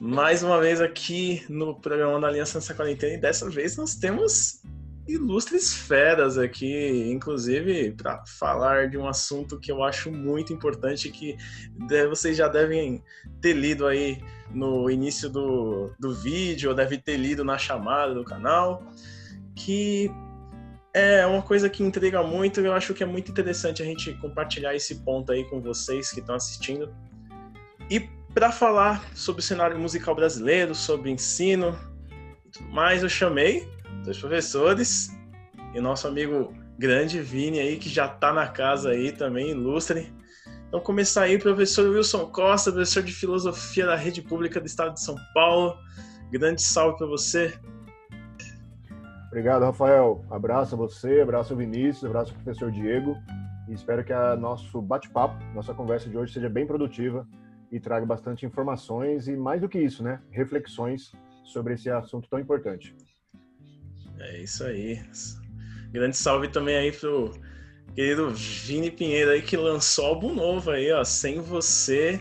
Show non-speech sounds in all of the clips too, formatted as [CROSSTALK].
Mais uma vez aqui no programa da Aliança nessa quarentena e dessa vez nós temos ilustres feras aqui, inclusive para falar de um assunto que eu acho muito importante que vocês já devem ter lido aí no início do, do vídeo, ou deve ter lido na chamada do canal, que é uma coisa que intriga muito, eu acho que é muito interessante a gente compartilhar esse ponto aí com vocês que estão assistindo. E para falar sobre o cenário musical brasileiro, sobre ensino e tudo mais, eu chamei dois professores e nosso amigo grande Vini aí, que já está na casa aí também, ilustre. Então, começar aí, professor Wilson Costa, professor de Filosofia da Rede Pública do Estado de São Paulo. Grande salve para você. Obrigado, Rafael. Abraço a você, abraço Vinícius, abraço ao professor Diego. E espero que a nosso bate-papo, nossa conversa de hoje seja bem produtiva e traga bastante informações e, mais do que isso, né, reflexões sobre esse assunto tão importante. É isso aí. Grande salve também aí pro querido Vini Pinheiro aí que lançou álbum novo aí, ó, Sem Você.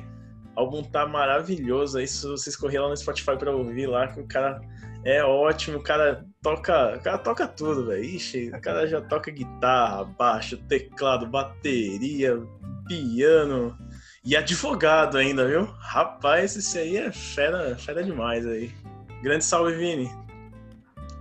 Álbum tá maravilhoso aí, se vocês correrem lá no Spotify para ouvir lá, que o cara é ótimo, o cara toca, o cara toca tudo, velho. Ixi, o cara já toca guitarra, baixo, teclado, bateria, piano e advogado ainda, viu? Rapaz, esse aí é fera, fera demais aí. Grande salve, Vini.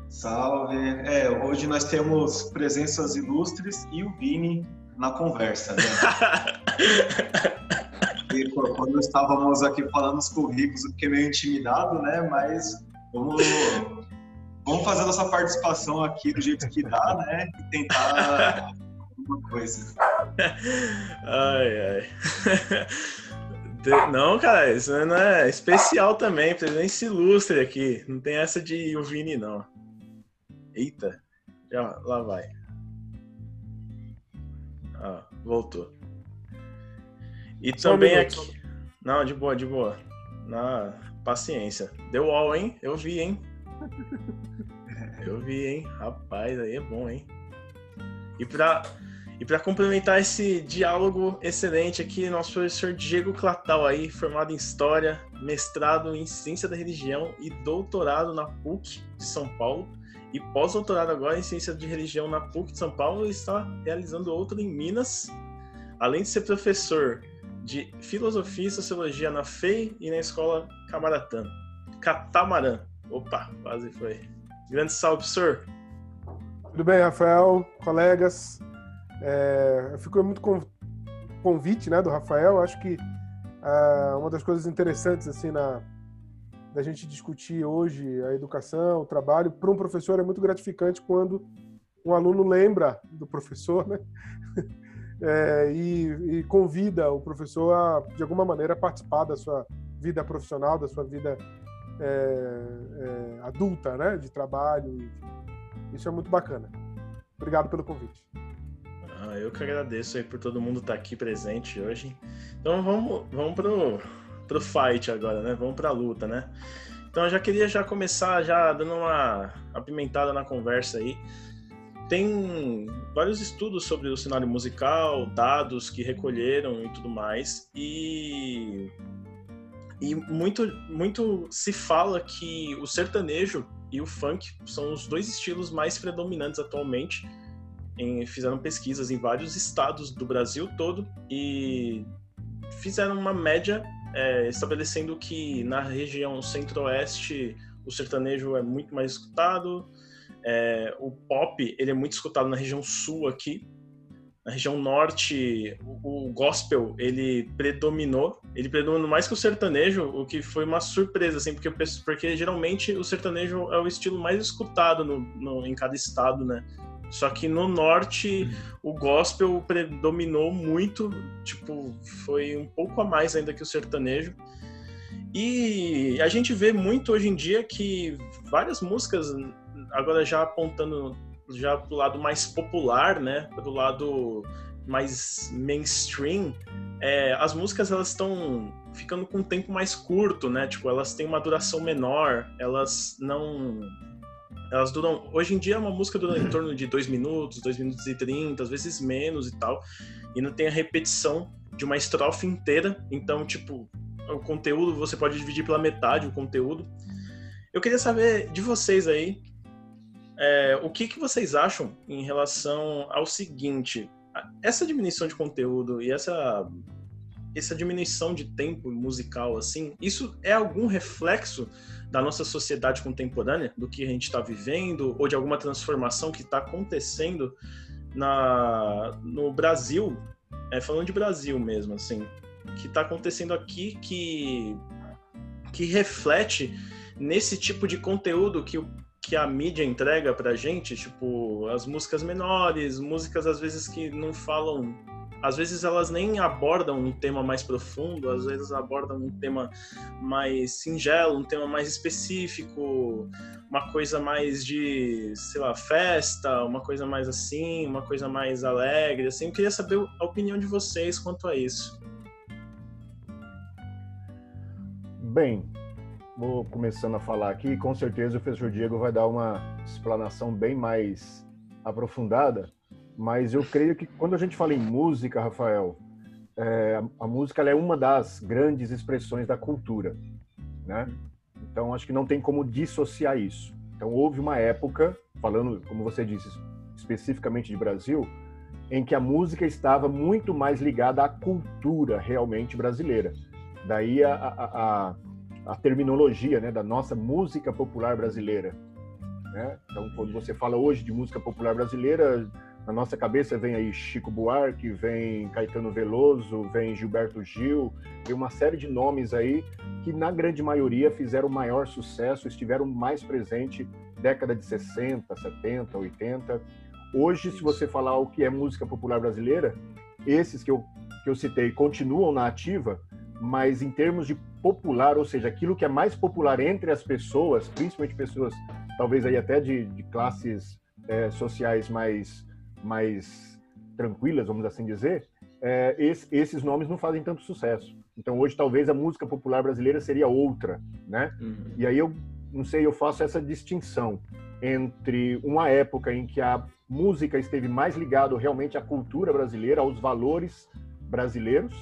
Salve. É, hoje nós temos presenças ilustres e o Vini na conversa, né? [LAUGHS] e, quando estávamos aqui falando os currículos, eu fiquei meio intimidado, né? Mas vamos, vamos fazer nossa participação aqui do jeito que dá, né? E tentar alguma coisa. Ai, ai. [LAUGHS] Não, cara, isso não é especial também, presença ilustre aqui. Não tem essa de o Vini, não. Eita, já, lá vai. Ah, voltou. E Só também um aqui. Não, de boa, de boa. Na paciência. Deu all, hein? Eu vi, hein? [LAUGHS] Eu vi, hein? Rapaz, aí é bom, hein? E pra, e para complementar esse diálogo excelente aqui, nosso professor Diego Clatal aí, formado em História, mestrado em Ciência da Religião e doutorado na PUC de São Paulo e pós-doutorado agora em Ciência de Religião na PUC de São Paulo e está realizando outro em Minas, além de ser professor de Filosofia e Sociologia na FEI e na Escola Camaratã. Catamarã. Opa, quase foi. Grande salve, professor. Tudo bem, Rafael, colegas. É, eu fico muito convite né, do Rafael. Acho que ah, uma das coisas interessantes assim na, da gente discutir hoje a educação, o trabalho, para um professor é muito gratificante quando um aluno lembra do professor, né? [LAUGHS] É, e, e, convida o professor a, de alguma maneira, participar da sua vida profissional, da sua vida é, é, adulta, né? De trabalho. Isso é muito bacana. Obrigado pelo convite. Eu que agradeço aí por todo mundo estar aqui presente hoje. Então vamos, vamos pro pro fight agora, né? Vamos pra luta, né? Então eu já queria já começar já dando uma apimentada na conversa aí. Tem vários estudos sobre o cenário musical, dados que recolheram e tudo mais. E e muito muito se fala que o sertanejo e o funk são os dois estilos mais predominantes atualmente. Em, fizeram pesquisas em vários estados do Brasil todo e fizeram uma média é, estabelecendo que na região centro-oeste o sertanejo é muito mais escutado, é, o pop ele é muito escutado na região sul aqui, na região norte o, o, gospel ele predominou, ele predominou mais que o sertanejo, o que foi uma surpresa assim, porque porque geralmente o sertanejo é o estilo mais escutado no, no em cada estado, né? Só que no norte o gospel predominou muito, tipo, foi um pouco a mais ainda que o sertanejo. E a gente vê muito hoje em dia que várias músicas, agora já apontando já pro lado mais popular, né, pro lado mais mainstream, é, as músicas elas estão ficando com um tempo mais curto, né? Tipo, elas têm uma duração menor, elas não elas duram. Hoje em dia, uma música dura em torno de 2 minutos, 2 minutos e 30, às vezes menos e tal. E não tem a repetição de uma estrofe inteira. Então, tipo, o conteúdo, você pode dividir pela metade o conteúdo. Eu queria saber de vocês aí, é, o que, que vocês acham em relação ao seguinte: essa diminuição de conteúdo e essa, essa diminuição de tempo musical, assim, isso é algum reflexo da nossa sociedade contemporânea, do que a gente está vivendo, ou de alguma transformação que está acontecendo na, no Brasil, é, falando de Brasil mesmo, assim, que está acontecendo aqui que, que reflete nesse tipo de conteúdo que que a mídia entrega pra gente, tipo, as músicas menores, músicas às vezes que não falam. Às vezes elas nem abordam um tema mais profundo, às vezes abordam um tema mais singelo, um tema mais específico, uma coisa mais de, sei lá, festa, uma coisa mais assim, uma coisa mais alegre, assim. Eu queria saber a opinião de vocês quanto a isso. Bem, vou começando a falar aqui, com certeza o professor Diego vai dar uma explanação bem mais aprofundada, mas eu creio que quando a gente fala em música, Rafael, é, a, música é uma das grandes expressões da cultura, né? Então acho que não tem como dissociar isso. Então houve uma época, falando, como você disse, especificamente de Brasil, em que a música estava muito mais ligada à cultura realmente brasileira. Daí a, a, a a terminologia né, da nossa música popular brasileira. Né? Então, quando você fala hoje de música popular brasileira, na nossa cabeça vem aí Chico Buarque, vem Caetano Veloso, vem Gilberto Gil, tem uma série de nomes aí que, na grande maioria, fizeram maior sucesso, estiveram mais presentes década de 60, 70, 80. Hoje, se você falar o que é música popular brasileira, esses que eu, que eu citei continuam na ativa, mas em termos de popular, ou seja, aquilo que é mais popular entre as pessoas, principalmente pessoas talvez aí até de, de classes é, sociais mais, mais tranquilas, vamos assim dizer, é, esse, esses nomes não fazem tanto sucesso. Então hoje talvez a música popular brasileira seria outra, né? Uhum. E aí eu não sei, eu faço essa distinção entre uma época em que a música esteve mais ligada realmente à cultura brasileira, aos valores brasileiros,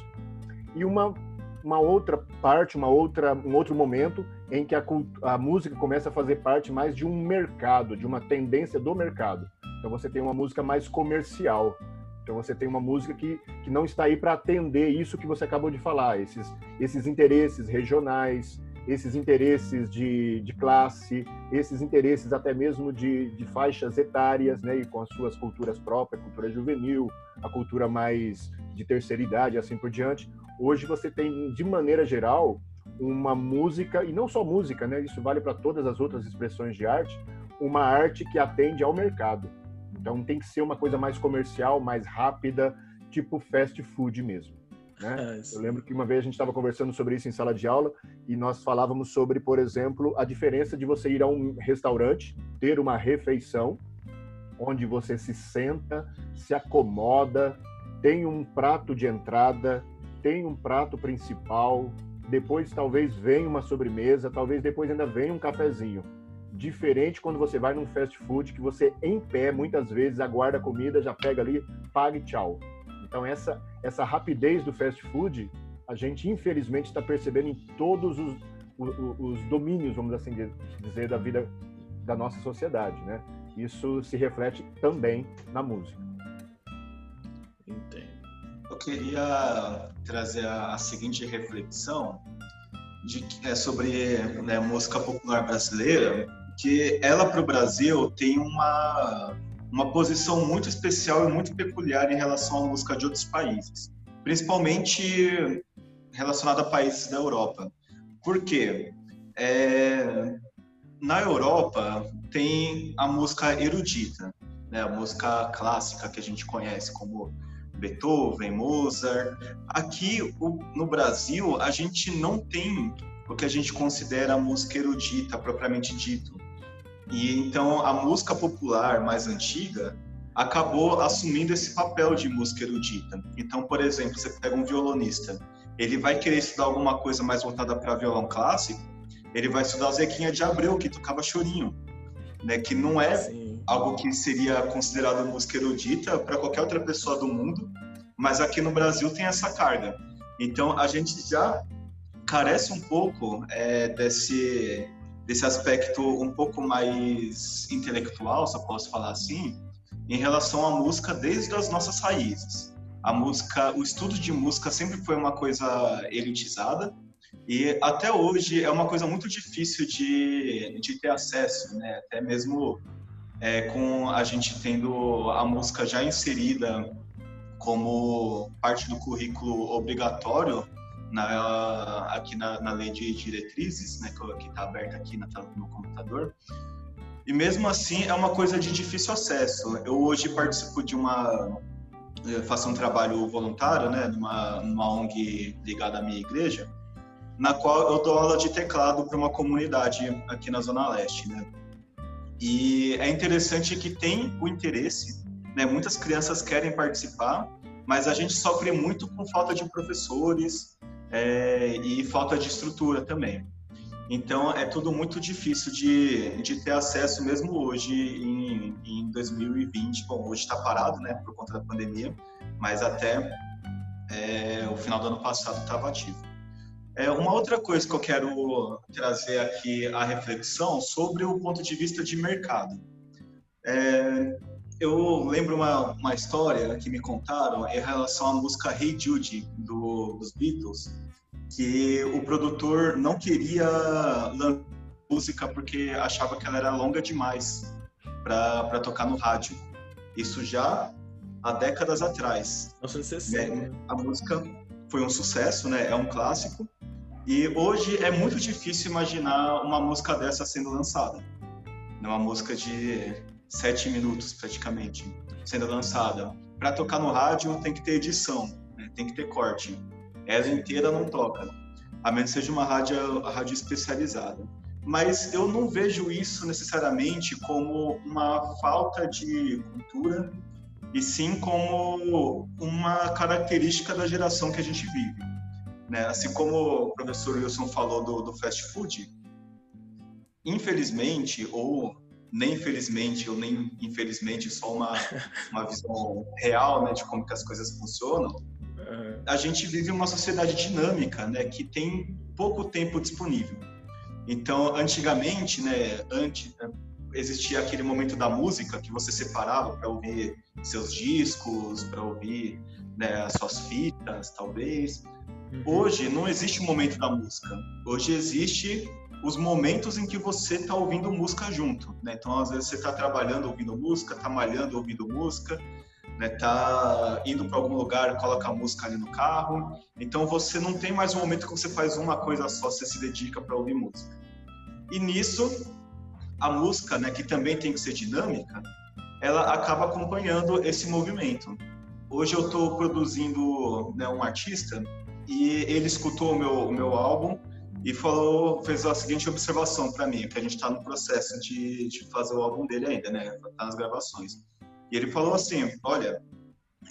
e uma uma outra parte, uma outra, um outro momento em que a, a música começa a fazer parte mais de um mercado, de uma tendência do mercado. Então você tem uma música mais comercial. Então você tem uma música que, que não está aí para atender isso que você acabou de falar, esses, esses interesses regionais, esses interesses de, de classe, esses interesses até mesmo de, de faixas etárias, né, e com as suas culturas próprias, cultura juvenil, a cultura mais de terceira idade, assim por diante. Hoje você tem, de maneira geral, uma música, e não só música, né? Isso vale para todas as outras expressões de arte, uma arte que atende ao mercado. Então tem que ser uma coisa mais comercial, mais rápida, tipo fast food mesmo. Né? É, Eu lembro que uma vez a gente estava conversando sobre isso em sala de aula e nós falávamos sobre, por exemplo, a diferença de você ir a um restaurante, ter uma refeição, onde você se senta, se acomoda, tem um prato de entrada, tem um prato principal, depois talvez venha uma sobremesa, talvez depois ainda venha um cafezinho. Diferente quando você vai num fast food que você em pé muitas vezes aguarda a comida, já pega ali, paga e tchau. Então essa essa rapidez do fast food, a gente infelizmente está percebendo em todos os, os, os domínios, vamos assim dizer, da vida da nossa sociedade, né? Isso se reflete também na música. Entendo queria trazer a, a seguinte reflexão de, é, sobre né, música popular brasileira, que ela para o Brasil tem uma, uma posição muito especial e muito peculiar em relação à música de outros países, principalmente relacionada a países da Europa. Por quê? É, na Europa tem a música erudita, né, a música clássica que a gente conhece como Beethoven, Mozart. Aqui o, no Brasil, a gente não tem o que a gente considera música erudita propriamente dito. E então a música popular mais antiga acabou assumindo esse papel de música erudita. Então, por exemplo, você pega um violonista, ele vai querer estudar alguma coisa mais voltada para violão clássico, ele vai estudar Zequinha de Abreu, que tocava chorinho, né? Que não é Sim algo que seria considerado música erudita para qualquer outra pessoa do mundo, mas aqui no Brasil tem essa carga. Então a gente já carece um pouco é, desse, desse aspecto um pouco mais intelectual, se eu posso falar assim, em relação à música desde as nossas raízes. A música, o estudo de música sempre foi uma coisa elitizada e até hoje é uma coisa muito difícil de, de ter acesso, né? Até mesmo é, com a gente tendo a música já inserida como parte do currículo obrigatório na, aqui na, na, lei de diretrizes, né, que está aberta aqui na tela do meu computador. E mesmo assim é uma coisa de difícil acesso. Eu hoje participo de uma faço um trabalho voluntário, né, numa, numa ONG ligada à minha igreja, na qual eu dou aula de teclado para uma comunidade aqui na Zona Leste, né. E é interessante que tem o interesse, né, muitas crianças querem participar, mas a gente sofre muito com falta de professores é, e falta de estrutura também. Então é tudo muito difícil de, de ter acesso mesmo hoje em, em 2020. Bom, hoje está parado, né, por conta da pandemia, mas até é, o final do ano passado estava ativo. É, uma outra coisa que eu quero trazer aqui a reflexão sobre o ponto de vista de mercado. É, eu lembro uma, uma história que me contaram em relação à música Hey Jude do, dos Beatles, que o produtor não queria lançar música porque achava que ela era longa demais para tocar no rádio. Isso já há décadas atrás. 1960. É, a música foi um sucesso, né? É um clássico. E hoje é muito difícil imaginar uma música dessa sendo lançada. É uma música de sete minutos praticamente sendo lançada. Para tocar no rádio tem que ter edição, né? tem que ter corte ela inteira não toca, a menos que seja uma rádio, rádio especializada. Mas eu não vejo isso necessariamente como uma falta de cultura, e sim como uma característica da geração que a gente vive. Né? Assim como o professor Wilson falou do, do fast food, infelizmente, ou nem infelizmente, ou nem infelizmente, só uma, uma visão real né, de como que as coisas funcionam, a gente vive uma sociedade dinâmica, né, que tem pouco tempo disponível. Então, antigamente, né, antes existia aquele momento da música que você separava para ouvir seus discos, para ouvir né, as suas fitas, talvez. Uhum. Hoje não existe o momento da música. Hoje existe os momentos em que você está ouvindo música junto. Né? Então, às vezes você está trabalhando ouvindo música, está malhando ouvindo música, né, tá indo para algum lugar, coloca a música ali no carro. Então você não tem mais um momento que você faz uma coisa só, você se dedica para ouvir música. E nisso, a música, né, que também tem que ser dinâmica, ela acaba acompanhando esse movimento. Hoje eu estou produzindo né, um artista e ele escutou o meu, o meu álbum e falou, fez a seguinte observação para mim, que a gente está no processo de, de fazer o álbum dele ainda, né? Tá nas gravações. E ele falou assim: Olha,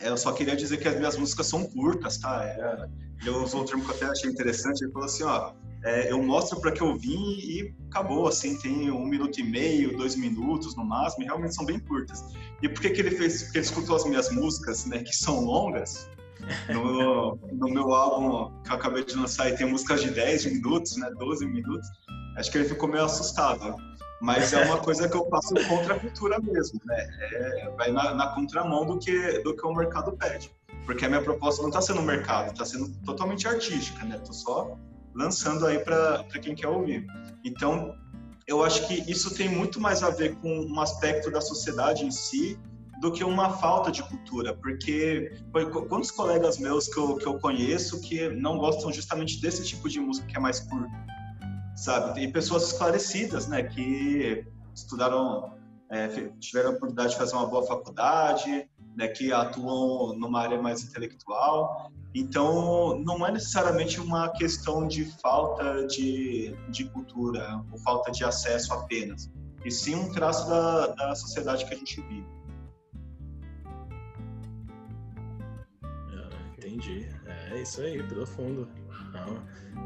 eu só queria dizer que as minhas músicas são curtas, tá? É, ele usou um termo que eu até achei interessante. Ele falou assim: Ó, é, eu mostro para que eu vim e acabou, assim, tem um minuto e meio, dois minutos no máximo, realmente são bem curtas. E por que, que ele fez? Porque ele escutou as minhas músicas, né, que são longas. No, no meu álbum que eu acabei de lançar, e tem músicas de 10 minutos, né, 12 minutos. Acho que ele ficou meio assustado mas é uma [LAUGHS] coisa que eu faço contra a cultura mesmo, né? É, vai na, na, contramão do que, do que o mercado pede. Porque a minha proposta não está sendo mercado, está sendo totalmente artística, né? Estou só lançando aí para quem quer ouvir. Então, eu acho que isso tem muito mais a ver com um aspecto da sociedade em si do que uma falta de cultura, porque quantos colegas meus que eu, que eu conheço que não gostam justamente desse tipo de música que é mais curta, sabe? Tem pessoas esclarecidas, né, que estudaram, é, tiveram a oportunidade de fazer uma boa faculdade, né, que atuam numa área mais intelectual. Então, não é necessariamente uma questão de falta de, de cultura ou falta de acesso apenas, e sim um traço da, da sociedade que a gente vive. Entendi. É isso aí, profundo. Não.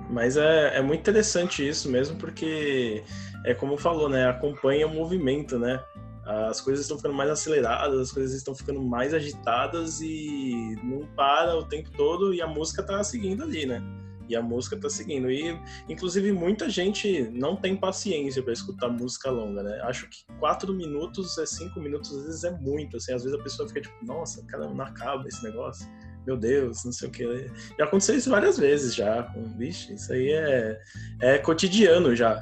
Mas é, é muito interessante isso mesmo, porque é como falou, né? Acompanha o movimento, né? As coisas estão ficando mais aceleradas, as coisas estão ficando mais agitadas e não para o tempo todo e a música tá seguindo ali, né? E a música tá seguindo. E, inclusive, muita gente não tem paciência para escutar música longa, né? Acho que quatro minutos é cinco minutos, às vezes é muito. Assim, às vezes a pessoa fica tipo, nossa, cara, não acaba esse negócio. Meu Deus, não sei o que. Já aconteceu isso várias vezes já. Vixe, isso aí é, é cotidiano já.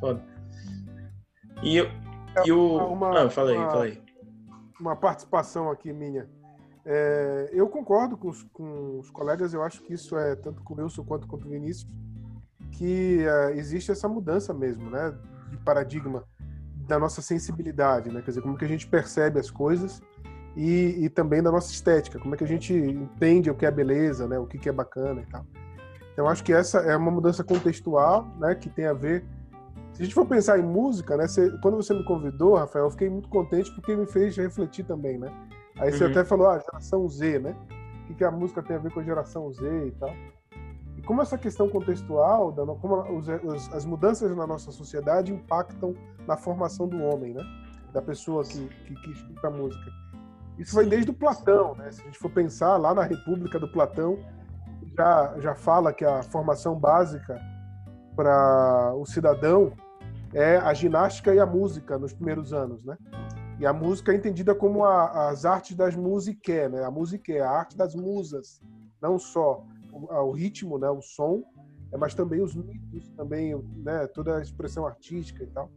Foda. E, e o. Uma, ah, fala aí, uma, fala aí. Uma participação aqui minha. É, eu concordo com os, com os, colegas, eu acho que isso é tanto com o Wilson quanto com o Vinícius, que é, existe essa mudança mesmo, né, de paradigma da nossa sensibilidade, né, quer dizer, como que a gente percebe as coisas e, e também da nossa estética, como é que a gente entende o que é beleza, né, o que é bacana e tal. Então, acho que essa é uma mudança contextual, né, que tem a ver se a gente for pensar em música, né? Você, quando você me convidou, Rafael, eu fiquei muito contente porque me fez refletir também, né? Aí você uhum. até falou, ah, geração Z, né? O que, que a música tem a ver com a geração Z e tal. E como essa questão contextual, como os, as mudanças na nossa sociedade impactam na formação do homem, né? Da pessoa que, que, que escuta a música. Isso foi desde o Platão, né? Se a gente for pensar lá na República do Platão, já, já fala que a formação básica para o cidadão é a ginástica e a música nos primeiros anos, né? E a música é entendida como a, as artes das musiqué, né? A música é a arte das musas, não só o, o ritmo, né? O som, é, mas também os mitos, também, né? Toda a expressão artística e tal.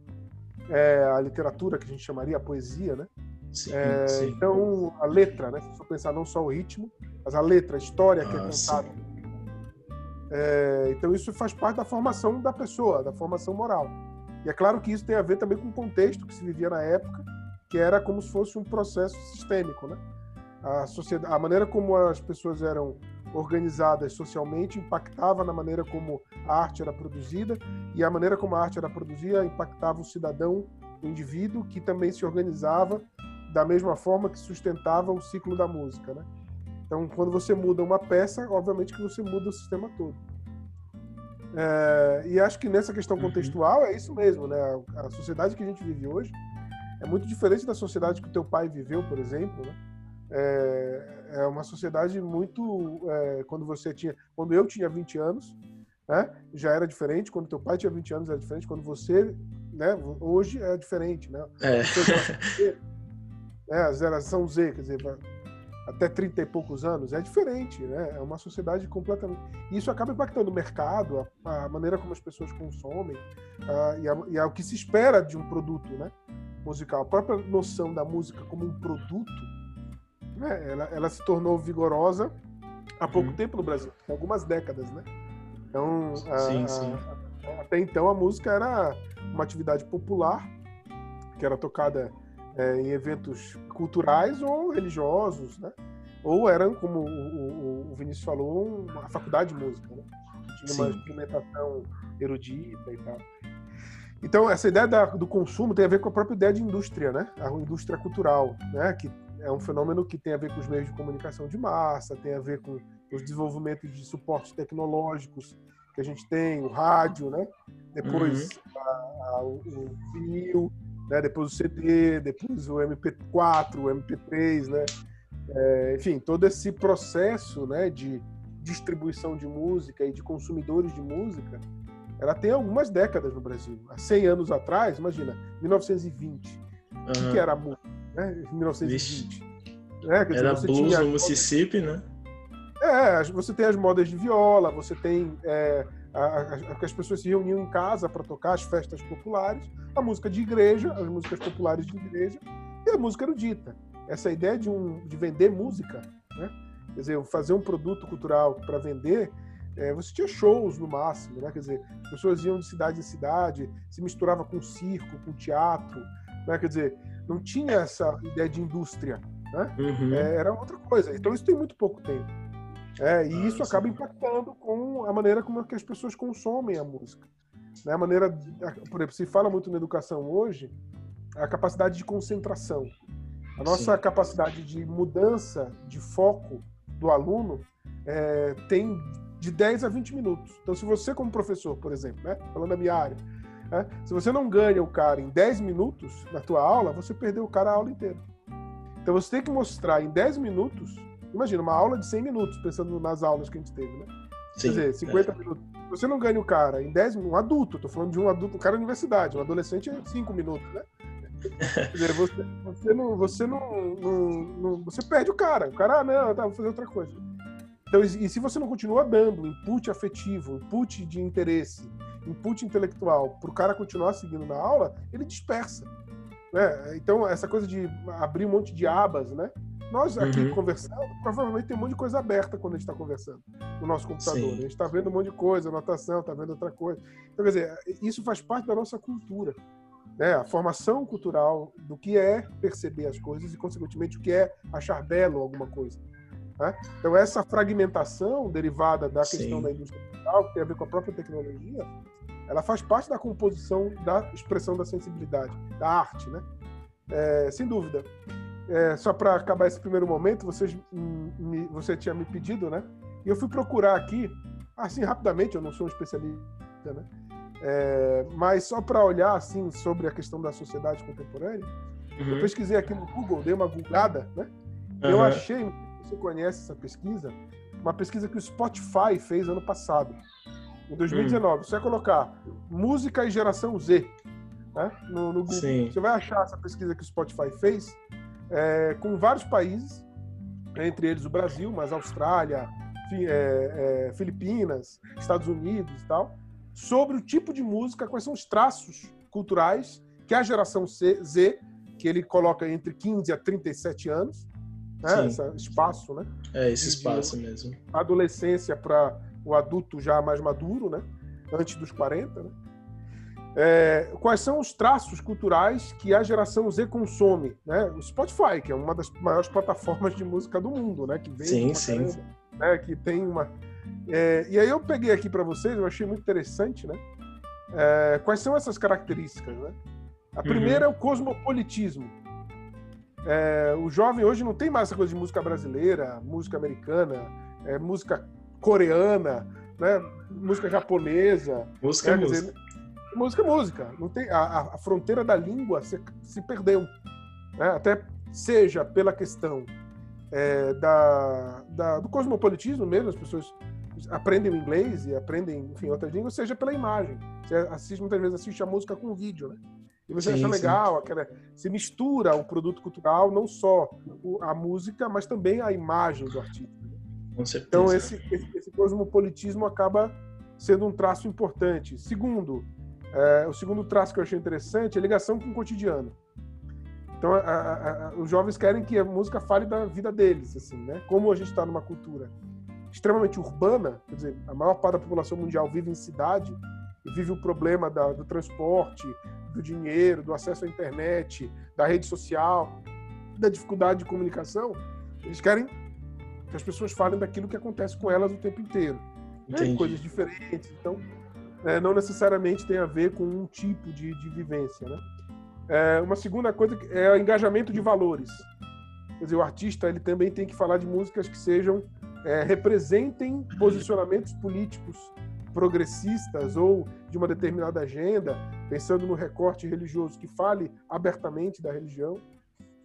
É, a literatura que a gente chamaria a poesia, né? Sim, é, sim. Então a letra, né? Se for pensar não só o ritmo, mas a letra, a história que é ah, contada. É, então isso faz parte da formação da pessoa, da formação moral. E é claro que isso tem a ver também com o contexto que se vivia na época que era como se fosse um processo sistêmico, né? A, sociedade, a maneira como as pessoas eram organizadas socialmente impactava na maneira como a arte era produzida e a maneira como a arte era produzida impactava o cidadão, o indivíduo que também se organizava da mesma forma que sustentava o ciclo da música, né? Então, quando você muda uma peça, obviamente que você muda o sistema todo. É, e acho que nessa questão uhum. contextual é isso mesmo, né? A sociedade que a gente vive hoje é muito diferente da sociedade que o teu pai viveu, por exemplo, né? É, é uma sociedade muito é, quando você tinha, quando eu tinha 20 anos, né? Já era diferente. Quando teu pai tinha 20 anos era diferente. Quando você, né? Hoje é diferente, né? É. [LAUGHS] é a geração Z, quer dizer, até 30 e poucos anos é diferente, né? É uma sociedade completamente. E isso acaba impactando o mercado, a, a maneira como as pessoas consomem a, e, a, e o que se espera de um produto, né? musical, a própria noção da música como um produto, né, ela, ela se tornou vigorosa há pouco uhum. tempo no Brasil, algumas décadas, né? Então, sim, a, sim. Até então a música era uma atividade popular que era tocada é, em eventos culturais ou religiosos, né? Ou eram, como o, o, o Vinícius falou, uma faculdade de música, né? Tinha sim. uma instrumentação erudita e tal. Então, essa ideia da, do consumo tem a ver com a própria ideia de indústria, né? A indústria cultural, né? Que é um fenômeno que tem a ver com os meios de comunicação de massa, tem a ver com os desenvolvimentos de suportes tecnológicos que a gente tem, o rádio, né? Depois uhum. a, a, o vinil, né? Depois o CD, depois o MP4, o MP3, né? É, enfim, todo esse processo, né? De distribuição de música e de consumidores de música ela tem algumas décadas no Brasil. Há 100 anos atrás, imagina, 1920. Uhum. O que era a música, né? 1920. É, dizer, era blues no Mississippi, né? É, você tem as modas de viola, você tem é, as pessoas se reuniam em casa para tocar as festas populares, a música de igreja, as músicas populares de igreja e a música erudita. Essa ideia de, um, de vender música, né? quer dizer, fazer um produto cultural para vender é, você tinha shows no máximo, né? Quer dizer, pessoas iam de cidade em cidade, se misturava com circo, com teatro, né? Quer dizer, não tinha essa ideia de indústria, né? Uhum. É, era outra coisa. Então isso tem muito pouco tempo. É, e ah, isso acaba impactando com a maneira como que as pessoas consomem a música. Né? A maneira, por exemplo, se fala muito na educação hoje, a capacidade de concentração. A nossa Sim. capacidade de mudança de foco do aluno é, tem de 10 a 20 minutos. Então, se você, como professor, por exemplo, né, falando da minha área, né, se você não ganha o cara em 10 minutos na tua aula, você perdeu o cara a aula inteira. Então, você tem que mostrar em 10 minutos, imagina, uma aula de 100 minutos, pensando nas aulas que a gente teve, né? Sim, Quer dizer, 50 é. minutos. Você não ganha o cara em 10 minutos, um adulto, tô falando de um adulto, um cara da universidade, um adolescente é 5 minutos, né? Quer dizer, [LAUGHS] você, você, não, você não, não, não, Você perde o cara. O cara, ah, não, tá, vou fazer outra coisa. Então, e se você não continua dando input afetivo, input de interesse, input intelectual, para o cara continuar seguindo na aula, ele dispersa. Né? Então, essa coisa de abrir um monte de abas, né? Nós aqui uhum. conversando, provavelmente tem um monte de coisa aberta quando a gente está conversando no nosso computador. Sim. A gente está vendo um monte de coisa, anotação, está vendo outra coisa. Então, quer dizer, isso faz parte da nossa cultura. Né? A formação cultural do que é perceber as coisas e, consequentemente, o que é achar belo alguma coisa. Né? Então, essa fragmentação derivada da questão Sim. da indústria cultural, que tem a ver com a própria tecnologia, ela faz parte da composição da expressão da sensibilidade, da arte, né? É, sem dúvida é, só para acabar esse primeiro momento, vocês, me, você tinha me pedido, né? E eu fui procurar aqui, assim, rapidamente, eu não sou um especialista, né? É, mas só para olhar, assim, sobre a questão da sociedade contemporânea, uhum. eu pesquisei aqui no Google, dei uma googada, né? Uhum. Eu achei, você conhece essa pesquisa, uma pesquisa que o Spotify fez ano passado, em 2019. Uhum. Você vai colocar música e geração Z, né? No, no Google. Sim. Você vai achar essa pesquisa que o Spotify fez é, com vários países, entre eles o Brasil, mas Austrália, é, é, Filipinas, Estados Unidos e tal, sobre o tipo de música, quais são os traços culturais que a geração C, Z, que ele coloca entre 15 a 37 anos, né, esse espaço, né? É, esse espaço mesmo. Adolescência para o adulto já mais maduro, né? Antes dos 40, né? É, quais são os traços culturais que a geração Z consome? Né? O Spotify, que é uma das maiores plataformas de música do mundo, né? Que vem sim, sim. Caramba, né? Que tem uma. É, e aí eu peguei aqui para vocês, eu achei muito interessante, né? É, quais são essas características, né? A uhum. primeira uhum. é o cosmopolitismo. É, o jovem hoje não tem mais essa coisa de música brasileira, música americana, é, música coreana, né? música japonesa. Música, né? música. Dizer, música é música. Não tem, a, a fronteira da língua se, se perdeu. Né? Até seja pela questão é, da, da, do cosmopolitismo mesmo, as pessoas aprendem o inglês e aprendem, enfim, outras línguas, seja pela imagem. Você assiste, muitas vezes assiste a música com vídeo, né? E você sim, acha legal, aquela, se mistura o produto cultural, não só a música, mas também a imagem do artista. Né? Com certeza. Então, esse, esse, esse cosmopolitismo acaba sendo um traço importante. Segundo, é, o segundo traço que eu achei interessante é a ligação com o cotidiano. Então, a, a, a, os jovens querem que a música fale da vida deles, assim, né? Como a gente está numa cultura extremamente urbana, quer dizer, a maior parte da população mundial vive em cidade e vive o problema da, do transporte, do dinheiro, do acesso à internet, da rede social, da dificuldade de comunicação. Eles querem que as pessoas falem daquilo que acontece com elas o tempo inteiro. Né? Coisas diferentes. Então, é, não necessariamente tem a ver com um tipo de, de vivência. Né? É, uma segunda coisa é o engajamento de valores. Quer dizer, o artista ele também tem que falar de músicas que sejam é, representem posicionamentos políticos progressistas ou de uma determinada agenda, pensando no recorte religioso que fale abertamente da religião.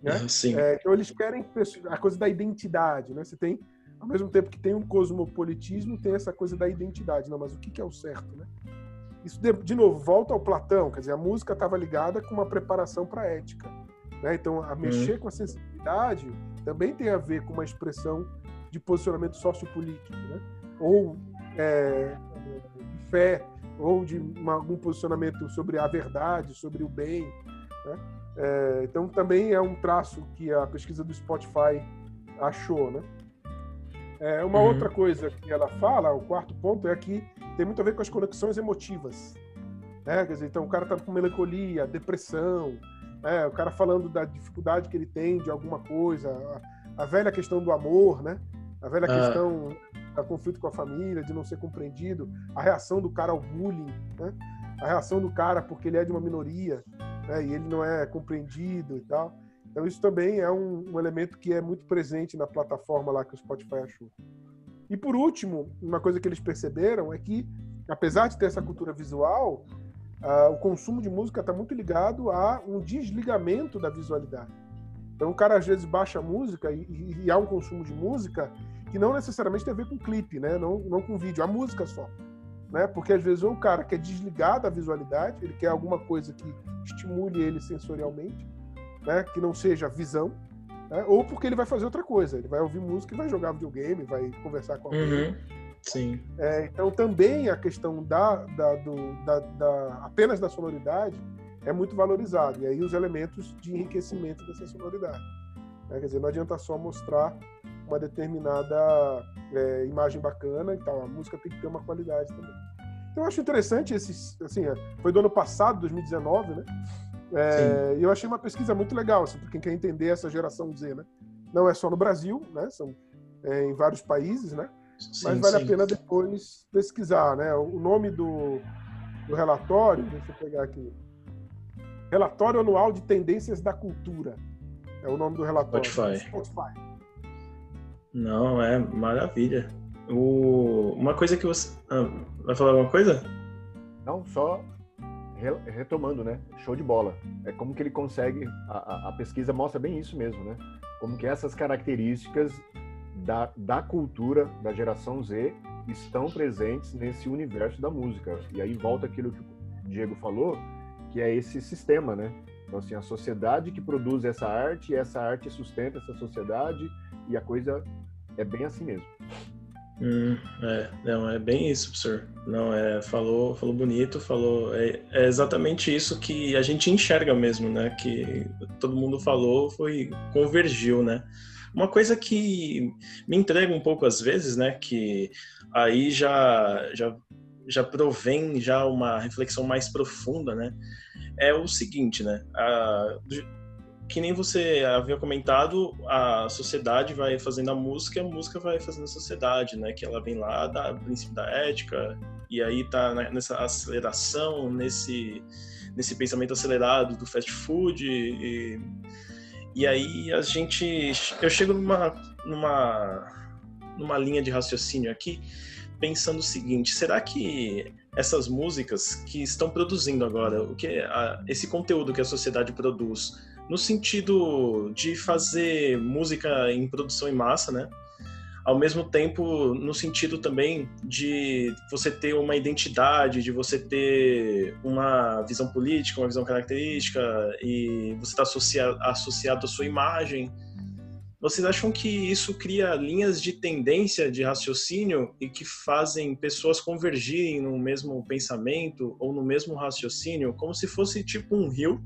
Né? Sim. É, então eles querem a coisa da identidade, né? Você tem ao mesmo tempo que tem um cosmopolitismo, tem essa coisa da identidade. Não, mas o que é o certo, né? Isso, de, de novo, volta ao Platão, quer dizer, a música estava ligada com uma preparação para a ética. Né? Então, a mexer hum. com a sensibilidade também tem a ver com uma expressão de posicionamento sociopolítico, né? ou é, de fé, ou de uma, algum posicionamento sobre a verdade, sobre o bem. Né? É, então, também é um traço que a pesquisa do Spotify achou. Né? É, uma uhum. outra coisa que ela fala, o quarto ponto, é que tem muito a ver com as conexões emotivas. Né? Dizer, então o cara tá com melancolia, depressão, né? o cara falando da dificuldade que ele tem de alguma coisa, a, a velha questão do amor, né? A velha ah. questão do conflito com a família, de não ser compreendido, a reação do cara ao bullying, né? A reação do cara porque ele é de uma minoria, né? E ele não é compreendido e tal. Então isso também é um, um, elemento que é muito presente na plataforma lá que o Spotify achou. E por último, uma coisa que eles perceberam é que, apesar de ter essa cultura visual, uh, o consumo de música está muito ligado a um desligamento da visualidade. Então o cara às vezes baixa música e, e, e há um consumo de música que não necessariamente tem a ver com clipe, né? Não, não com vídeo, a música só. Né? Porque às vezes o cara quer desligar da visualidade, ele quer alguma coisa que estimule ele sensorialmente, né? que não seja visão, né? ou porque ele vai fazer outra coisa, ele vai ouvir música e vai jogar videogame, vai conversar com alguém. Uhum. Sim. É, então também a questão da, da, do, da, da, apenas da sonoridade é muito valorizada. E aí os elementos de enriquecimento dessa sonoridade. Né? Quer dizer, não adianta só mostrar uma determinada é, imagem bacana e tal. A música tem que ter uma qualidade também. Então eu acho interessante esse, assim, é, foi do ano passado, 2019, né? É, e eu achei uma pesquisa muito legal, assim, para quem quer entender essa geração Z, né? Não é só no Brasil, né? São é, em vários países, né? Sim, Mas vale sim. a pena depois pesquisar, né? O nome do, do relatório, deixa eu pegar aqui. Relatório Anual de Tendências da Cultura. É o nome do relatório. Spotify. Spotify. Não, é maravilha. O... Uma coisa que você. Ah, vai falar alguma coisa? Não, só retomando, né? Show de bola. É como que ele consegue. A, a, pesquisa mostra bem isso mesmo, né? Como que essas características da, da cultura da geração Z estão presentes nesse universo da música. E aí volta aquilo que o Diego falou, que é esse sistema, né? Então, assim, a sociedade que produz essa arte, essa arte sustenta essa sociedade, e a coisa é bem assim mesmo. Hum, é, não, é bem isso, professor. Não, é, falou, falou bonito, falou, é, é, exatamente isso que a gente enxerga mesmo, né? Que todo mundo falou, foi, convergiu, né? Uma coisa que me entrega um pouco às vezes, né? Que aí já, já, já provém já uma reflexão mais profunda, né? É o seguinte, né? A, que nem você havia comentado, a sociedade vai fazendo a música, a música vai fazendo a sociedade, né? Que ela vem lá da princípio da ética e aí tá nessa aceleração, nesse nesse pensamento acelerado do fast food e, e aí a gente eu chego numa numa numa linha de raciocínio aqui pensando o seguinte: será que essas músicas que estão produzindo agora, o que a, esse conteúdo que a sociedade produz no sentido de fazer música em produção em massa, né? Ao mesmo tempo, no sentido também de você ter uma identidade, de você ter uma visão política, uma visão característica, e você está associado, associado à sua imagem. Vocês acham que isso cria linhas de tendência de raciocínio e que fazem pessoas convergirem no mesmo pensamento ou no mesmo raciocínio, como se fosse tipo um rio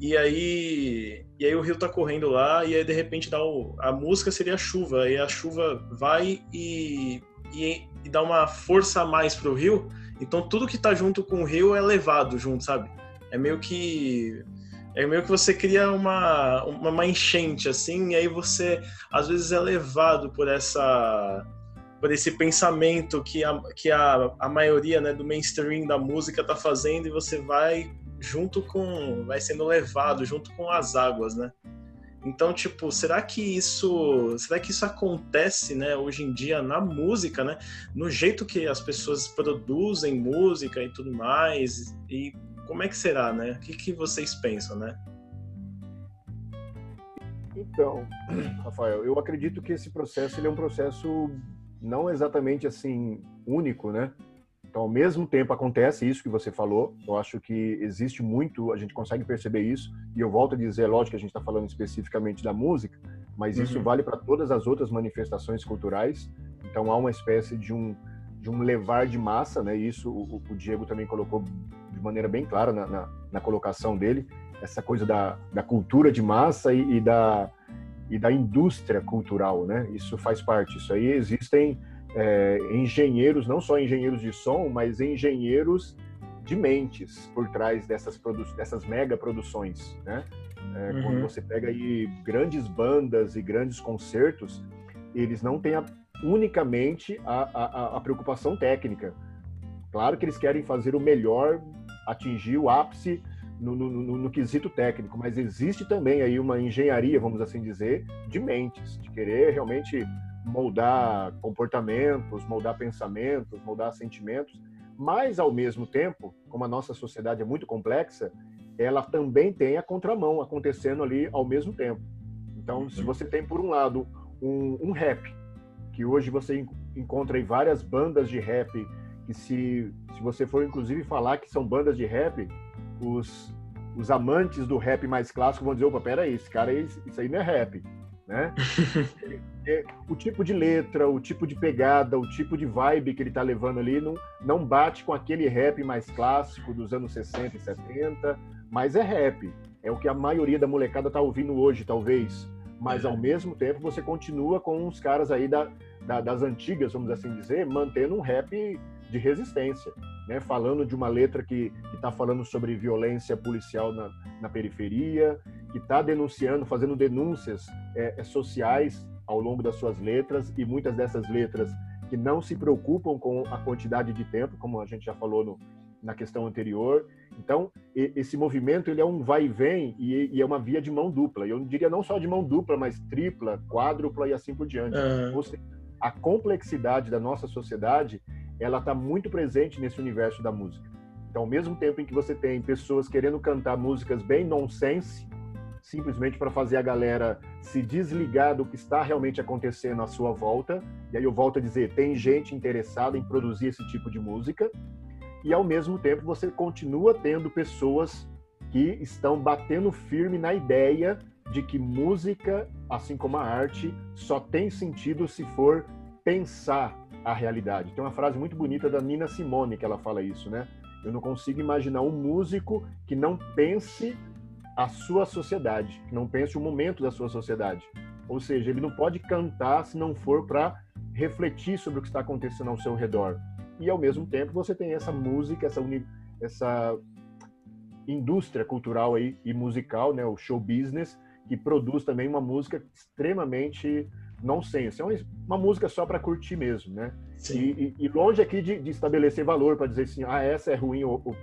e aí, e aí o rio tá correndo lá, e aí de repente dá o, a música seria a chuva, e a chuva vai e, e, e dá uma força a mais pro rio, então tudo que tá junto com o rio é levado junto, sabe? É meio que é meio que você cria uma, uma, enchente assim, e aí você às vezes é levado por essa por esse pensamento que a, que a, a maioria né, do mainstream da música tá fazendo e você vai junto com. vai sendo levado junto com as águas, né? Então, tipo, será que isso, será que isso acontece, né, hoje em dia na música, né, no jeito que as pessoas produzem música e tudo mais? E como é que será, né? O que, que vocês pensam, né? Então, [CLEARS THROAT] Rafael, eu acredito que esse processo ele é um processo não exatamente assim único, né? Então, ao mesmo tempo acontece isso que você falou. Eu acho que existe muito, a gente consegue perceber isso. E eu volto a dizer, lógico que a gente está falando especificamente da música, mas uhum. isso vale para todas as outras manifestações culturais. Então, há uma espécie de um de um levar de massa, né? Isso o, o Diego também colocou de maneira bem clara na, na, na colocação dele. Essa coisa da, da cultura de massa e, e da e da indústria cultural, né? Isso faz parte. Isso aí existem é, engenheiros, não só engenheiros de som, mas engenheiros de mentes por trás dessas, dessas mega produções, né? É, uhum. Quando você pega aí grandes bandas e grandes concertos, eles não têm a, unicamente a, a, a preocupação técnica. Claro que eles querem fazer o melhor, atingir o ápice no, no, no, no, quesito técnico, mas existe também aí uma engenharia, vamos assim dizer, de mentes, de querer realmente moldar comportamentos, moldar pensamentos, moldar sentimentos, mas ao mesmo tempo, como a nossa sociedade é muito complexa, ela também tem a contramão acontecendo ali ao mesmo tempo. Então, se você tem por um lado um, um rap que hoje você encontra aí várias bandas de rap que se, se você for inclusive falar que são bandas de rap, os, os amantes do rap mais clássico vão dizer, opa, peraí, esse cara, isso aí não é rap, né? É, o tipo de letra, o tipo de pegada, o tipo de vibe que ele tá levando ali não, não bate com aquele rap mais clássico dos anos 60 e 70, mas é rap. É o que a maioria da molecada tá ouvindo hoje, talvez. Mas ao mesmo tempo você continua com uns caras aí da, da, das antigas, vamos assim dizer, mantendo um rap de resistência, né? Falando de uma letra que está falando sobre violência policial na, na periferia, que está denunciando, fazendo denúncias é, é, sociais ao longo das suas letras e muitas dessas letras que não se preocupam com a quantidade de tempo, como a gente já falou no, na questão anterior. Então, esse movimento ele é um vai e vem e, é uma via de mão dupla. Eu diria não só de mão dupla, mas tripla, quádrupla e assim por diante. Uhum. Ou seja, a complexidade da nossa sociedade ela está muito presente nesse universo da música. Então, ao mesmo tempo em que você tem pessoas querendo cantar músicas bem nonsense, simplesmente para fazer a galera se desligar do que está realmente acontecendo à sua volta. E aí eu volto a dizer, tem gente interessada em produzir esse tipo de música. E ao mesmo tempo você continua tendo pessoas que estão batendo firme na ideia de que música, assim como a arte, só tem sentido se for pensar a realidade. Tem uma frase muito bonita da Nina Simone que ela fala isso, né? Eu não consigo imaginar um músico que não pense a sua sociedade, que não pense o momento da sua sociedade. Ou seja, ele não pode cantar se não for para refletir sobre o que está acontecendo ao seu redor. E ao mesmo tempo você tem essa música, essa, essa indústria cultural aí e musical, né, o show business, que produz também uma música extremamente nonsense. É uma, música só para curtir mesmo, né? E, e, longe aqui de, de estabelecer valor para dizer assim, ah, essa é ruim ou, ou,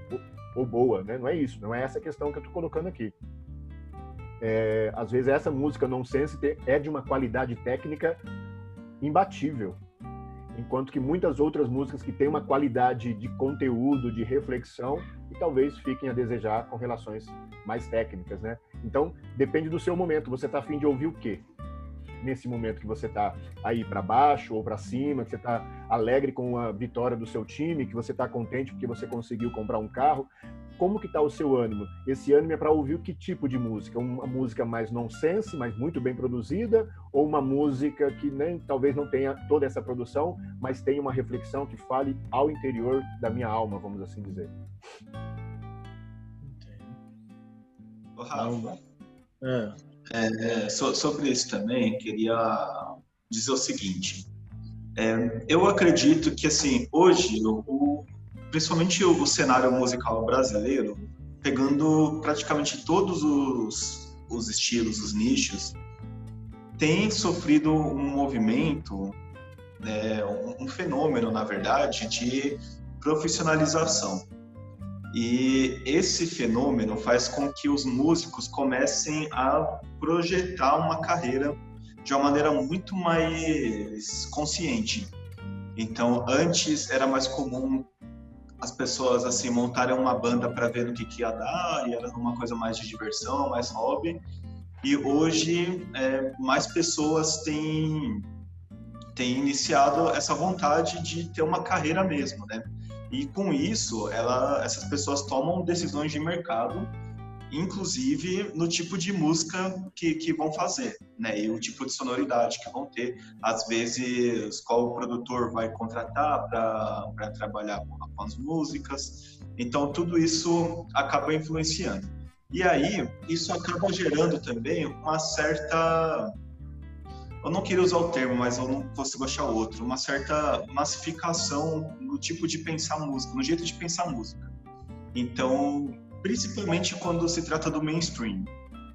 ou boa, né? Não é isso, não é essa a questão que eu estou colocando aqui. É, às vezes essa música nonsense é de uma qualidade técnica imbatível, enquanto que muitas outras músicas que têm uma qualidade de conteúdo, de reflexão, e talvez fiquem a desejar com relações mais técnicas, né? Então, depende do seu momento. Você está afim de ouvir o quê? Nesse momento que você está aí para baixo ou para cima, que você está alegre com a vitória do seu time, que você está contente porque você conseguiu comprar um carro, como que está o seu ânimo? Esse ânimo é para ouvir que tipo de música? Uma música mais nonsense, mas muito bem produzida, ou uma música que nem talvez não tenha toda essa produção, mas tenha uma reflexão que fale ao interior da minha alma, vamos assim dizer. Ô, Rafa, é. É, sobre isso também, queria dizer o seguinte. É, eu acredito que, assim, hoje, o, principalmente o, o, cenário musical brasileiro, pegando praticamente todos os, os estilos, os nichos, tem sofrido um movimento, é, um, um fenômeno, na verdade, de profissionalização. E esse fenômeno faz com que os músicos comecem a projetar uma carreira de uma maneira muito mais consciente. Então, antes era mais comum as pessoas assim montarem uma banda para ver o que, que ia dar, e era uma coisa mais de diversão, mais hobby. E hoje, é, mais pessoas têm, têm iniciado essa vontade de ter uma carreira mesmo, né? E com isso, ela, essas pessoas tomam decisões de mercado, inclusive no tipo de música que, que vão fazer, né? E o tipo de sonoridade que vão ter. Às vezes, qual o produtor vai contratar para trabalhar com as músicas. Então, tudo isso acaba influenciando. E aí, isso acaba gerando também uma certa eu não queria usar o termo, mas eu não consigo achar outro, uma certa massificação no tipo de pensar música, no jeito de pensar música. Então, principalmente quando se trata do mainstream.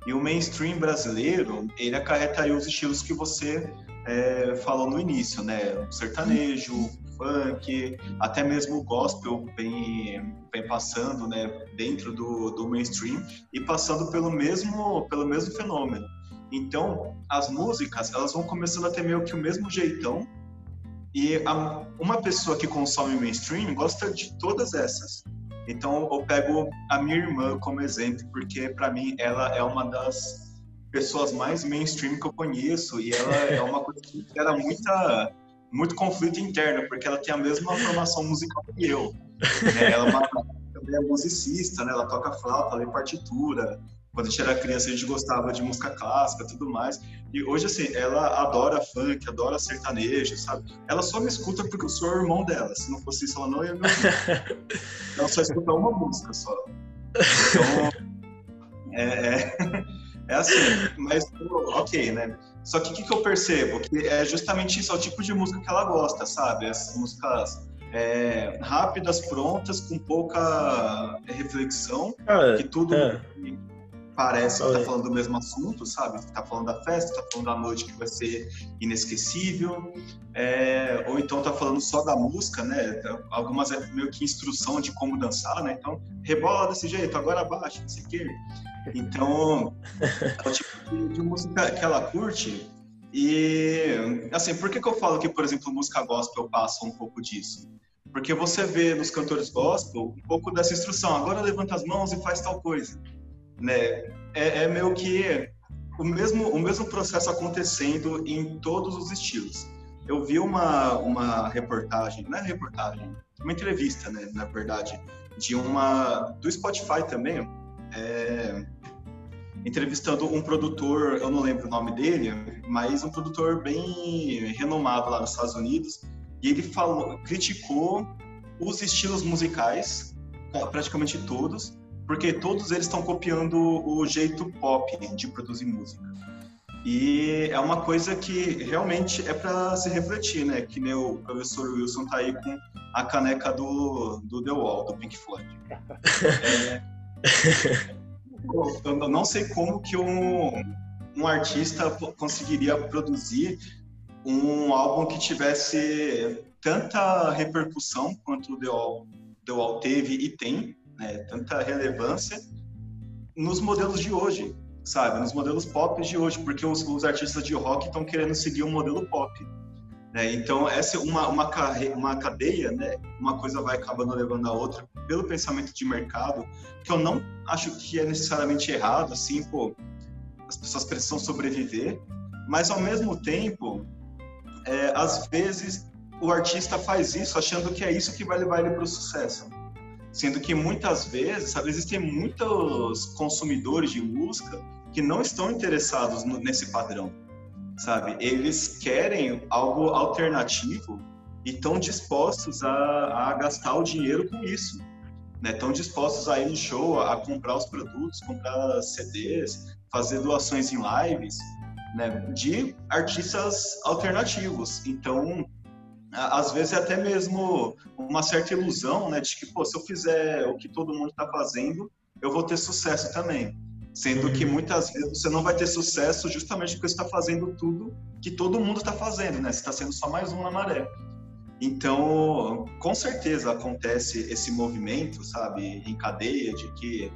E o mainstream brasileiro, ele acarretaria os estilos que você é, falou no início, né? O sertanejo, funk, até mesmo o gospel vem, vem passando, né? Dentro do, do mainstream e passando pelo mesmo, pelo mesmo fenômeno. Então, as músicas, elas vão começando a ter meio que o mesmo jeitão. E a, uma pessoa que consome mainstream gosta de todas essas. Então, eu pego a minha irmã como exemplo, porque para mim ela é uma das pessoas mais mainstream que eu conheço e ela é uma coisa que gera muita muito conflito interno, porque ela tem a mesma formação musical que eu. Né? Ela é uma, também é musicista, né? Ela toca flauta, lê partitura. Quando a gente era criança, a gente gostava de música clássica tudo mais. E hoje, assim, ela adora funk, adora sertanejo, sabe? Ela só me escuta porque eu sou o irmão dela. Se não fosse isso, ela não ia me ouvir. [LAUGHS] ela só escuta uma música só. Então, é, é, [LAUGHS] é assim, mas ok, né? Só que o que, que, eu percebo? Que é justamente isso, é o tipo de música que ela gosta, sabe? Essas músicas é, rápidas, prontas, com pouca reflexão, ah, que tudo é. Parece que tá falando do mesmo assunto, sabe? Tá falando da festa, tá falando da noite que vai ser inesquecível, é, ou então tá falando só da música, né? Algumas é meio que instrução de como dançar, né? Então, rebola desse jeito, agora abaixa, não sei o quê. Então, é o tipo de, de, música que ela curte. E, assim, por que, que eu falo que, por exemplo, música gospel passa um pouco disso? Porque você vê nos cantores gospel um pouco dessa instrução. Agora levanta as mãos e faz tal coisa. Né? É, é meio que o mesmo, o mesmo processo acontecendo em todos os estilos. Eu vi uma, uma reportagem, não é reportagem, uma entrevista, né, na verdade, de uma do Spotify também, é, entrevistando um produtor, eu não lembro o nome dele, mas um produtor bem renomado lá nos Estados Unidos, e ele falou, criticou os estilos musicais, praticamente todos, porque todos eles estão copiando o jeito pop de produzir música. E é uma coisa que realmente é para se refletir, né? Que nem o professor Wilson tá aí com a caneca do, do The Wall, do Pink Floyd. É, eu não sei como que um, um artista conseguiria produzir um álbum que tivesse tanta repercussão quanto o The Wall, The Wall teve e tem, né, tanta relevância nos modelos de hoje, sabe? Nos modelos pop de hoje, porque os, os artistas de rock estão querendo seguir o um modelo pop. Né? Então, essa é uma, uma, uma cadeia, né? uma coisa vai acabando levando a outra pelo pensamento de mercado, que eu não acho que é necessariamente errado, assim, pô, as pessoas precisam sobreviver, mas ao mesmo tempo, é, às vezes o artista faz isso achando que é isso que vai levar ele para o sucesso. Sendo que muitas vezes, sabe, existem muitos consumidores de música que não estão interessados no, nesse padrão sabe? Eles querem algo alternativo e estão dispostos a, a, gastar o dinheiro com isso. Estão né? dispostos a ir no show, a comprar os produtos, comprar CDs, fazer doações em lives né? de artistas alternativos. Então, às vezes é até mesmo uma certa ilusão né? de que, pô, se eu fizer o que todo mundo está fazendo, eu vou ter sucesso também. Sendo que uhum. muitas vezes você não vai ter sucesso justamente porque você está fazendo tudo que todo mundo está fazendo, né? Você está sendo só mais um na maré. Então, com certeza acontece esse movimento, sabe, em cadeia, de que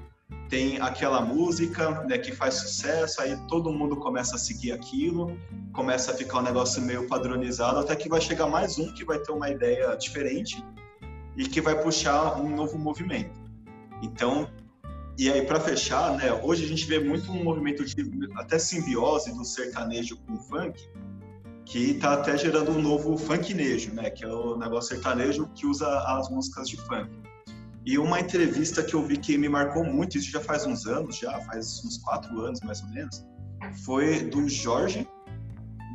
tem aquela música né, que faz sucesso, aí todo mundo começa a seguir aquilo, começa a ficar um negócio meio padronizado, até que vai chegar mais um que vai ter uma ideia diferente e que vai puxar um novo movimento. Então, e aí, para fechar, né, hoje a gente vê muito um movimento de até simbiose do sertanejo com o funk, que está até gerando um novo funknejo, né, que é o negócio sertanejo que usa as músicas de funk. E uma entrevista que eu vi que me marcou muito, isso já faz uns anos, já faz uns quatro anos mais ou menos, foi do Jorge,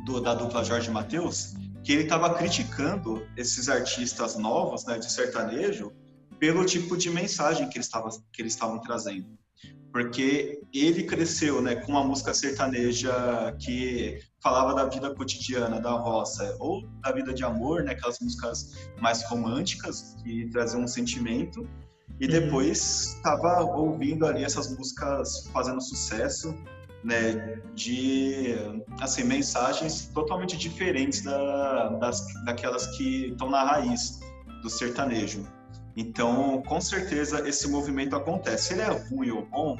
do, da dupla Jorge Matheus, que ele estava criticando esses artistas novos, né, de sertanejo, pelo tipo de mensagem que eles que eles estavam trazendo porque ele cresceu né com uma música sertaneja que falava da vida cotidiana da roça ou da vida de amor né aquelas músicas mais românticas que traziam um sentimento e uhum. depois estava ouvindo ali essas músicas fazendo sucesso né de assim mensagens totalmente diferentes da, das daquelas que estão na raiz do sertanejo então, com certeza, esse movimento acontece. Se ele é ruim ou bom,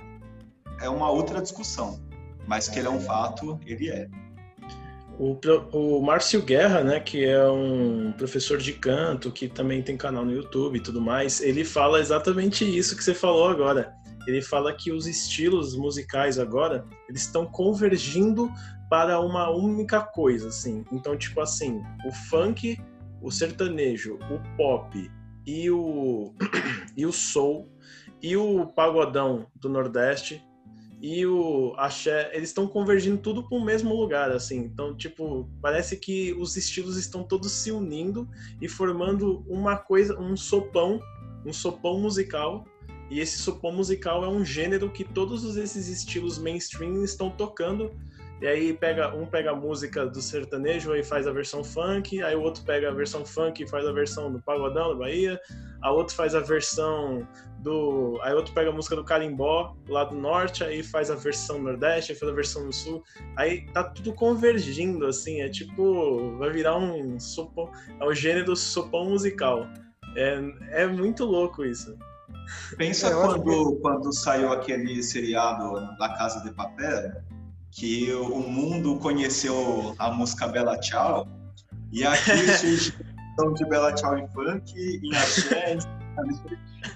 é uma outra discussão. Mas que ele é um fato, ele é. O, o Márcio Guerra, né, que é um professor de canto, que também tem canal no YouTube e tudo mais, ele fala exatamente isso que você falou agora. Ele fala que os estilos musicais agora, eles estão convergindo para uma única coisa, assim. Então, tipo assim, o funk, o sertanejo, o pop e o, [CLEARS THROAT] e o soul e o pagodão do Nordeste e o axé, eles estão convergindo tudo para o mesmo lugar, assim. Então, tipo, parece que os estilos estão todos se unindo e formando uma coisa, um sopão, um sopão musical. E esse sopão musical é um gênero que todos esses estilos mainstream estão tocando e aí pega um pega a música do sertanejo e faz a versão funk, aí o outro pega a versão funk e faz a versão do pagodão da Bahia, a outro faz a versão do, aí outro pega a música do carimbó lá do norte, aí faz a versão nordeste, faz a versão do sul, aí tá tudo convergindo assim, é tipo vai virar um sopão, é o gênero sopão musical. É, é muito louco isso. Pensa é, quando, que... quando saiu aquele seriado La Casa de Papel, que o mundo conheceu a música Bela Tchau, e aqui [LAUGHS] surgiu de Bela Tchau em funk, em axé,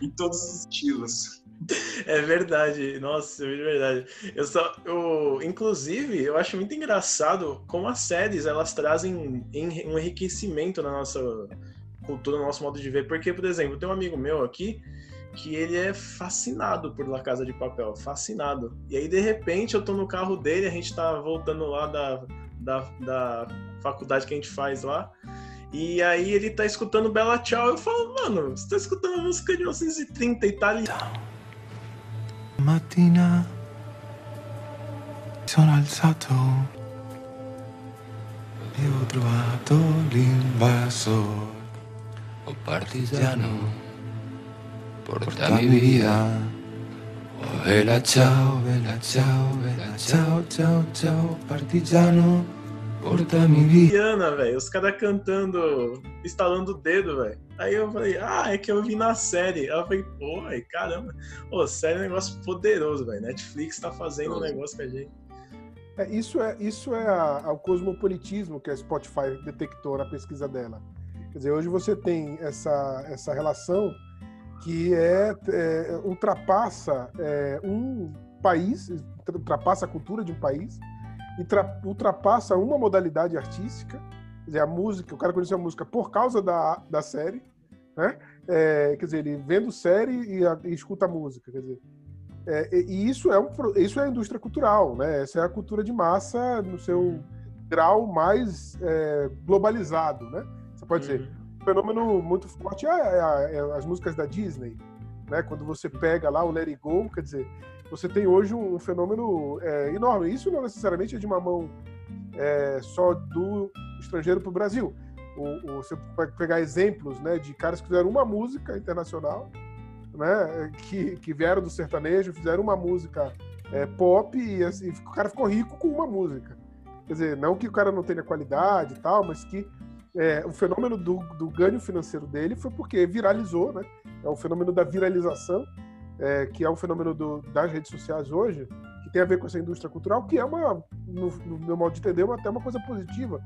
em todos os estilos. É verdade, nossa, é verdade. Eu só, eu, inclusive, eu acho muito engraçado como as séries elas trazem um enriquecimento na nossa cultura, no nosso modo de ver. Porque, por exemplo, tem um amigo meu aqui que ele é fascinado por La Casa de Papel, fascinado. E aí, de repente, eu tô no carro dele, a gente tá voltando lá da, da, da faculdade que a gente faz lá. E aí ele tá escutando Bela Tchau. Eu falo, mano, você tá escutando a música de 1930 italiana. Mattina sono alzato e ho trovato l'invasor, o partigiano. Porta mi vida. Oh, vela, ciao, vela, ciao, vela, ciao, ciao, ciao, partigiano, porta mi vida. Diana, velho, os caras cantando, instalando o dedo, velho. Aí eu falei, ah, é que eu vi na série. Aí eu falei, pô, caramba. Pô, série é um negócio poderoso, velho. Netflix tá fazendo um negócio com a gente. É, isso é, isso é a, a, o cosmopolitismo que a Spotify detectou na pesquisa dela. Quer dizer, hoje você tem essa, essa relação que é, é ultrapassa é, um país, ultrapassa a cultura de um país, e ultrapassa uma modalidade artística, quer dizer, a música, o cara conheceu a música por causa da, da série, né? É, quer dizer, ele vendo série e, a, e escuta a música, quer dizer, é, e isso é, um, isso é a indústria cultural, né? Essa é a cultura de massa no seu grau mais é, globalizado, né? Você pode dizer, uhum fenômeno muito forte é, é, é, as músicas da Disney, né? Quando você pega lá o Let It Go, quer dizer, você tem hoje um, fenômeno é, enorme. Isso não necessariamente é de uma mão é, só do estrangeiro para o Brasil. Você pode pegar exemplos, né, de caras que fizeram uma música internacional, né, que, que vieram do sertanejo, fizeram uma música é, pop e assim, o cara ficou rico com uma música. Quer dizer, não que o cara não tenha qualidade e tal, mas que é, o fenômeno do, do, ganho financeiro dele foi porque viralizou, né? É o fenômeno da viralização, é, que é o fenômeno do, das redes sociais hoje, que tem a ver com essa indústria cultural, que é uma, no, no meu modo de entender, até uma coisa positiva,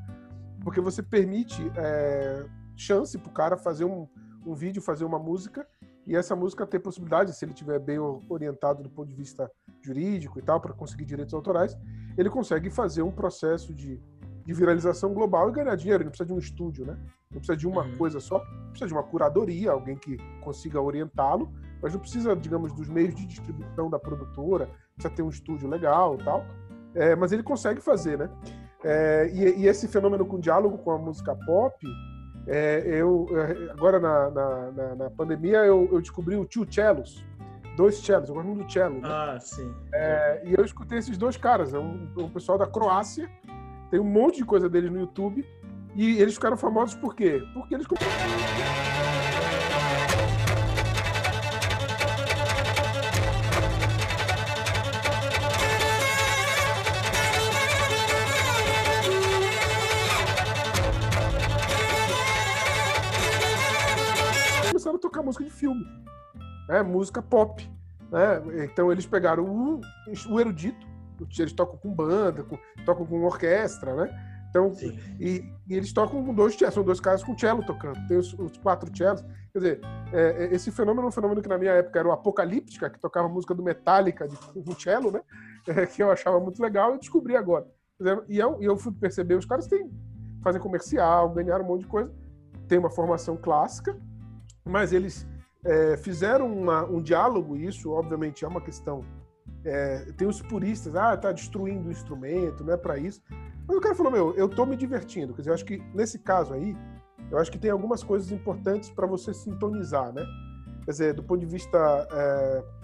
porque você permite é, chance para o cara fazer um, um vídeo, fazer uma música, e essa música ter possibilidade, se ele tiver bem orientado do ponto de vista jurídico e tal, para conseguir direitos autorais, ele consegue fazer um processo de de viralização global e ganhar dinheiro. Não precisa de um estúdio, né? Não precisa de uma uhum. coisa só, precisa de uma curadoria, alguém que consiga orientá-lo, mas não precisa, digamos, dos meios de distribuição da produtora, precisa ter um estúdio legal e tal. É, mas ele consegue fazer, né? É, e, e, esse fenômeno com diálogo com a música pop, é, eu é, agora na, na, na, na pandemia eu, eu, descobri o tio Cellos, dois cellos, eu gosto muito do cello. Né? Ah, sim. É, e eu escutei esses dois caras, é um, um pessoal da Croácia tem um monte de coisa deles no YouTube. E eles ficaram famosos por quê? Porque eles começaram a tocar música de filme, né? música pop. Né? Então eles pegaram o, o erudito, eles tocam com banda, com, tocam com orquestra, né? Então, e, e, eles tocam com dois são dois caras com cello tocando. Tem os, os quatro cellos. Quer dizer, é, é, esse fenômeno é um fenômeno que na minha época era o Apocalíptica, que tocava música do Metallica de, com cello, né? [LAUGHS] É, que eu achava muito legal e descobri agora. E eu, e eu fui perceber, os caras têm, fazem comercial, ganharam um monte de coisa, tem uma formação clássica, mas eles é, fizeram uma, um diálogo, e isso obviamente é uma questão. É, tem os puristas, ah, tá destruindo o instrumento, não é para isso. Mas o cara falou, meu, eu tô me divertindo. Quer dizer, eu acho que nesse caso aí, eu acho que tem algumas coisas importantes para você sintonizar, né? Quer dizer, do ponto de vista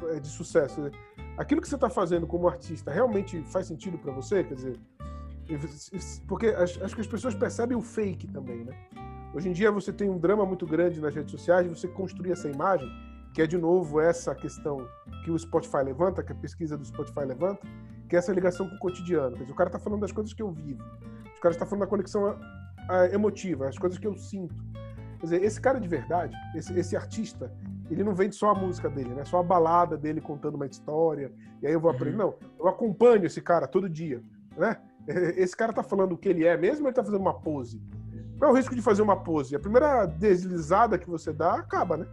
é, de sucesso, aquilo que você está fazendo como artista realmente faz sentido para você? Quer dizer, porque acho que as pessoas percebem o fake também, né? Hoje em dia você tem um drama muito grande nas redes sociais, você construir essa imagem, que é de novo essa questão que o Spotify levanta, que a pesquisa do Spotify levanta, que é essa ligação com o cotidiano. Dizer, o cara está falando das coisas que eu vivo, os caras estão falando da conexão emotiva, as coisas que eu sinto. Quer dizer, esse cara de verdade, esse, esse artista, ele não vende só a música dele, né? Só a balada dele contando uma história, e aí eu vou aprender. Uhum. Não, eu acompanho esse cara todo dia, né? [LAUGHS] Esse cara tá falando o que ele é mesmo ou ele tá fazendo uma pose? Qual é o risco de fazer uma pose? A primeira deslizada que você dá, acaba, né?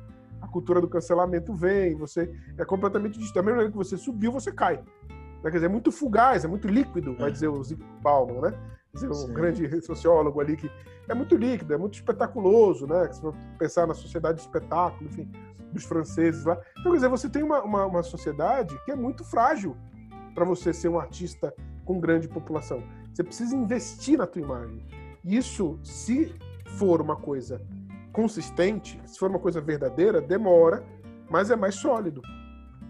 Cultura do cancelamento vem, você é completamente distinto. Da mesma maneira que você subiu, você cai. Né? Quer dizer, é muito fugaz, é muito líquido, vai é. dizer o Zico Bauman, né? Quer dizer, um grande sociólogo ali que é muito líquido, é muito espetaculoso, né? Se for pensar na sociedade de espetáculo, enfim, dos franceses lá. Então, quer dizer, você tem uma, uma, uma sociedade que é muito frágil para você ser um artista com grande população. Você precisa investir na tua imagem. Isso, se for uma coisa consistente, se for uma coisa verdadeira, demora, mas é mais sólido.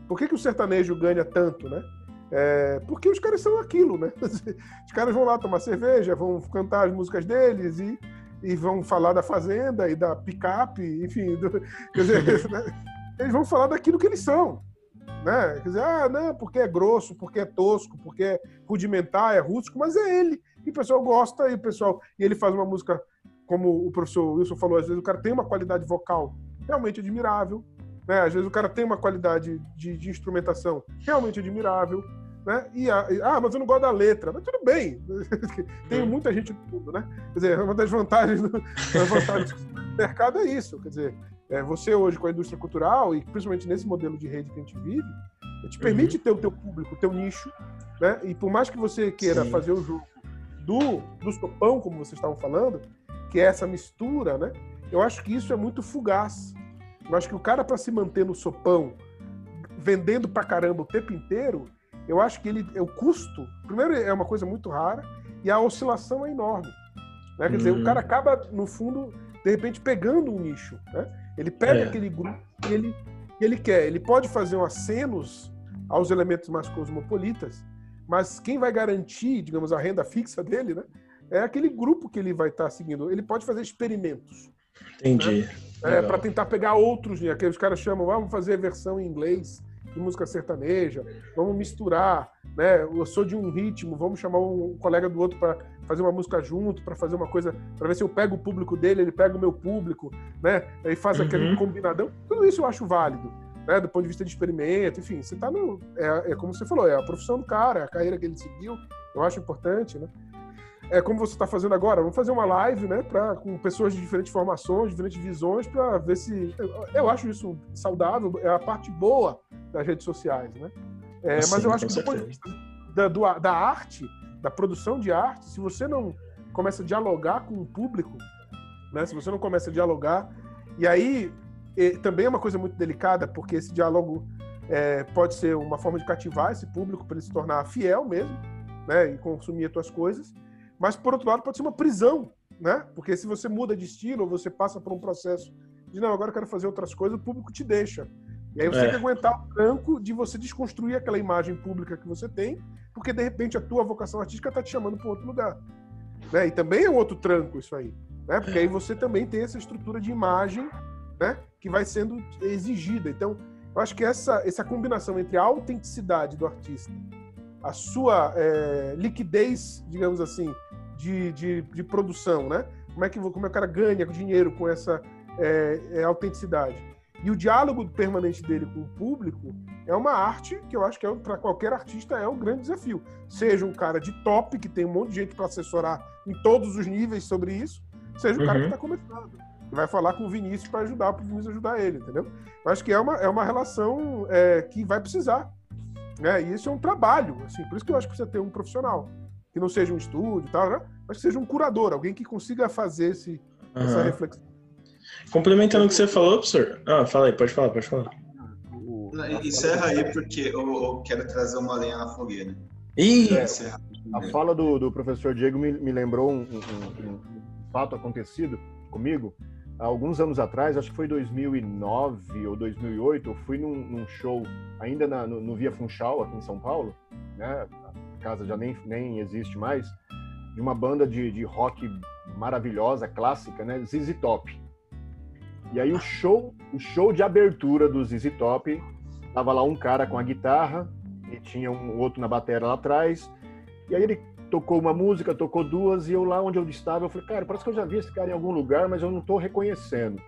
Por que, que o sertanejo ganha tanto, né? É, porque os caras são aquilo, né? [LAUGHS] Os caras vão lá tomar cerveja, vão cantar as músicas deles e, e vão falar da fazenda e da picape, enfim. Do, quer dizer, [LAUGHS] né? eles vão falar daquilo que eles são. Né? Quer dizer, ah, não, porque é grosso, porque é tosco, porque é rudimentar, é rústico, mas é ele. E o pessoal gosta, e o pessoal. E ele faz uma música, como o professor Wilson falou, às vezes o cara tem uma qualidade vocal realmente admirável. Né? Às vezes o cara tem uma qualidade de, de instrumentação realmente admirável. Né? E, a, e, ah, mas eu não gosto da letra. Mas tudo bem. [LAUGHS] tem é. muita gente tudo, né? Quer dizer, uma das vantagens do, das vantagens do mercado é isso. Quer dizer, é, você hoje com a indústria cultural, e principalmente nesse modelo de rede que a gente vive, te permite uhum. ter o teu público, o teu nicho, né? E por mais que você queira Sim. fazer o jogo do, do sopão, como vocês estavam falando, que é essa mistura, né? Eu acho que isso é muito fugaz. Eu acho que o cara, para se manter no sopão, vendendo pra caramba o tempo inteiro, eu acho que ele, o custo, primeiro, é uma coisa muito rara, e a oscilação é enorme. Né? Quer dizer, o cara uhum. acaba, no fundo, de repente, pegando um nicho. Né? Ele pega é. aquele grupo e ele, ele quer. Ele pode fazer um acenos aos elementos mais cosmopolitas, mas quem vai garantir, digamos, a renda fixa dele, né? É aquele grupo que ele vai estar tá seguindo. Ele pode fazer experimentos. Entendi. Né? É, para tentar pegar outros, né? aqueles caras chamam, vamos fazer versão em inglês de música sertaneja, vamos misturar, né? Eu sou de um ritmo, vamos chamar um colega do outro para fazer uma música junto, para fazer uma coisa, para ver se eu pego o público dele, ele pega o meu público, né? E faz uhum. aquele combinadão. Tudo isso eu acho válido né, do ponto de vista de experimento, enfim, você tá no. É, é, como você falou, é a profissão do cara, é a carreira que ele seguiu, eu acho importante, né? É como você está fazendo agora, vamos fazer uma live, né, pra, com pessoas de diferentes formações, diferentes visões, para ver se. Eu, eu, acho isso saudável, é a parte boa das redes sociais, né? É, Sim, mas eu acho que do ponto de vista da, do, da arte, da produção de arte, se você não começa a dialogar com o público, né, se você não começa a dialogar, e aí e também é uma coisa muito delicada, porque esse diálogo é, pode ser uma forma de cativar esse público para ele se tornar fiel mesmo, né, e consumir as tuas coisas. Mas, por outro lado, pode ser uma prisão, né? Porque se você muda de estilo, ou você passa por um processo de, não, agora eu quero fazer outras coisas, o público te deixa. E aí você é. tem que aguentar o tranco de você desconstruir aquela imagem pública que você tem, porque, de repente, a tua vocação artística está te chamando para outro lugar. Né? E também é um outro tranco isso aí. Né? Porque aí você também tem essa estrutura de imagem né, que vai sendo exigida. Então, eu acho que essa, essa combinação entre a autenticidade do artista, a sua é, liquidez, digamos assim, de, de, de, produção, né? Como é, que, como é que o cara ganha dinheiro com essa é, é, autenticidade? E o diálogo permanente dele com o público é uma arte que eu acho que é, para qualquer artista é um grande desafio. Seja um cara de top, que tem um monte de gente para assessorar em todos os níveis sobre isso, seja um cara que está uhum. começando. E vai falar com o Vinícius para ajudar, para o Vinícius ajudar ele, entendeu? Eu acho que é uma, é uma relação é, que vai precisar. Né? E isso é um trabalho, assim, por isso que eu acho que precisa ter um profissional. Que não seja um estúdio e tal, né? mas que seja um curador, alguém que consiga fazer esse, uhum. essa reflexão. Complementando o que você falou, professor. Ah, fala aí, pode falar, pode falar. Encerra aí, porque eu, eu quero trazer uma lenha na fogueira. Ih! A fala do, do professor Diego me, me lembrou um, um, um, fato acontecido comigo. Alguns anos atrás, acho que foi 2009 ou 2008, eu fui num, num show ainda na, no, no, Via Funchal, aqui em São Paulo, né? A casa já nem, nem existe mais, de uma banda de, de rock maravilhosa, clássica, né? ZZ Top. E aí o show, o show de abertura do ZZ Top, tava lá um cara com a guitarra e tinha um outro na bateria lá atrás. E aí ele tocou uma música, tocou duas e eu lá onde eu estava, eu falei, cara, parece que eu já vi esse cara em algum lugar, mas eu não estou reconhecendo.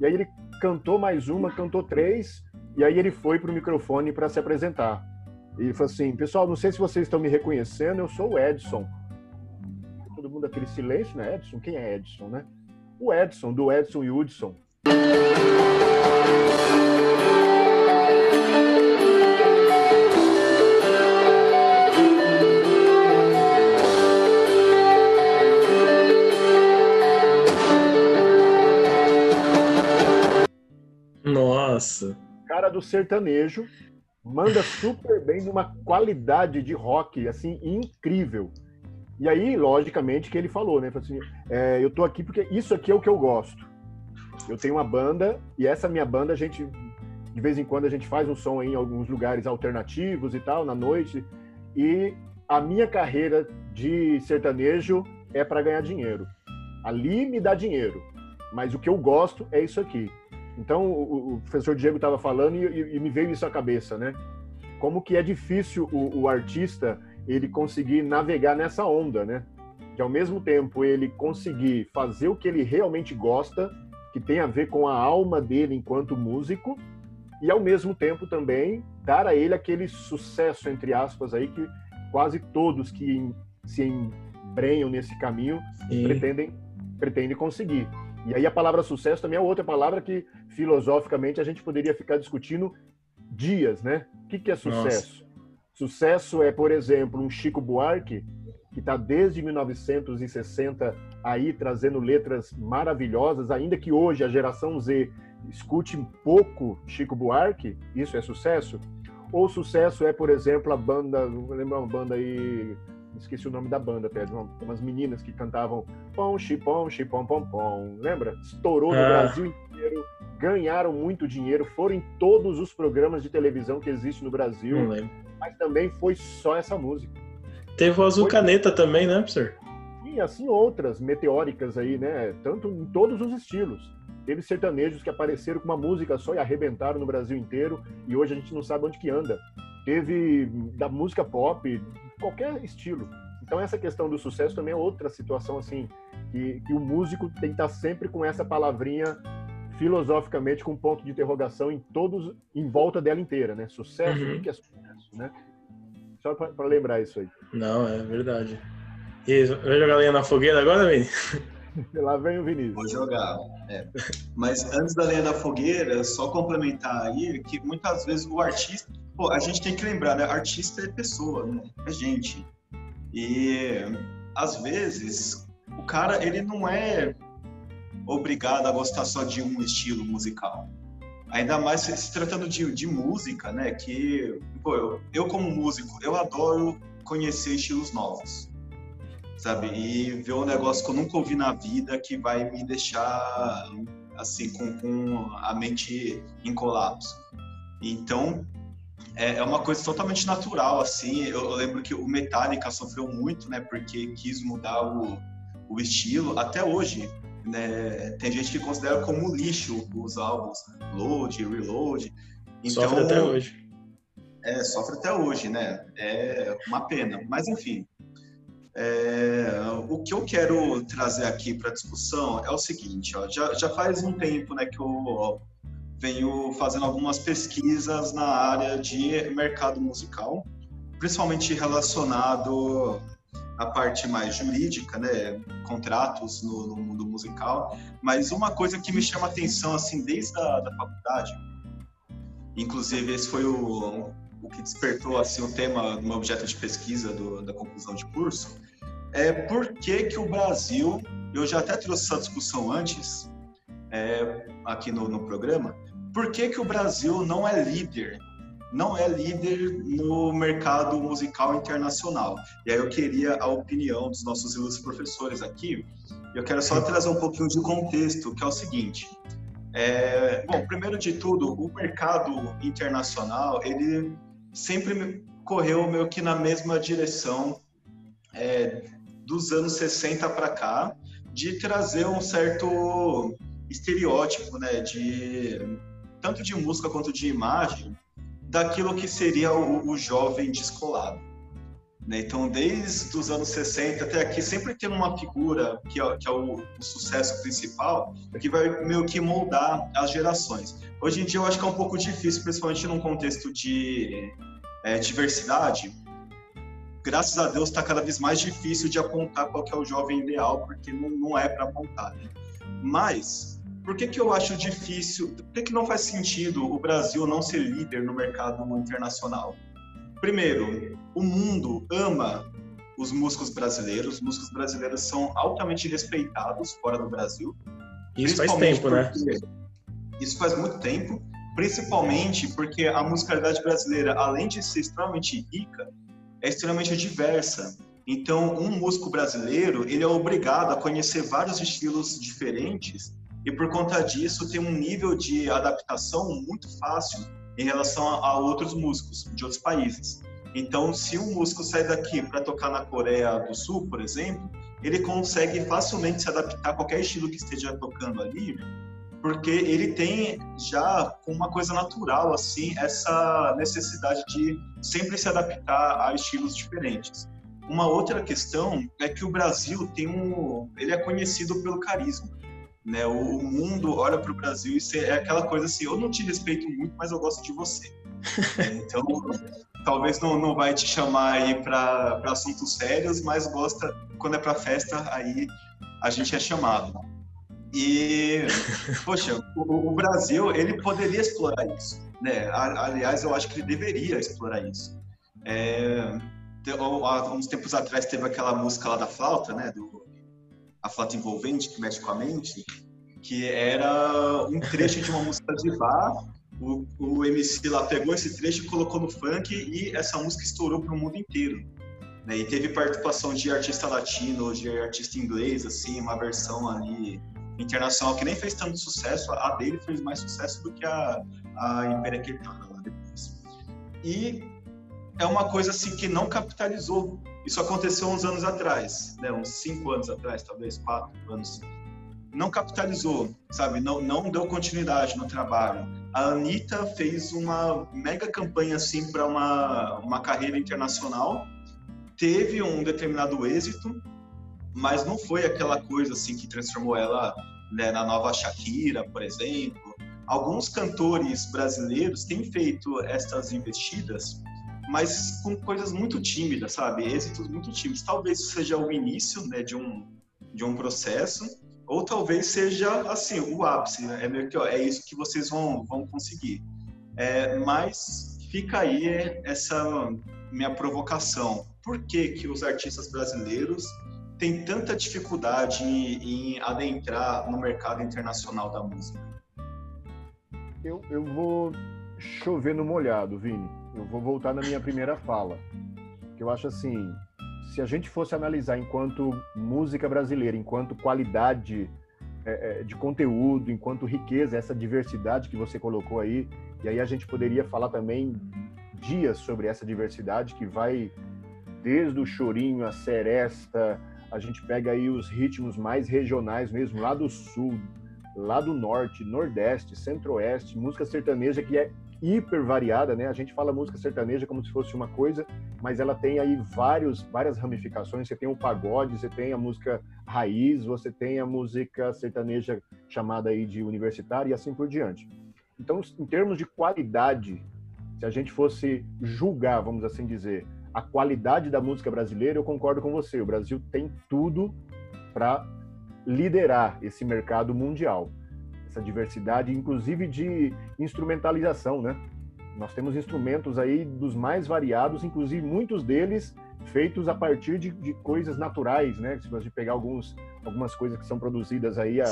E aí ele cantou mais uma, cantou três, e aí ele foi pro microfone para se apresentar. E falou assim, pessoal, não sei se vocês estão me reconhecendo, eu sou o Edson. Todo mundo aquele silêncio, né? Edson, quem é Edson, né? O Edson, do Edson e Hudson. Nossa. Cara do sertanejo manda super bem numa qualidade de rock assim incrível. E aí, logicamente, que ele falou, né? Falou assim, é, eu tô aqui porque isso aqui é o que eu gosto. Eu tenho uma banda e essa minha banda a gente de vez em quando a gente faz um som em alguns lugares alternativos e tal na noite e a minha carreira de sertanejo é para ganhar dinheiro. Ali me dá dinheiro, mas o que eu gosto é isso aqui. Então o, o professor Diego estava falando e, e, e, me veio isso à cabeça, né? Como que é difícil o, o artista ele conseguir navegar nessa onda, né? De ao mesmo tempo ele conseguir fazer o que ele realmente gosta que tem a ver com a alma dele enquanto músico e ao mesmo tempo também dar a ele aquele sucesso entre aspas aí que quase todos que se embrenham nesse caminho Sim. pretendem pretendem conseguir. E aí a palavra sucesso também é outra palavra que filosoficamente a gente poderia ficar discutindo dias, né? O que, que é sucesso? Nossa. Sucesso é, por exemplo, um Chico Buarque que está desde 1960 aí trazendo letras maravilhosas, ainda que hoje a geração Z escute pouco Chico Buarque, isso é sucesso? Ou sucesso é, por exemplo, a banda, lembra uma banda aí, esqueci o nome da banda até, umas meninas que cantavam pom, xipom, xipom, pom, pom, lembra? Estourou no ah. Brasil inteiro, ganharam muito dinheiro, foram em todos os programas de televisão que existem no Brasil, mas também foi só essa música. Teve o Azul Foi... Caneta também, né, professor? E assim outras meteóricas aí, né? Tanto em todos os estilos. Teve sertanejos que apareceram com uma música só e arrebentaram no Brasil inteiro e hoje a gente não sabe onde que anda. Teve da música pop, qualquer estilo. Então essa questão do sucesso também é outra situação assim que, que o músico tem que estar sempre com essa palavrinha filosoficamente com um ponto de interrogação em todos em volta dela inteira, né? Sucesso, uhum. o que é sucesso, né? Só para lembrar isso aí. Não, é verdade. E vai jogar lenha na fogueira agora, Vini? [LAUGHS] [LAUGHS] Lá vem o Vinícius. Vou jogar. É. Mas antes da lenha da fogueira, só complementar aí que muitas vezes o artista. Pô, a gente tem que lembrar, né? Artista é pessoa, né? É gente. E às vezes o cara ele não é obrigado a gostar só de um estilo musical. Ainda mais se tratando de, de música, né? Que, pô, eu, eu como músico, eu adoro conhecer estilos novos, sabe? E ver um negócio que eu nunca ouvi na vida que vai me deixar, assim, com, com a mente em colapso. Então, é, é uma coisa totalmente natural, assim. Eu, lembro que o Metallica sofreu muito, né? Porque quis mudar o, o estilo. Até hoje, né, tem gente que considera como lixo os álbuns, load, reload. Então, sofre até hoje. É, sofre até hoje, né? É uma pena. Mas, enfim, é, o que eu quero trazer aqui para discussão é o seguinte, ó, já, já faz um tempo né, que eu venho fazendo algumas pesquisas na área de mercado musical, principalmente relacionado à parte mais jurídica, né, contratos no, no mundo musical. Mas uma coisa que me chama atenção assim desde a da faculdade, inclusive esse foi o, o que despertou assim o tema, meu objeto de pesquisa do, da conclusão de curso, é por que que o Brasil, eu já até trouxe essa discussão antes é, aqui no, no programa, por que, que o Brasil não é líder? Não é líder no mercado musical internacional. E aí eu queria a opinião dos nossos ilustres professores aqui. Eu quero só trazer um pouquinho de contexto, que é o seguinte. É, bom, primeiro de tudo, o mercado internacional, ele sempre correu meio que na mesma direção é, dos anos 60 para cá, de trazer um certo estereótipo, né, de tanto de música quanto de imagem, daquilo que seria o, o jovem descolado. Né? Então, desde os anos 60 até aqui, sempre tem uma figura que é, que é o, o, sucesso principal, que vai meio que moldar as gerações. Hoje em dia, eu acho que é um pouco difícil, principalmente num contexto de é, diversidade. Graças a Deus, está cada vez mais difícil de apontar qual é o jovem ideal, porque não, não é para apontar. Né? Mas por que, que eu acho difícil, por que, que não faz sentido o Brasil não ser líder no mercado internacional? Primeiro, o mundo ama os músicos brasileiros, os músicos brasileiros são altamente respeitados fora do Brasil. Isso faz tempo, né? Isso faz muito tempo, principalmente porque a musicalidade brasileira, além de ser extremamente rica, é extremamente diversa. Então, um músico brasileiro, ele é obrigado a conhecer vários estilos diferentes e por conta disso tem um nível de adaptação muito fácil em relação a, outros músicos de outros países. Então, se um músico sai daqui para tocar na Coreia do Sul, por exemplo, ele consegue facilmente se adaptar a qualquer estilo que esteja tocando ali, porque ele tem já uma coisa natural assim essa necessidade de sempre se adaptar a estilos diferentes. Uma outra questão é que o Brasil tem um, ele é conhecido pelo carisma. Né? O, mundo olha para o Brasil e é aquela coisa assim: eu não te respeito muito, mas eu gosto de você. [LAUGHS] então, talvez não, não vai te chamar aí para assuntos sérios, mas gosta quando é para festa, aí a gente é chamado. E, poxa, o, o, Brasil, ele poderia explorar isso, né? Aliás, eu acho que ele deveria explorar isso. É, há uns tempos atrás teve aquela música lá da flauta, né? Do, a flauta envolvente, que mexe com a mente, que era um trecho de uma música de bar. O, o MC lá pegou esse trecho e colocou no funk e essa música estourou para o mundo inteiro. Né? E teve participação de artista latino, de artista inglês, assim, uma versão ali internacional que nem fez tanto sucesso. A dele fez mais sucesso do que a, a Impéria lá depois. E é uma coisa assim que não capitalizou isso aconteceu uns anos atrás, né? uns cinco anos atrás, talvez quatro anos. Não capitalizou, sabe? Não, não deu continuidade no trabalho. A Anitta fez uma mega campanha assim para uma, uma carreira internacional, teve um determinado êxito, mas não foi aquela coisa assim que transformou ela né, na nova Shakira, por exemplo. Alguns cantores brasileiros têm feito estas investidas mas com coisas muito tímidas, sabe? Êxitos muito tímidos. Talvez seja o início né, de, um, de um processo, ou talvez seja, assim, o ápice. Né? É meio que, ó, é isso que vocês vão, vão conseguir. É, mas fica aí essa minha provocação. Por que, que os artistas brasileiros têm tanta dificuldade em, em adentrar no mercado internacional da música? Eu, eu vou chover no molhado, Vini eu vou voltar na minha primeira fala, que eu acho assim, se a gente fosse analisar enquanto música brasileira, enquanto qualidade é, é, de conteúdo, enquanto riqueza, essa diversidade que você colocou aí, e aí a gente poderia falar também dias sobre essa diversidade que vai desde o chorinho, a seresta, a gente pega aí os ritmos mais regionais mesmo, lá do sul, lá do norte, nordeste, centro-oeste, música sertaneja que é hiper variada, né? A gente fala música sertaneja como se fosse uma coisa, mas ela tem aí vários, várias ramificações. Você tem o pagode, você tem a música raiz, você tem a música sertaneja chamada aí de universitária e assim por diante. Então, em termos de qualidade, se a gente fosse julgar, vamos assim dizer, a qualidade da música brasileira, eu concordo com você. O Brasil tem tudo para liderar esse mercado mundial. Essa diversidade, inclusive de instrumentalização, né? Nós temos instrumentos aí dos mais variados, inclusive muitos deles feitos a partir de, de coisas naturais, né? Se você pegar alguns, algumas coisas que são produzidas aí, a,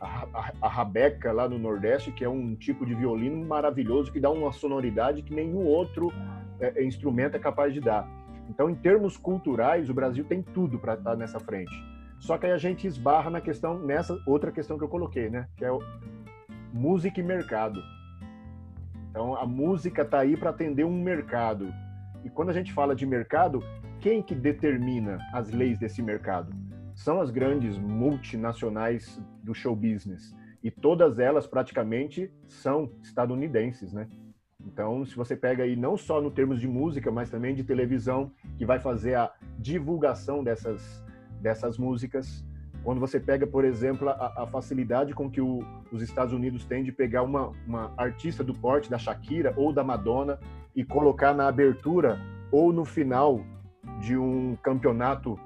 a, a, a, rabeca lá no Nordeste, que é um tipo de violino maravilhoso que dá uma sonoridade que nenhum outro é, é instrumento é capaz de dar. Então, em termos culturais, o Brasil tem tudo para estar tá nessa frente. Só que aí a gente esbarra na questão, nessa outra questão que eu coloquei, né? Que é o música e mercado. Então, a música está aí para atender um mercado. E quando a gente fala de mercado, quem que determina as leis desse mercado? São as grandes multinacionais do show business. E todas elas praticamente são estadunidenses, né? Então, se você pega aí não só no termos de música, mas também de televisão, que vai fazer a divulgação dessas, dessas músicas, quando você pega, por exemplo, a, a facilidade com que o, os Estados Unidos têm de pegar uma, uma artista do porte da Shakira ou da Madonna e colocar na abertura ou no final de um campeonato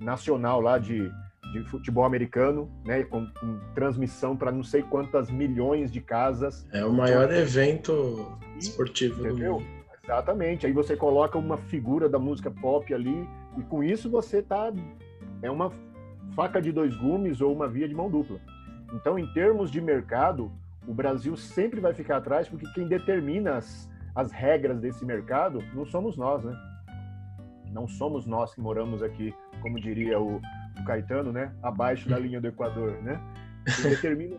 nacional lá de, de futebol americano, né, com, com transmissão para não sei quantas milhões de casas. É o maior evento esportivo Entendeu? do mundo. Exatamente. Aí você coloca uma figura da música pop ali e com isso você tá é uma faca de dois gumes ou uma via de mão dupla. Então, em termos de mercado, o Brasil sempre vai ficar atrás porque quem determina as, as regras desse mercado não somos nós, né? Não somos nós que moramos aqui, como diria o, o Caetano, né? Abaixo da linha do Equador, né? Quem determina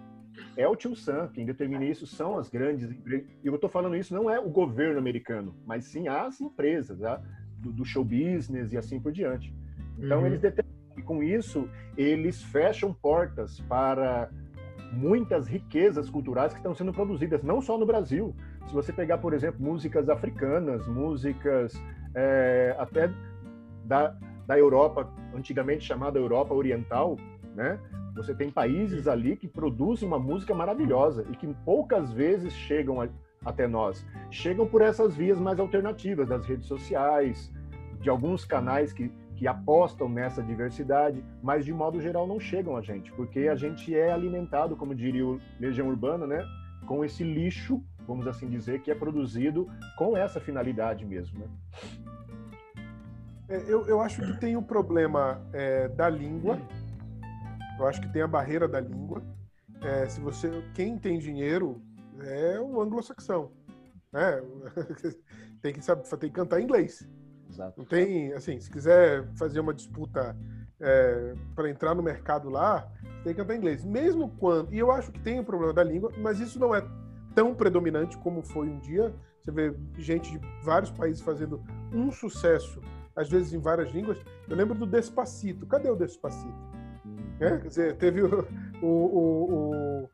é o Tio Sam, quem determina isso são as grandes empresas. E eu estou falando isso não é o governo americano, mas sim as empresas tá? Do, do, show business e assim por diante. Então, uhum. eles determinam, e com isso, eles fecham portas para muitas riquezas culturais que estão sendo produzidas, não só no Brasil. Se você pegar, por exemplo, músicas africanas, músicas é, até da, da Europa, antigamente chamada Europa Oriental, né? Você tem países ali que produzem uma música maravilhosa e que poucas vezes chegam a, até nós. Chegam por essas vias mais alternativas, das redes sociais, de alguns canais que, que apostam nessa diversidade, mas de modo geral não chegam a gente, porque a gente é alimentado, como diria o Legião Urbana, né? Com esse lixo, vamos assim dizer, que é produzido com essa finalidade mesmo, né? É, eu, eu acho que tem o problema é, da língua. Eu acho que tem a barreira da língua. É, se você, quem tem dinheiro é o anglo-saxão, né? [LAUGHS] tem que saber, tem que cantar em inglês. Exato. Não tem, assim, se quiser fazer uma disputa é, para entrar no mercado lá, tem que cantar em inglês. Mesmo quando, e eu acho que tem o problema da língua, mas isso não é tão predominante como foi um dia. Você vê gente de vários países fazendo um sucesso às vezes em várias línguas. Eu lembro do Despacito. Cadê o Despacito? Hum. É, quer dizer, teve o, o, o, o,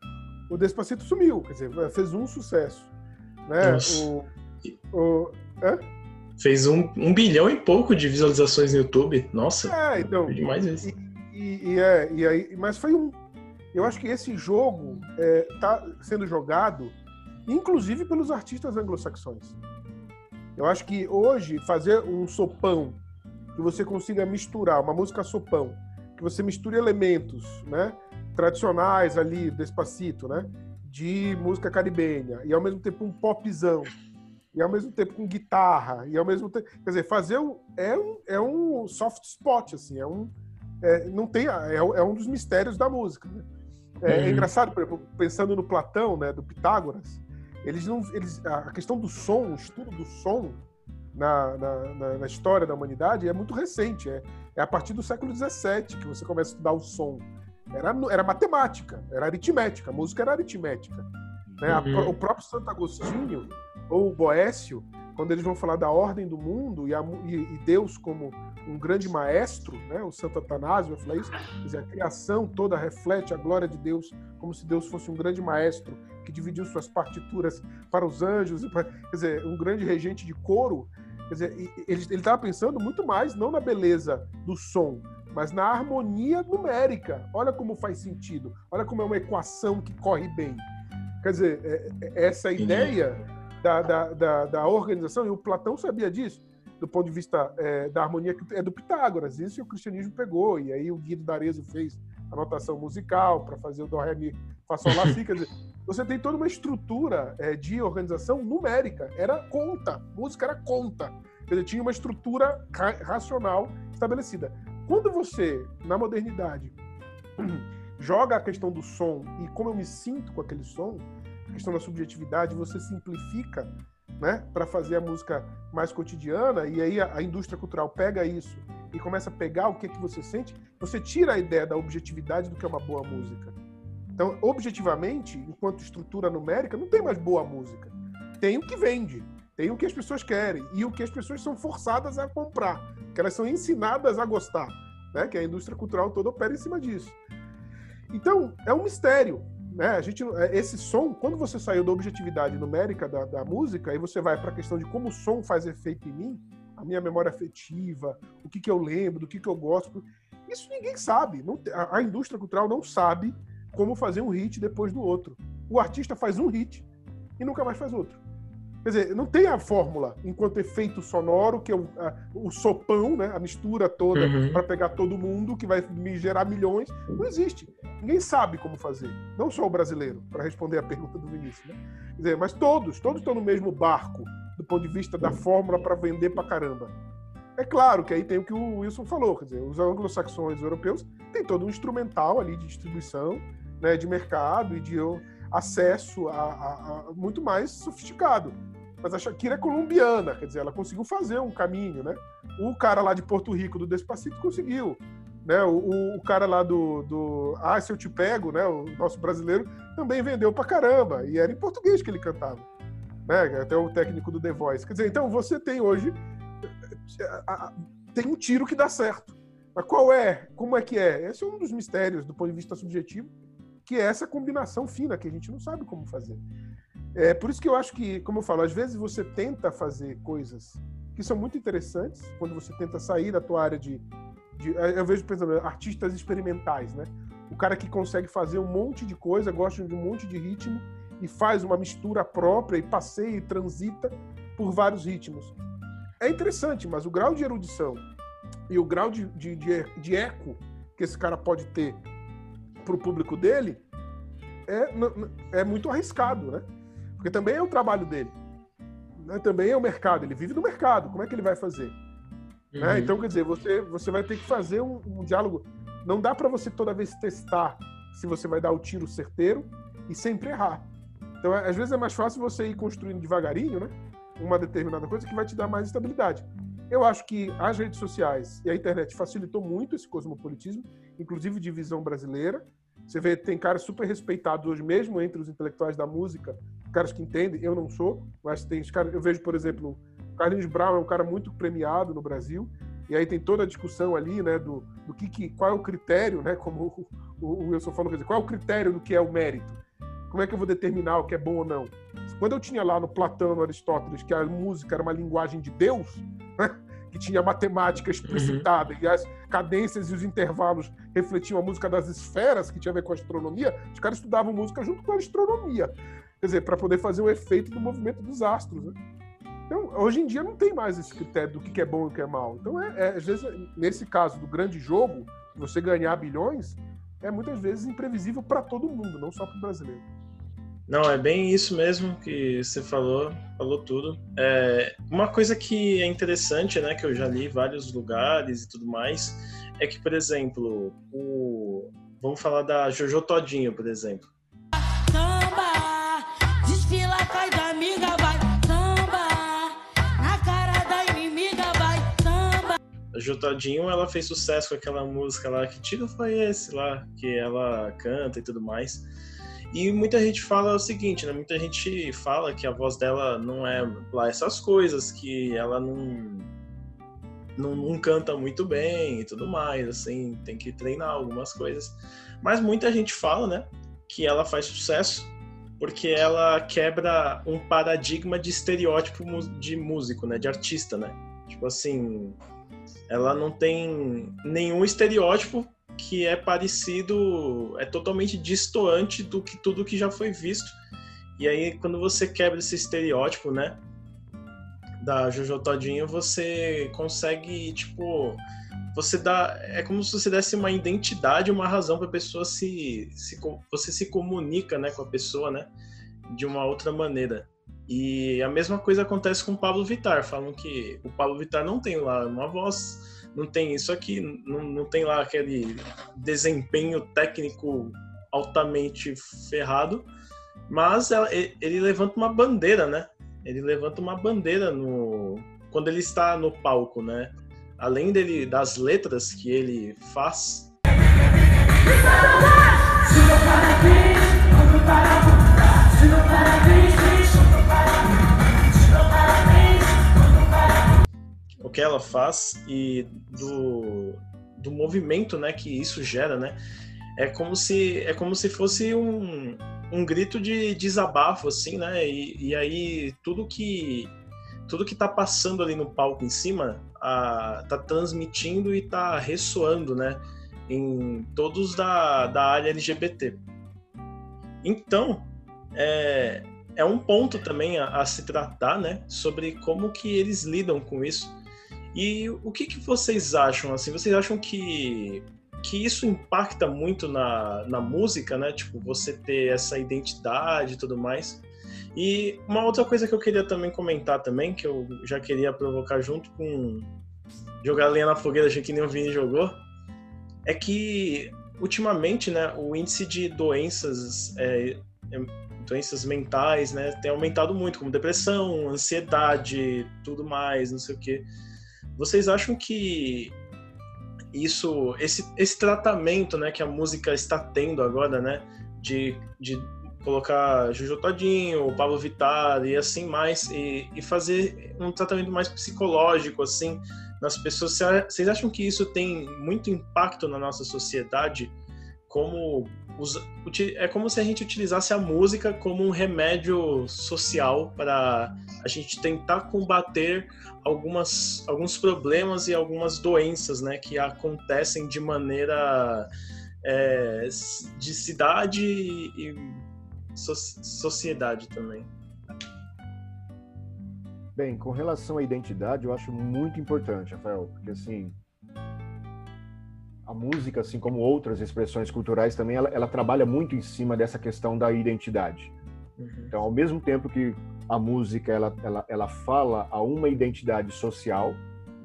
Despacito sumiu, quer dizer, fez um sucesso. Né? O, o? Fez um, um bilhão e pouco de visualizações no YouTube. Nossa, é, então, demais isso. E, e, e, é, e aí, mas foi um. Eu acho que esse jogo está é, sendo jogado, inclusive pelos artistas anglo-saxões. Eu acho que hoje fazer um sopão que você consiga misturar uma música sopão, que você misture elementos, né, tradicionais ali, despacito, né, de música caribenha e ao mesmo tempo um popzão e ao mesmo tempo com guitarra e ao mesmo tempo, quer dizer, fazer um, é um é um soft spot assim, é um é, não tem é, é um dos mistérios da música. Né? É, é uhum. é engraçado, por exemplo, pensando no Platão, né, do Pitágoras, eles não, eles, a questão do som, o estudo do som na, na, na história da humanidade é muito recente. É, é a partir do século XVII que você começa a estudar o som. Era, era matemática, era aritmética, a música era aritmética. Né? Uhum. A, o próprio Santo Agostinho, ou o Boécio, quando eles vão falar da ordem do mundo e, a, e, e Deus como um grande maestro, né? o Santo Atanásio vai falar isso, dizer, a criação toda reflete a glória de Deus, como se Deus fosse um grande maestro que dividiu suas partituras para os anjos, quer dizer, um grande regente de coro. Quer dizer, ele estava pensando muito mais não na beleza do som, mas na harmonia numérica. Olha como faz sentido, olha como é uma equação que corre bem. Quer dizer, é, é, essa ideia da, da, da, da, organização, e o Platão sabia disso, do ponto de vista é, da harmonia, é do Pitágoras, isso o cristianismo pegou, e aí o Guido d'Arezzo fez a notação musical para fazer o do, ré, mi, fá, sol, lá, si, quer dizer, você tem toda uma estrutura é, de organização numérica, era conta, música era conta, quer dizer, tinha uma estrutura ra racional estabelecida. Quando você, na modernidade, [CLEARS THROAT] joga a questão do som e como eu me sinto com aquele som, a questão da subjetividade, você simplifica né, para fazer a música mais cotidiana, e aí a, a, indústria cultural pega isso e começa a pegar o que, que você sente, você tira a ideia da objetividade do que é uma boa música. Então, objetivamente, enquanto estrutura numérica, não tem mais boa música. Tem o que vende, tem o que as pessoas querem e o que as pessoas são forçadas a comprar, que elas são ensinadas a gostar, né? Que a indústria cultural toda opera em cima disso. Então, é um mistério. Né? A gente, é, esse som, quando você saiu da objetividade numérica da, da música e você vai para a questão de como o som faz efeito em mim, a minha memória afetiva, o que, que eu lembro, do que, que eu gosto, isso ninguém sabe. Não, a, a indústria cultural não sabe como fazer um hit depois do outro. O artista faz um hit e nunca mais faz outro. Quer dizer, não tem a fórmula enquanto efeito sonoro, que é o, a, o sopão, né, a mistura toda uhum. para pegar todo mundo, que vai me gerar milhões. Não existe. Ninguém sabe como fazer. Não só o brasileiro, para responder a [LAUGHS] pergunta do Vinícius. Né? Quer dizer, mas todos, todos estão no mesmo barco, do ponto de vista da fórmula para vender para caramba. É claro que aí tem o que o Wilson falou, quer dizer, os anglo-saxões europeus têm todo um instrumental ali de distribuição, né, de mercado e de acesso a, a, a muito mais sofisticado. Mas a Shakira é colombiana, quer dizer, ela conseguiu fazer um caminho, né? O cara lá de Porto Rico do Despacito conseguiu. Né, o, o, cara lá do, do Ah, se eu te pego, né, o nosso brasileiro, também vendeu pra caramba. E era em português que ele cantava. Né, até o técnico do The Voice. Quer dizer, então você tem hoje. Tem um tiro que dá certo. Mas qual é? Como é que é? Esse é um dos mistérios do ponto de vista subjetivo, que é essa combinação fina que a gente não sabe como fazer. É por isso que eu acho que, como eu falo, às vezes você tenta fazer coisas que são muito interessantes, quando você tenta sair da tua área de. de eu vejo, por exemplo, artistas experimentais, né? O cara que consegue fazer um monte de coisa, gosta de um monte de ritmo e faz uma mistura própria e passeia e transita por vários ritmos. É interessante, mas o grau de erudição e o grau de, de, de eco que esse cara pode ter para o público dele é, é muito arriscado, né? Porque também é o trabalho dele. Né? Também é o mercado. Ele vive no mercado. Como é que ele vai fazer? Né? Uhum. Né? Então, quer dizer, você, você vai ter que fazer um, um diálogo. Não dá para você toda vez testar se você vai dar o tiro certeiro e sempre errar. Então, às vezes é mais fácil você ir construindo devagarinho, né? Uma determinada coisa que vai te dar mais estabilidade. Eu acho que as redes sociais e a internet facilitou muito esse cosmopolitismo, inclusive de visão brasileira. Você vê, tem caras super respeitados hoje mesmo entre os intelectuais da música, caras que entendem, eu não sou, mas tem caras, eu vejo, por exemplo, o Carlinhos Brown é um cara muito premiado no Brasil, e aí tem toda a discussão ali, né, do, do que, que qual é o critério, né, como o, o Wilson falou, quer dizer, qual é o critério do que é o mérito? Como é que eu vou determinar o que é bom ou não? Quando eu tinha lá no Platão, no Aristóteles, que a música era uma linguagem de Deus, né, que tinha matemática explicitada uhum. e as cadências e os intervalos refletiam a música das esferas, que tinha a ver com a astronomia, os caras estudavam música junto com a astronomia. Quer dizer, para poder fazer o efeito do movimento dos astros. Né? Então, hoje em dia não tem mais esse critério do que é bom e o que é mal. Então, é, é, às vezes, nesse caso do grande jogo, você ganhar bilhões, é muitas vezes imprevisível para todo mundo, não só para o brasileiro. Não, é bem isso mesmo que você falou, falou tudo. É, uma coisa que é interessante, né, que eu já li em vários lugares e tudo mais, é que, por exemplo, o vamos falar da Jojo Todinho, por exemplo. Samba, desfila, da amiga, vai. Samba, na cara da inimiga, vai. Samba. A Jojo Todinho, ela fez sucesso com aquela música lá, que tiro foi esse lá, que ela canta e tudo mais. E muita gente fala o seguinte, né? Muita gente fala que a voz dela não é lá essas coisas, que ela não, não, não canta muito bem e tudo mais, assim, tem que treinar algumas coisas. Mas muita gente fala, né, que ela faz sucesso porque ela quebra um paradigma de estereótipo de músico, né, de artista, né? Tipo assim, ela não tem nenhum estereótipo que é parecido, é totalmente distoante do que tudo que já foi visto. E aí, quando você quebra esse estereótipo, né? Da Jojo Todinho, você consegue, tipo, você dá. É como se você desse uma identidade, uma razão para a pessoa se, se. Você se comunica né, com a pessoa, né? De uma outra maneira. E a mesma coisa acontece com o Pablo Vittar. Falam que o Pablo Vittar não tem lá uma voz, não tem isso aqui, não, não tem lá aquele desempenho técnico altamente ferrado, mas ele levanta uma bandeira, né? Ele levanta uma bandeira no quando ele está no palco, né? Além dele das letras que ele faz. O que ela faz e do, do movimento, né, que isso gera, né? É como se é como se fosse um, um grito de desabafo, assim, né? E, e aí tudo que tudo que tá passando ali no palco em cima a, tá transmitindo e tá ressoando, né? Em todos da, da área LGBT. Então, é, é um ponto também a, a, se tratar, né? Sobre como que eles lidam com isso. E o que, que vocês acham, assim? Vocês acham que que isso impacta muito na, na música, né? Tipo, você ter essa identidade e tudo mais. E uma outra coisa que eu queria também comentar também, que eu já queria provocar junto com jogar lenha na fogueira, já que nem o Vini jogou, é que ultimamente, né, o índice de doenças, é, é, doenças mentais, né, tem aumentado muito, como depressão, ansiedade, tudo mais, não sei o quê. Vocês acham que isso, esse, esse tratamento, né, que a música está tendo agora, né, de, de colocar Jojo Todinho, Pablo Vittar e assim mais, e, e fazer um tratamento mais psicológico, assim, nas pessoas. Vocês acham que isso tem muito impacto na nossa sociedade? Como é como se a gente utilizasse a música como um remédio social para a gente tentar combater algumas, alguns problemas e algumas doenças né, que acontecem de maneira é, de cidade e so sociedade também. Bem, com relação à identidade, eu acho muito importante, Rafael, porque assim, a música, assim como outras expressões culturais também, ela, ela trabalha muito em cima dessa questão da identidade. Uhum. Então, ao mesmo tempo que a música ela, ela, ela fala a uma identidade social,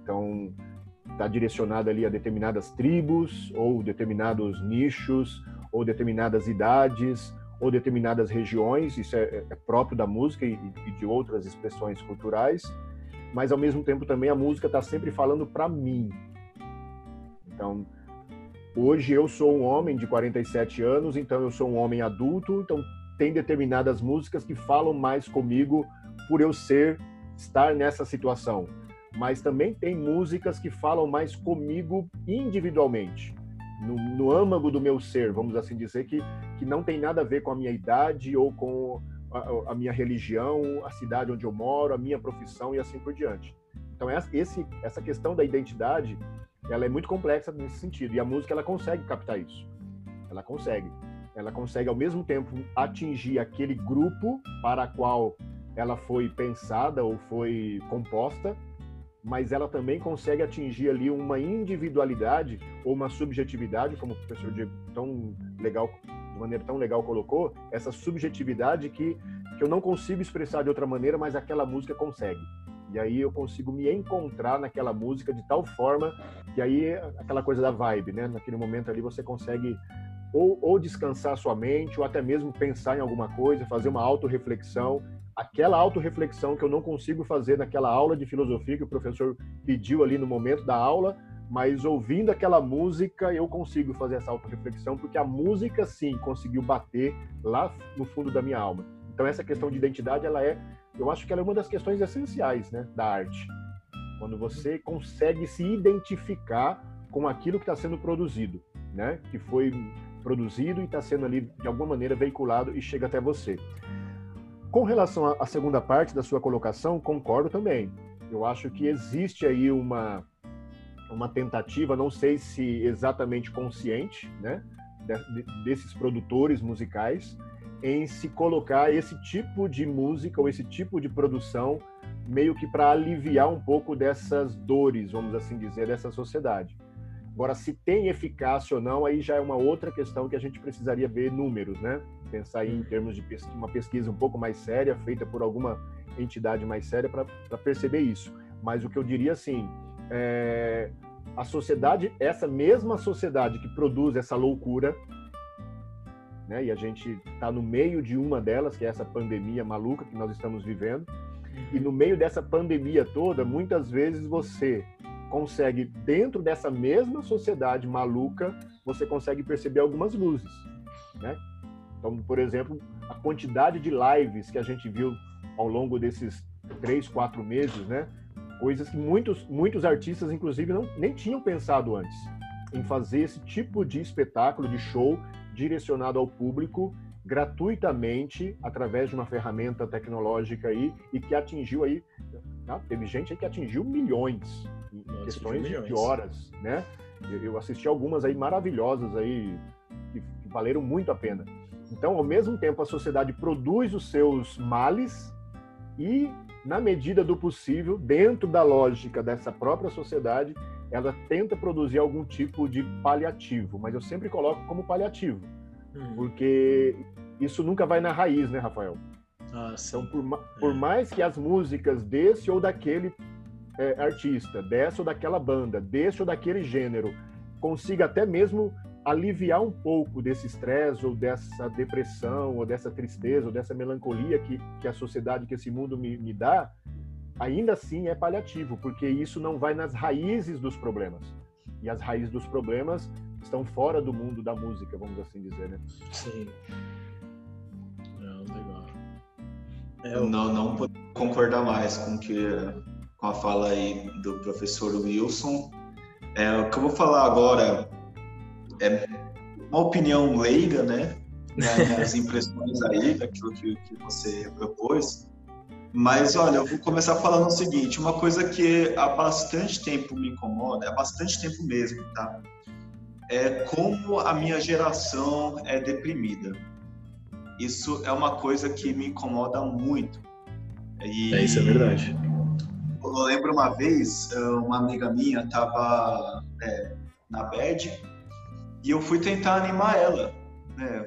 então está direcionada ali a determinadas tribos ou determinados nichos ou determinadas idades ou determinadas regiões, isso é, é próprio da música e, e, de outras expressões culturais, mas ao mesmo tempo também a música está sempre falando para mim. Então, hoje eu sou um homem de 47 anos, então eu sou um homem adulto, então tem determinadas músicas que falam mais comigo por eu ser estar nessa situação. Mas também tem músicas que falam mais comigo individualmente, no, no âmago do meu ser, vamos assim dizer, que, que não tem nada a ver com a minha idade ou com a, a minha religião, a cidade onde eu moro, a minha profissão e assim por diante. Então esse, essa questão da identidade, ela é muito complexa nesse sentido e a música ela consegue captar isso. Ela consegue ela consegue ao mesmo tempo atingir aquele grupo para qual ela foi pensada ou foi composta, mas ela também consegue atingir ali uma individualidade ou uma subjetividade, como o professor Diego tão legal, de maneira tão legal colocou, essa subjetividade que, que eu não consigo expressar de outra maneira, mas aquela música consegue. E aí eu consigo me encontrar naquela música de tal forma que aí aquela coisa da vibe, né? Naquele momento ali você consegue ou, ou descansar sua mente, ou até mesmo pensar em alguma coisa, fazer uma autorreflexão. Aquela autorreflexão que eu não consigo fazer naquela aula de filosofia que o professor pediu ali no momento da aula, mas ouvindo aquela música eu consigo fazer essa autorreflexão, porque a música sim conseguiu bater lá no fundo da minha alma. Então essa questão de identidade, ela é, eu acho que ela é uma das questões essenciais, né, da arte. Quando você consegue se identificar com aquilo que está sendo produzido, né, que foi produzido e está sendo ali de alguma maneira veiculado e chega até você. Com relação à segunda parte da sua colocação, concordo também. Eu acho que existe aí uma uma tentativa, não sei se exatamente consciente, né, desses produtores musicais, em se colocar esse tipo de música ou esse tipo de produção meio que para aliviar um pouco dessas dores, vamos assim dizer, dessa sociedade. Agora, se tem eficácia ou não, aí já é uma outra questão que a gente precisaria ver números, né? Pensar em termos de uma pesquisa um pouco mais séria, feita por alguma entidade mais séria para perceber isso. Mas o que eu diria assim, é, a sociedade, essa mesma sociedade que produz essa loucura, né? E a gente está no meio de uma delas, que é essa pandemia maluca que nós estamos vivendo. E no meio dessa pandemia toda, muitas vezes você consegue, dentro dessa mesma sociedade maluca, você consegue perceber algumas luzes, né? Então, por exemplo, a quantidade de lives que a gente viu ao longo desses três, quatro meses, né? Coisas que muitos, muitos artistas, inclusive, não, nem tinham pensado antes em fazer esse tipo de espetáculo, de show direcionado ao público gratuitamente através de uma ferramenta tecnológica aí e que atingiu aí, tá? teve gente aí que atingiu milhões em Nossa, questões milhões. de horas, né? Eu assisti algumas aí maravilhosas aí que, que valeram muito a pena. Então, ao mesmo tempo, a sociedade produz os seus males e, na medida do possível, dentro da lógica dessa própria sociedade, ela tenta produzir algum tipo de paliativo, mas eu sempre coloco como paliativo, hum. porque isso nunca vai na raiz, né, Rafael? Ah, então, por, por é. mais que as músicas desse ou daquele é, artista, dessa ou daquela banda, desse ou daquele gênero, consiga até mesmo aliviar um pouco desse estresse ou dessa depressão ou dessa tristeza ou dessa melancolia que, que a sociedade, que esse mundo me, me dá, ainda assim é paliativo, porque isso não vai nas raízes dos problemas. E as raízes dos problemas estão fora do mundo da música, vamos assim dizer, né? Sim. É, legal. É, eu... Não, não posso concordar mais com que com a fala aí do professor Wilson. É, o que eu vou falar agora é uma opinião leiga, né? As [LAUGHS] impressões aí daquilo que, que você propôs. Mas olha, eu vou começar falando o seguinte: uma coisa que há bastante tempo me incomoda, há bastante tempo mesmo, tá? É como a minha geração é deprimida. Isso é uma coisa que me incomoda muito. E... É, isso é verdade. Eu lembro uma vez, uma amiga minha estava é, na bed e eu fui tentar animar ela, né?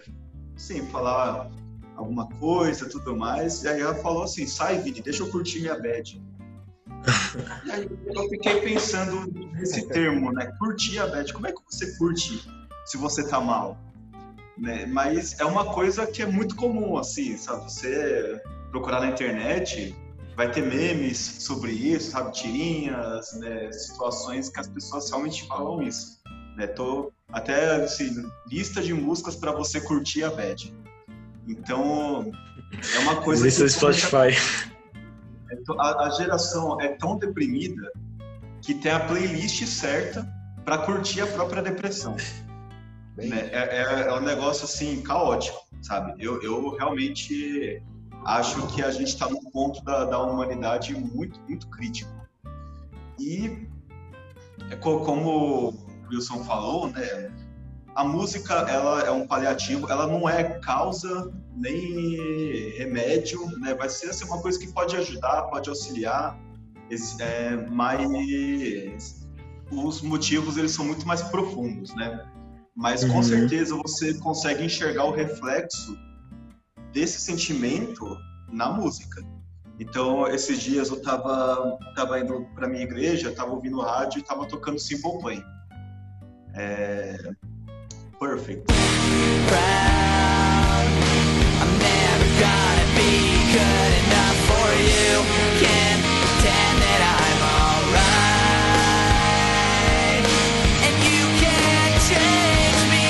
Sim, falar alguma coisa, tudo mais. E aí ela falou assim: sai, Vini, deixa eu curtir minha bad. [LAUGHS] e aí eu fiquei pensando nesse [LAUGHS] termo, né? Curtir a bad. Como é que você curte se você tá mal? Né? Mas é uma coisa que é muito comum, assim, sabe? Você procurar na internet, vai ter memes sobre isso, sabe? Tirinhas, né? situações que as pessoas realmente falam isso. Né? Tô até assim, lista de músicas para você curtir a bad. Então, é uma coisa. Lista do Spotify. A, a geração é tão deprimida que tem a playlist certa para curtir a própria depressão. Né? É, é, é, um negócio assim caótico, sabe? Eu, eu realmente acho que a gente está num ponto da, da humanidade muito, muito crítico. E é como o Wilson falou, né? A música ela é um paliativo, ela não é causa nem remédio, né? Vai ser assim, uma coisa que pode ajudar, pode auxiliar, é, mas os motivos eles são muito mais profundos, né? Mas com uhum. certeza você consegue enxergar o reflexo desse sentimento na música. Então, esses dias eu estava tava indo para minha igreja, estava ouvindo rádio e estava tocando Simple Plan. É, perfect. Proud, I'm never gonna be good enough for you. Can't pretend that I'm alright. And you can't change me,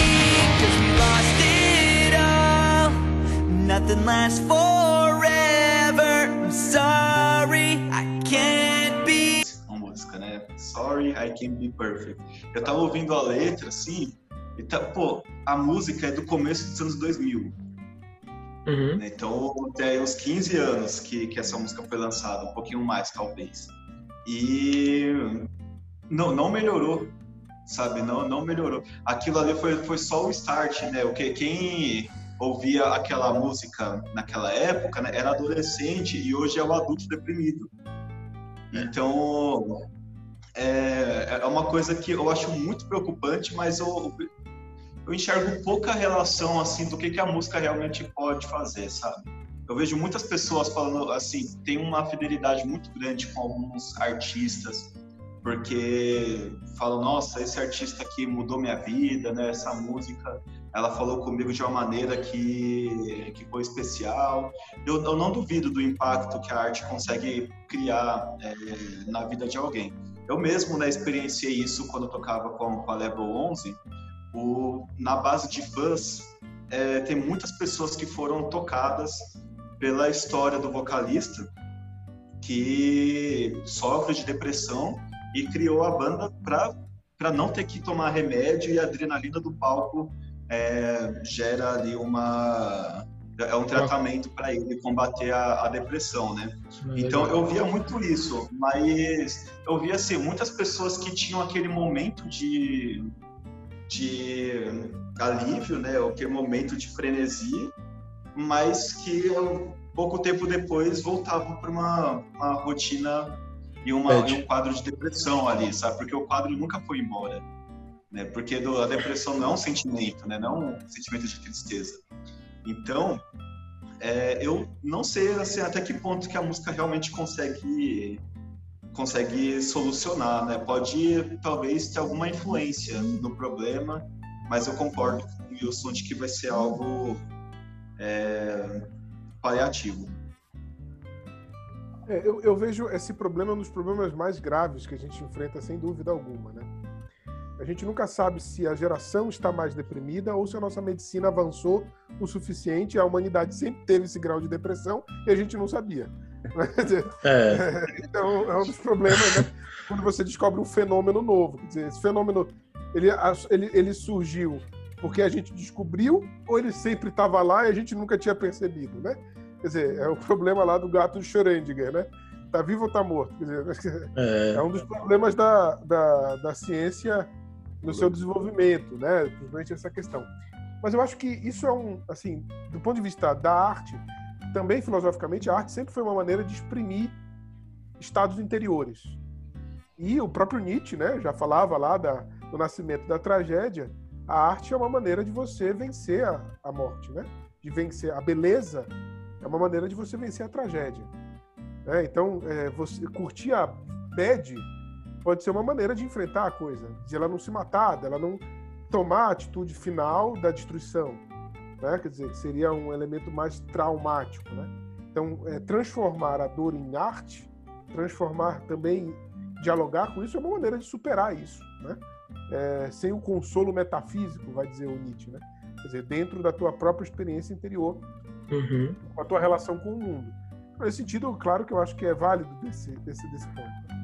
cause we lost it all. Nothing lasts forever. I'm sorry, I can't be. Uma música, né? Sorry, I can't be perfect. Eu tava ouvindo a letra assim. Então, pô, a música é do começo dos anos 2000. Uhum. Né? Então, tem uns 15 anos que, que essa música foi lançada, um pouquinho mais, talvez. E não, não melhorou, sabe? Não, não melhorou. Aquilo ali foi, foi só o start, né? O que, quem ouvia aquela música naquela época, né, era adolescente e hoje é o adulto deprimido. Então, é, é uma coisa que eu acho muito preocupante, mas eu, eu enxergo pouca relação assim do que, que a música realmente pode fazer, sabe? Eu vejo muitas pessoas falando assim, tem uma fidelidade muito grande com alguns artistas, porque falam, nossa, esse artista aqui mudou minha vida, né? Essa música, ela falou comigo de uma maneira que, que foi especial. Eu, eu não duvido do impacto que a arte consegue criar é, na vida de alguém. Eu mesmo, né, experienciei isso quando eu tocava com, com a Level 11, o, na base de fãs, é, tem muitas pessoas que foram tocadas pela história do vocalista que sofre de depressão e criou a banda para não ter que tomar remédio e a adrenalina do palco é, gera ali uma é um tratamento para ele combater a, a, depressão, né? Então eu via muito isso, mas eu via assim muitas pessoas que tinham aquele momento de de alívio, né? Aquele momento de frenesi, mas que pouco tempo depois voltavam para uma, uma rotina e, uma, e, um quadro de depressão ali, sabe? Porque o quadro nunca foi embora, né? Porque do, a depressão não é um sentimento, né? Não é um sentimento de tristeza. Então, é, eu não sei assim, até que ponto que a música realmente consegue consegue solucionar, né? Pode talvez ter alguma influência no problema, mas eu concordo com o Wilson de que vai ser algo é, paliativo. É, eu, eu, vejo esse problema um dos problemas mais graves que a gente enfrenta, sem dúvida alguma, né? A gente nunca sabe se a geração está mais deprimida ou se a nossa medicina avançou o suficiente. A humanidade sempre teve esse grau de depressão e a gente não sabia. [LAUGHS] É. Então, é um dos problemas, né? Quando você descobre um fenômeno novo. Quer dizer, esse fenômeno, ele, ele, ele surgiu porque a gente descobriu ou ele sempre estava lá e a gente nunca tinha percebido, né? Quer dizer, é o problema lá do gato de Schrödinger, né? Tá vivo ou tá morto? Quer dizer, [LAUGHS] é, é um dos problemas da, da, da ciência no seu desenvolvimento, né? Principalmente essa questão. Mas eu acho que isso é um, assim, do ponto de vista da arte, também filosoficamente, a arte sempre foi uma maneira de exprimir estados interiores. E o próprio Nietzsche, né, já falava lá da, do nascimento da tragédia, a arte é uma maneira de você vencer a, a morte, né? De vencer a beleza é uma maneira de você vencer a tragédia. É, então, é, você curtir a bad pode ser uma maneira de enfrentar a coisa, de ela não se matar, dela não tomar a atitude final da destruição. Né? Quer dizer, seria um elemento mais traumático. Né? Então, é, transformar a dor em arte, transformar também, dialogar com isso, é uma maneira de superar isso. Né? É, sem o consolo metafísico, vai dizer o Nietzsche. Né? Quer dizer, dentro da tua própria experiência interior, uhum. com a tua relação com o mundo. Nesse sentido, claro que eu acho que é válido desse, desse, desse ponto.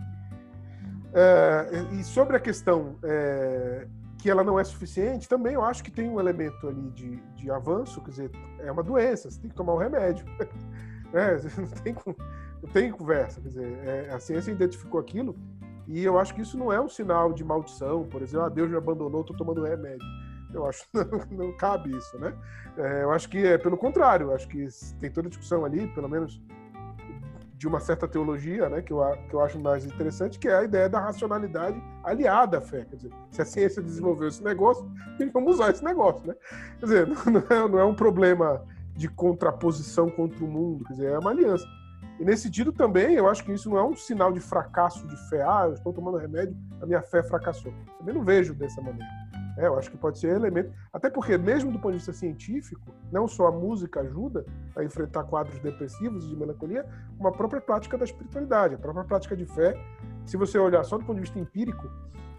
É, e sobre a questão é, que ela não é suficiente, também eu acho que tem um elemento ali de, de avanço, quer dizer, é uma doença, você tem que tomar o um remédio. [LAUGHS] é, [LAUGHS] não, tem, não tem conversa, quer dizer, é, a ciência identificou aquilo e eu acho que isso não é um sinal de maldição, por exemplo, ah, Deus me abandonou, estou tomando remédio. Eu acho que [LAUGHS] não, não cabe isso, né? É, eu acho que é pelo contrário, acho que tem toda a discussão ali, pelo menos de uma certa teologia, né, que eu, que eu acho mais interessante, que é a ideia da racionalidade aliada à fé. Quer dizer, se a ciência desenvolveu esse negócio, [LAUGHS] vamos usar esse negócio, né? Quer dizer, [LAUGHS] não é, não é um problema de contraposição contra o mundo, quer dizer, é uma aliança. E nesse sentido também, eu acho que isso não é um sinal de fracasso de fé. Ah, eu estou tomando remédio, a minha fé fracassou. Também não vejo dessa maneira. É, eu acho que pode ser elemento. Até porque, mesmo do ponto de vista científico, não só a música ajuda a enfrentar quadros depressivos e de melancolia, uma própria prática da espiritualidade, a própria prática de fé. Se você olhar só do ponto de vista empírico,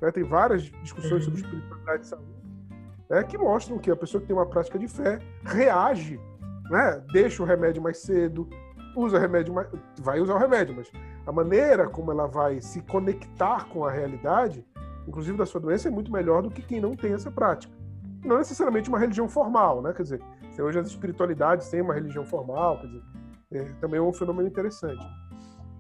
né, tem várias discussões sobre uhum. espiritualidade e saúde né, que mostram que a pessoa que tem uma prática de fé reage, né, deixa o remédio mais cedo, usa o remédio mais, vai usar o remédio, mas a maneira como ela vai se conectar com a realidade inclusive da sua doença, é muito melhor do que quem não tem essa prática. Não necessariamente uma religião formal, né? Quer dizer, hoje as espiritualidades têm uma religião formal, quer dizer, é, também é um fenômeno interessante.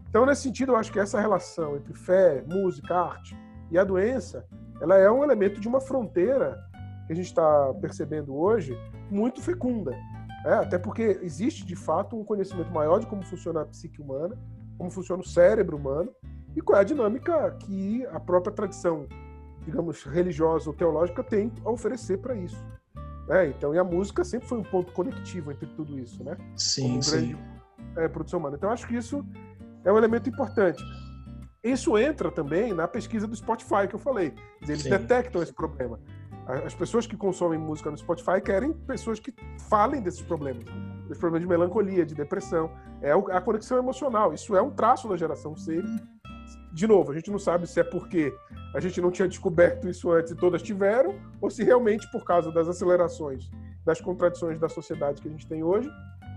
Então, nesse sentido, eu acho que essa relação entre fé, música, arte e a doença, ela é um elemento de uma fronteira que a gente está percebendo hoje muito fecunda. É, até porque existe, de fato, um conhecimento maior de como funciona a psique humana, como funciona o cérebro humano e qual é a dinâmica que a própria tradição, digamos, religiosa ou teológica tem a oferecer para isso. É, então, e a música sempre foi um ponto conectivo entre tudo isso, né? Sim, Como grande sim. é, produção humana. Então, acho que isso é um elemento importante. Isso entra também na pesquisa do Spotify que eu falei. Eles Sim. detectam esse problema. As pessoas que consomem música no Spotify querem pessoas que falem desses problemas. Dos problemas de melancolia, de depressão. É a conexão emocional. Isso é um traço da geração C. De novo, a gente não sabe se é porque a gente não tinha descoberto isso antes e todas tiveram, ou se realmente por causa das acelerações, das contradições da sociedade que a gente tem hoje,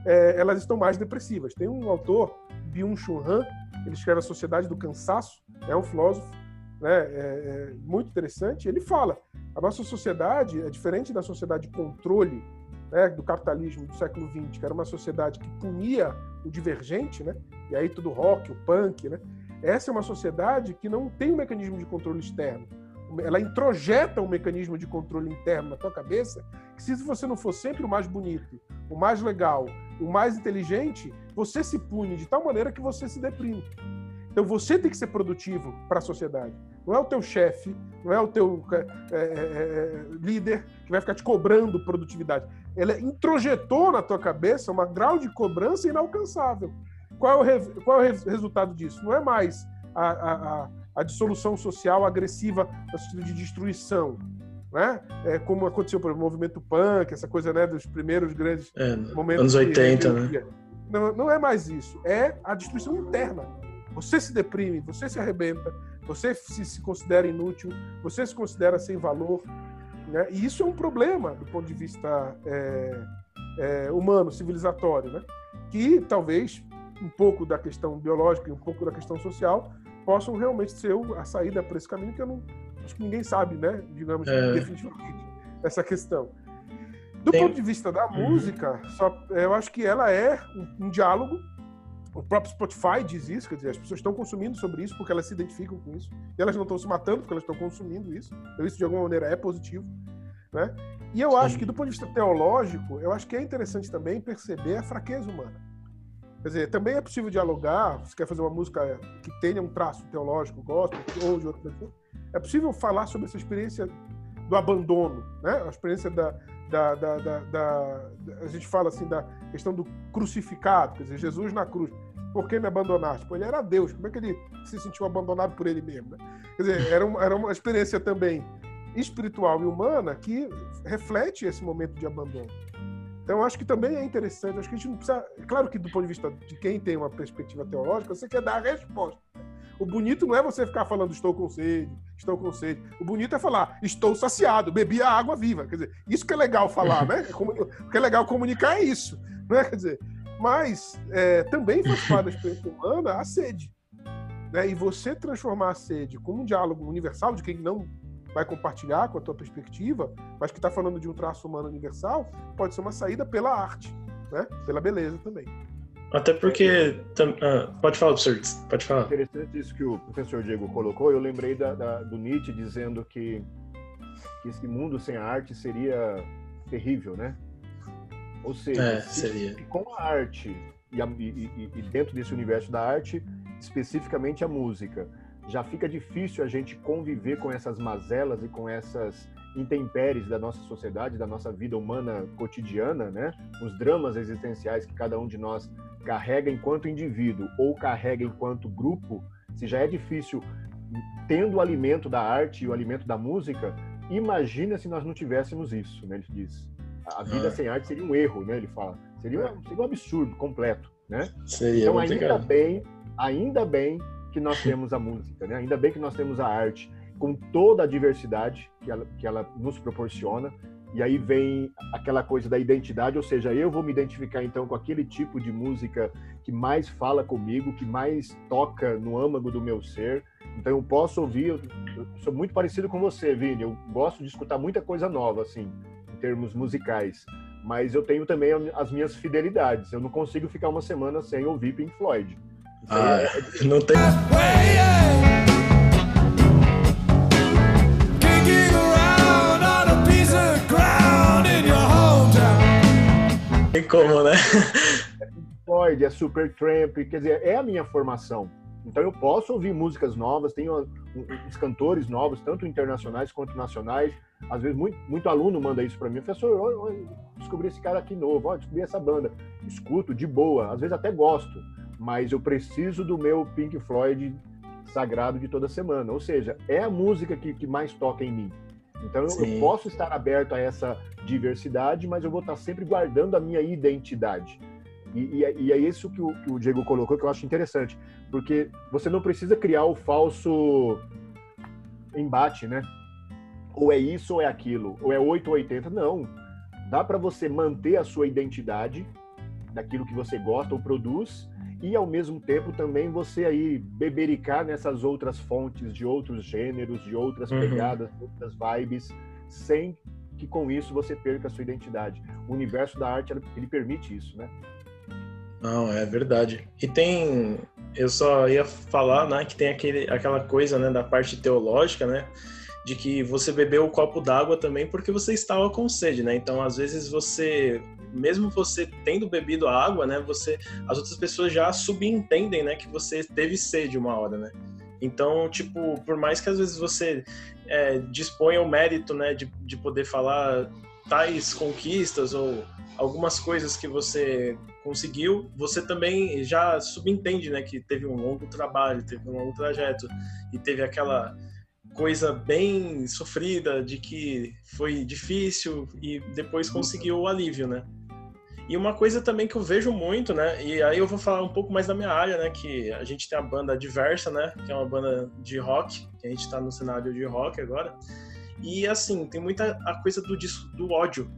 é, elas estão mais depressivas. Tem um autor, Byung-Chul Han, ele escreve A Sociedade do Cansaço, é um filósofo né, é, é muito interessante. Ele fala: a nossa sociedade é diferente da sociedade de controle né, do capitalismo do século XX, que era uma sociedade que punia o divergente, né, e aí tudo rock, o punk. Né, essa é uma sociedade que não tem um mecanismo de controle externo. Ela introjeta um mecanismo de controle interno na tua cabeça, que se você não for sempre o mais bonito, o mais legal, o mais inteligente, você se pune de tal maneira que você se deprime. Então você tem que ser produtivo para a sociedade. Não é o teu chefe, não é o teu é, é, é, líder que vai ficar te cobrando produtividade. Ele introjetou na tua cabeça um grau de cobrança inalcançável. Qual é o, re, qual é o resultado disso? Não é mais a, a, a, a dissolução social agressiva no sentido de destruição, né? É, como aconteceu por exemplo, o movimento punk, essa coisa né, dos primeiros grandes É, momentos anos de 80, né? Não, não é mais isso. É a destruição interna. Você se deprime, você se arrebenta, você se, se considera inútil, você se considera sem valor. Né? E isso é um problema do ponto de vista é, é, humano, civilizatório, né? que talvez um pouco da questão biológica e um pouco da questão social possam realmente ser a saída para esse caminho que eu não acho que ninguém sabe, né? Digamos É. definitivamente [LAUGHS] essa questão. Do Tem- ponto de vista da Uhum. música, só, eu acho que ela é um, um diálogo. O próprio Spotify diz isso, quer dizer, as pessoas estão consumindo sobre isso porque elas se identificam com isso. E elas não estão se matando porque elas estão consumindo isso. Então isso de alguma maneira é positivo, né? E eu Sim. acho que do ponto de vista teológico, eu acho que é interessante também perceber a fraqueza humana. Quer dizer, também é possível dialogar, se quer fazer uma música que tenha um traço teológico, gospel ou de outra coisa, é possível falar sobre essa experiência do abandono, né? A experiência da, da, da, da- a gente fala assim da questão do crucificado, quer dizer, Jesus na cruz. Por que me abandonaste? Pô, ele era Deus. Como é que ele se sentiu abandonado por ele mesmo? né? Quer dizer, era uma, era uma experiência também espiritual e humana que reflete esse momento de abandono. Então, acho que também é interessante. Acho que a gente não precisa. é Claro que, do ponto de vista de quem tem uma perspectiva teológica, você quer dar a resposta. O bonito não é você ficar falando estou com sede, estou com sede. O bonito é falar estou saciado, bebi a água viva. Quer dizer, isso que é legal falar, né? [LAUGHS] O que é legal comunicar é isso, né? Quer dizer, mas é, também faz parte da experiência humana a sede. Né? E você transformar a sede como um diálogo universal de quem não vai compartilhar com a tua perspectiva, mas que está falando de um traço humano universal, pode ser uma saída pela arte, né? Pela beleza também. Até porque. tam- ah, pode falar, professor. Pode falar. Interessante isso que o professor Diego colocou. Eu lembrei da, da- do Nietzsche dizendo que, que esse mundo sem a arte seria terrível, né? Ou seja, É, se- seria. se com a arte e, a- e- e- e dentro desse universo da arte, especificamente a música, já fica difícil a gente conviver com essas mazelas e com essas intempéries da nossa sociedade, da nossa vida humana cotidiana, né? Os dramas existenciais que cada um de nós carrega enquanto indivíduo ou carrega enquanto grupo, se já é difícil tendo o alimento da arte e o alimento da música, imagina se nós não tivéssemos isso, né? Ele diz. A vida Ah. sem arte seria um erro, né? Ele fala. Seria, um- seria um absurdo completo, né? Seria Então, ainda bem, ainda bem que nós temos a música, né? Ainda bem que nós temos a arte com toda a diversidade que ela, que ela nos proporciona. E aí vem aquela coisa da identidade, ou seja, eu vou me identificar então com aquele tipo de música que mais fala comigo, que mais toca no âmago do meu ser. Então eu posso ouvir, eu, eu sou muito parecido com você, Vini. Eu gosto de escutar muita coisa nova, assim, em termos musicais. Mas eu tenho também as minhas fidelidades. Eu não consigo ficar uma semana sem ouvir Pink Floyd. Ah, é- não tem. Como, né? Floyd, é Super Tramp, quer dizer, é a minha formação. Então eu posso ouvir músicas novas, tenho uns cantores novos, tanto internacionais quanto nacionais. Às vezes muito, muito aluno manda isso para mim, professor, eu descobri esse cara aqui novo, ó, descobri essa banda. Escuto de boa, às vezes até gosto, mas eu preciso do meu Pink Floyd sagrado de toda semana. Ou seja, é a música que, que mais toca em mim. Então eu, eu, posso estar aberto a essa diversidade, mas eu vou estar sempre guardando a minha identidade. E, e, é, e é isso que o, que o, Diego colocou que eu acho interessante, porque você não precisa criar o falso embate, né? Ou é isso ou é aquilo, ou é 8 ou 80. Não. Dá para você manter a sua identidade daquilo que você gosta ou produz e ao mesmo tempo também você aí bebericar nessas outras fontes de outros gêneros, de outras uhum. pegadas, outras vibes, sem que com isso você perca a sua identidade. O universo da arte ele permite isso, né? Não, é verdade. E tem, eu só ia falar, né, que tem aquele, aquela coisa, né, da parte teológica, né, de que você bebeu o copo d'água também porque você estava com sede, né? Então, às vezes você, mesmo você tendo bebido a água, né, você, as outras pessoas já subentendem, né, que você teve sede uma hora, né? Então, tipo, por mais que às vezes você é, disponha o mérito, né, de, de poder falar tais conquistas ou algumas coisas que você conseguiu, você também já subentende, né, que teve um longo trabalho, teve um longo trajeto e teve aquela coisa bem sofrida de que foi difícil e depois uhum. conseguiu o alívio, né? E uma coisa também que eu vejo muito, né? E aí eu vou falar um pouco mais da minha área, né? Que a gente tem a banda Diversa, né? Que é uma banda de rock, que a gente tá no cenário de rock agora. E assim, tem muita a coisa do, do ódio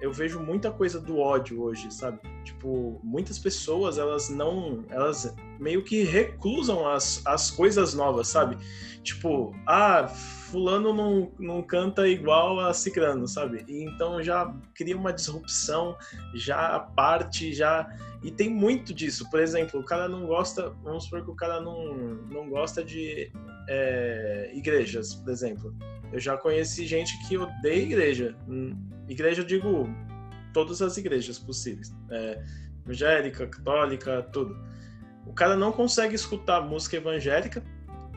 eu vejo muita coisa do ódio hoje, sabe? Tipo, muitas pessoas, elas não. Elas meio que reclusam as, as coisas novas, sabe? Tipo, ah, Fulano não, não canta igual a Cicrano, sabe? E então já cria uma disrupção, já parte, já. E tem muito disso. Por exemplo, o cara não gosta. Vamos supor que o cara não, não gosta de é, igrejas, por exemplo. Eu já conheci gente que odeia igreja hum, Igreja, eu digo todas as igrejas possíveis. É, evangélica, católica, tudo. O cara não consegue escutar música evangélica,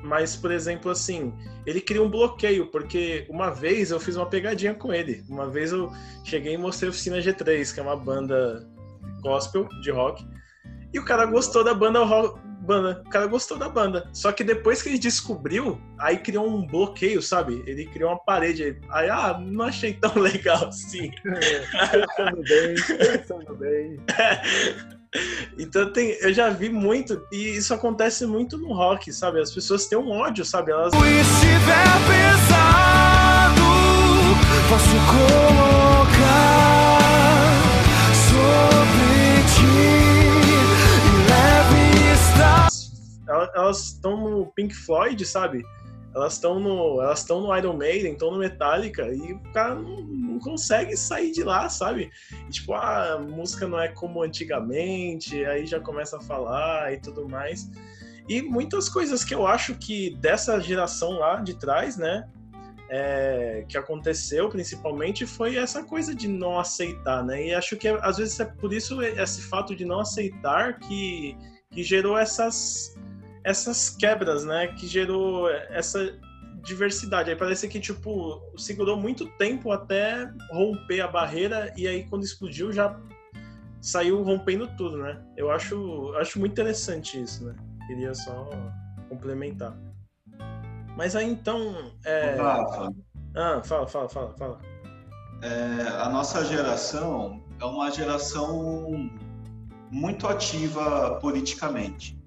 mas, por exemplo, assim, ele cria um bloqueio, porque uma vez eu fiz uma pegadinha com ele. Uma vez eu cheguei e mostrei a Oficina G3, que é uma banda gospel de rock, e o cara gostou da banda rock, banda. O cara gostou da banda. Só que depois que ele descobriu, aí criou um bloqueio, sabe? Ele criou uma parede. Aí, ah, não achei tão [LAUGHS] legal assim. É, [LAUGHS] pensando bem, pensando bem. [LAUGHS] Então tem, eu já vi muito, e isso acontece muito no rock, sabe? As pessoas têm um ódio, sabe? Elas. Se estiver pesado, posso colocar. Elas estão no Pink Floyd, sabe? Elas estão no, elas estão no Iron Maiden, estão no Metallica e o cara não, não consegue sair de lá, sabe? E, tipo, ah, a música não é como antigamente, aí já começa a falar e tudo mais. E muitas coisas que eu acho que dessa geração lá de trás, né, é, que aconteceu principalmente foi essa coisa de não aceitar, né? E acho que às vezes é por isso esse fato de não aceitar que, que gerou essas essas quebras, né, que gerou essa diversidade. Aí parece que, tipo, segurou muito tempo até romper a barreira e aí quando explodiu já saiu rompendo tudo, né? Eu acho, acho muito interessante isso, né? Queria só complementar. Mas aí então. É... Rafa. Ah, fala, fala, fala, fala. É, a nossa geração é uma geração muito ativa politicamente.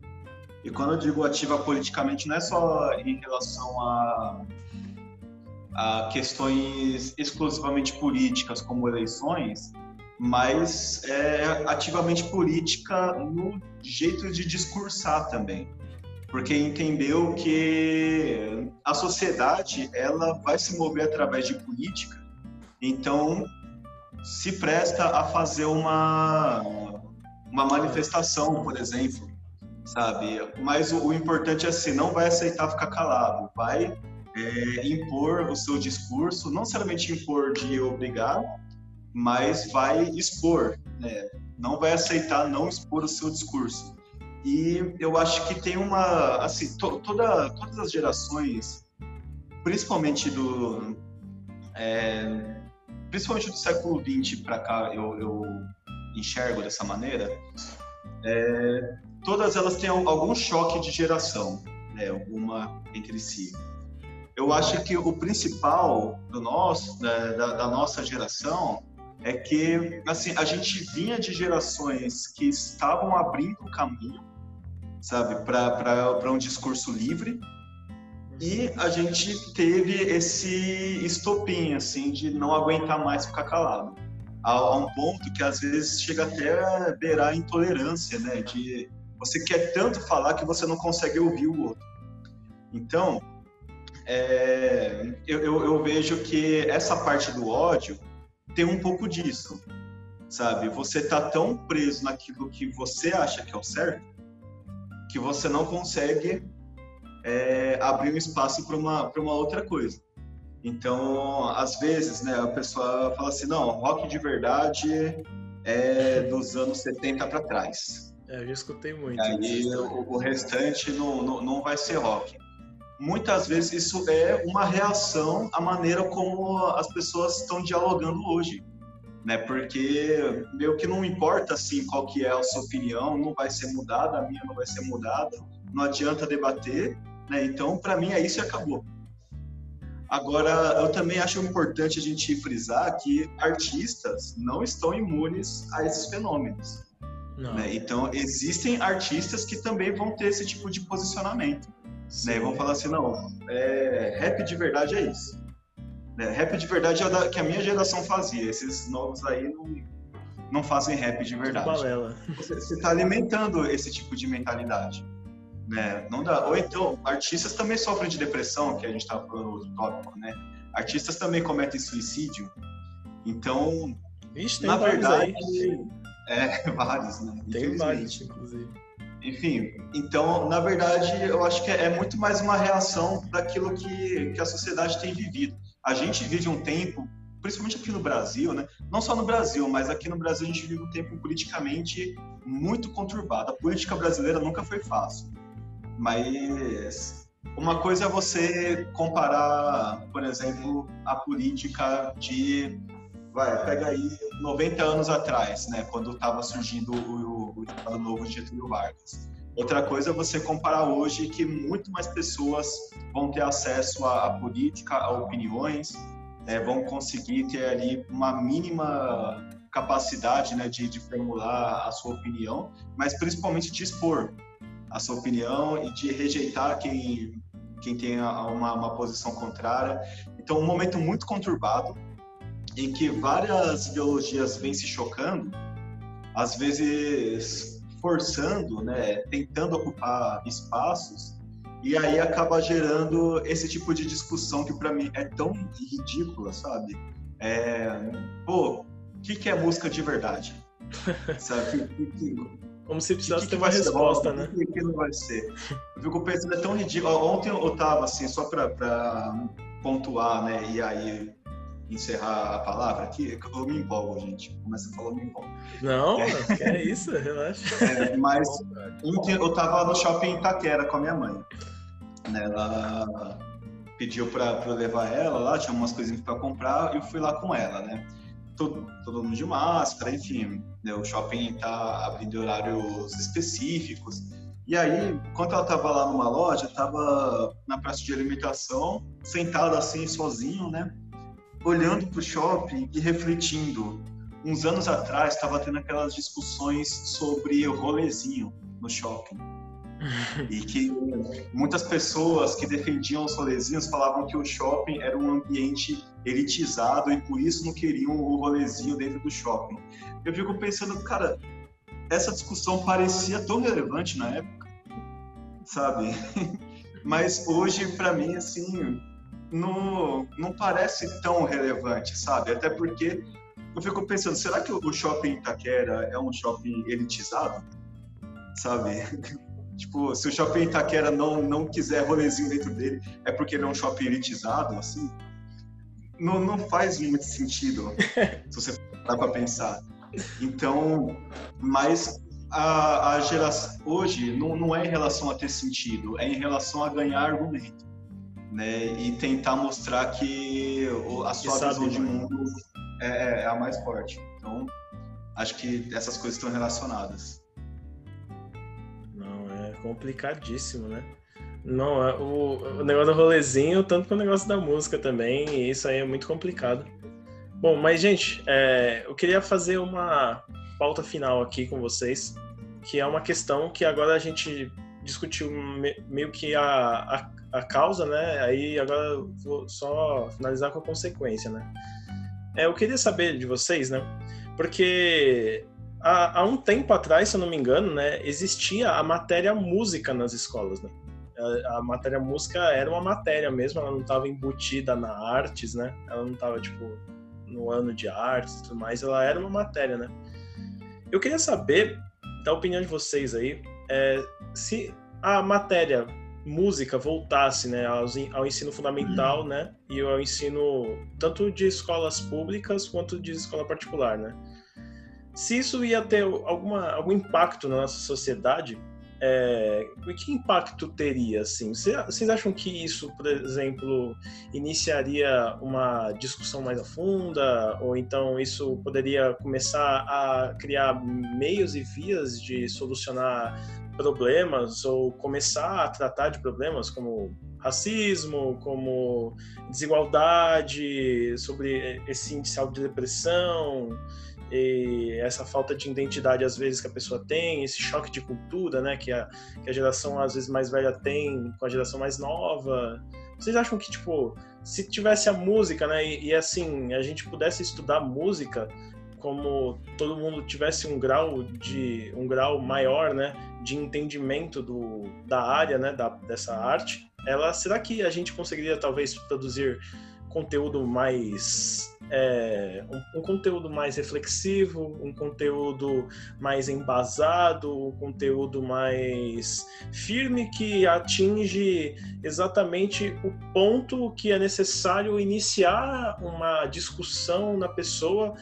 E quando eu digo ativa politicamente, não é só em relação a, a questões exclusivamente políticas, como eleições, mas é ativamente política no jeito de discursar também. Porque entendeu que a sociedade ela vai se mover através de política, então se presta a fazer uma, uma manifestação, por exemplo, sabe? Mas o, o, importante é assim, não vai aceitar ficar calado, vai é, impor o seu discurso, não necessariamente impor de obrigar, mas vai expor, né? não vai aceitar não expor o seu discurso. E eu acho que tem uma, assim, to, toda, todas as gerações, principalmente do, é, principalmente do século XX para cá, eu, eu, enxergo dessa maneira, é, todas elas têm algum choque de geração, né, alguma entre si. Eu acho que o principal do nosso, da, da, da nossa geração é que assim a gente vinha de gerações que estavam abrindo o caminho sabe, para um discurso livre. E a gente teve esse estopim, assim, de não aguentar mais ficar calado. A, a um ponto que às vezes chega até a beirar a intolerância, né? De você quer tanto falar que você não consegue ouvir o outro. Então, é, eu, eu, eu vejo que essa parte do ódio tem um pouco disso, sabe? Você tá tão preso naquilo que você acha que é o certo que você não consegue é, abrir um espaço para uma, uma outra coisa. Então, às vezes, né, a pessoa fala assim, não, rock de verdade é dos anos 70 para trás. É, eu já escutei muito. Aí o, o, restante não, não, não vai ser rock. Muitas vezes isso é uma reação à maneira como as pessoas estão dialogando hoje né? Porque meio que não importa assim qual que é a sua opinião, não vai ser mudada, a minha não vai ser mudada, não adianta debater, né? Então, para mim é isso e acabou. Agora, eu também acho importante a gente frisar que artistas não estão imunes a esses fenômenos. Né? Então, existem artistas que também vão ter esse tipo de posicionamento. Né? E vão falar assim, não, é, rap de verdade é isso. É, rap de verdade é o que a minha geração fazia. Esses novos aí não, não fazem rap de verdade. Balela. Você está alimentando esse tipo de mentalidade. Né? Não dá. Ou então, artistas também sofrem de depressão, que a gente estava falando no tópico, né? Artistas também cometem suicídio. Então, Ixi, na verdade, aí. É [LAUGHS] vários, né? Tem vários, inclusive. Enfim, então, na verdade, eu acho que é muito mais uma reação daquilo que, que a sociedade tem vivido a gente vive um tempo, principalmente aqui no Brasil, né? Não só no Brasil, mas aqui no Brasil a gente vive um tempo politicamente muito conturbado. A política brasileira nunca foi fácil. Mas uma coisa é você comparar, por exemplo, a política de vai, pega aí 90 anos atrás, né, quando estava surgindo o, o Novo Getúlio Vargas. Outra coisa é você comparar hoje que muito mais pessoas vão ter acesso à, à política, a opiniões, é, vão conseguir ter ali uma mínima capacidade né, de, de formular a sua opinião, mas principalmente de expor a sua opinião e de rejeitar quem, quem tem uma, uma posição contrária. Então, um momento muito conturbado, em que várias ideologias vêm se chocando, às vezes forçando, né, tentando ocupar espaços, e aí acaba gerando esse tipo de discussão que para mim é tão ridícula, sabe? É, pô, o que, que é música de verdade? [LAUGHS] sabe? Como se precisasse ter uma resposta, né? O que, não vai ser? Eu fico pensando, é tão ridículo. Ontem eu tava assim, só para pontuar, né? E aí encerrar a palavra aqui, eu me empolgo, gente. Começa a falar, eu me empolgo. Não, é, é isso, relaxa. É, mas ontem eu tava no shopping Itaquera com a minha mãe. Né, ela pediu para eu levar ela lá, tinha umas coisinhas para comprar, e eu fui lá com ela, né? Todo, todo mundo de máscara, enfim. Né, o shopping tá abrindo horários específicos. E aí, enquanto ela tava lá numa loja, tava na praça de alimentação, sentada assim, sozinho, né? Olhando para o shopping e refletindo. Uns anos atrás estava tendo aquelas discussões sobre o rolezinho no shopping. e que muitas pessoas que defendiam os rolezinhos falavam que o shopping era um ambiente elitizado e por isso não queriam o rolezinho dentro do shopping. Eu fico pensando, cara, essa discussão parecia tão relevante na época, sabe? [LAUGHS] Mas hoje, para mim, assim, não, não parece tão relevante, sabe? Até porque eu fico pensando, será que o shopping Itaquera é um shopping elitizado? Sabe? [LAUGHS] tipo, se o shopping Itaquera não, não quiser rolezinho dentro dele, é porque ele é um shopping elitizado, assim? Não, não faz muito sentido, [LAUGHS] se você parar pra pensar. Então, mas a, a geração hoje não, não é em relação a ter sentido, é em relação a ganhar argumento, né? E tentar mostrar que a sua sabe visão de mundo é, é a mais forte. Então, acho que essas coisas estão relacionadas. Não, é complicadíssimo, né? Não, é o, o negócio do rolezinho, tanto que o negócio da música também, e isso aí é muito complicado. Bom, mas, gente, é, eu queria fazer uma pauta final aqui com vocês, que é uma questão que agora a gente discutiu me- meio que a, a, a causa, né? Aí agora vou só finalizar com a consequência, né? É, eu queria saber de vocês, né? Porque há, há um tempo atrás, se eu não me engano, né, existia a matéria música nas escolas, né? A, a matéria música era uma matéria mesmo, ela não estava embutida na artes, né? Ela não estava tipo no ano de artes e tudo mais, ela era uma matéria, né? Eu queria saber da opinião de vocês aí, é, se a matéria música voltasse, né, ao ensino fundamental, né, e ao ensino tanto de escolas públicas quanto de escola particular, né? Se isso ia ter alguma, algum impacto na nossa sociedade, é, que impacto teria, assim? Cê- Vocês acham que isso, por exemplo, iniciaria uma discussão mais a funda, ou então isso poderia começar a criar meios e vias de solucionar problemas, ou começar a tratar de problemas como racismo, como desigualdade, sobre esse índice de depressão, essa falta de identidade às vezes que a pessoa tem, esse choque de cultura, né, que a, que a geração às vezes mais velha tem com a geração mais nova. Vocês acham que tipo, se tivesse a música, né, e, e assim, a gente pudesse estudar música como todo mundo tivesse um grau de um grau maior, né, de entendimento do, da área, né, da, dessa arte, ela será que a gente conseguiria talvez produzir conteúdo mais é, um, um conteúdo mais reflexivo, um conteúdo mais embasado, um conteúdo mais firme que atinge exatamente o ponto que é necessário iniciar uma discussão na pessoa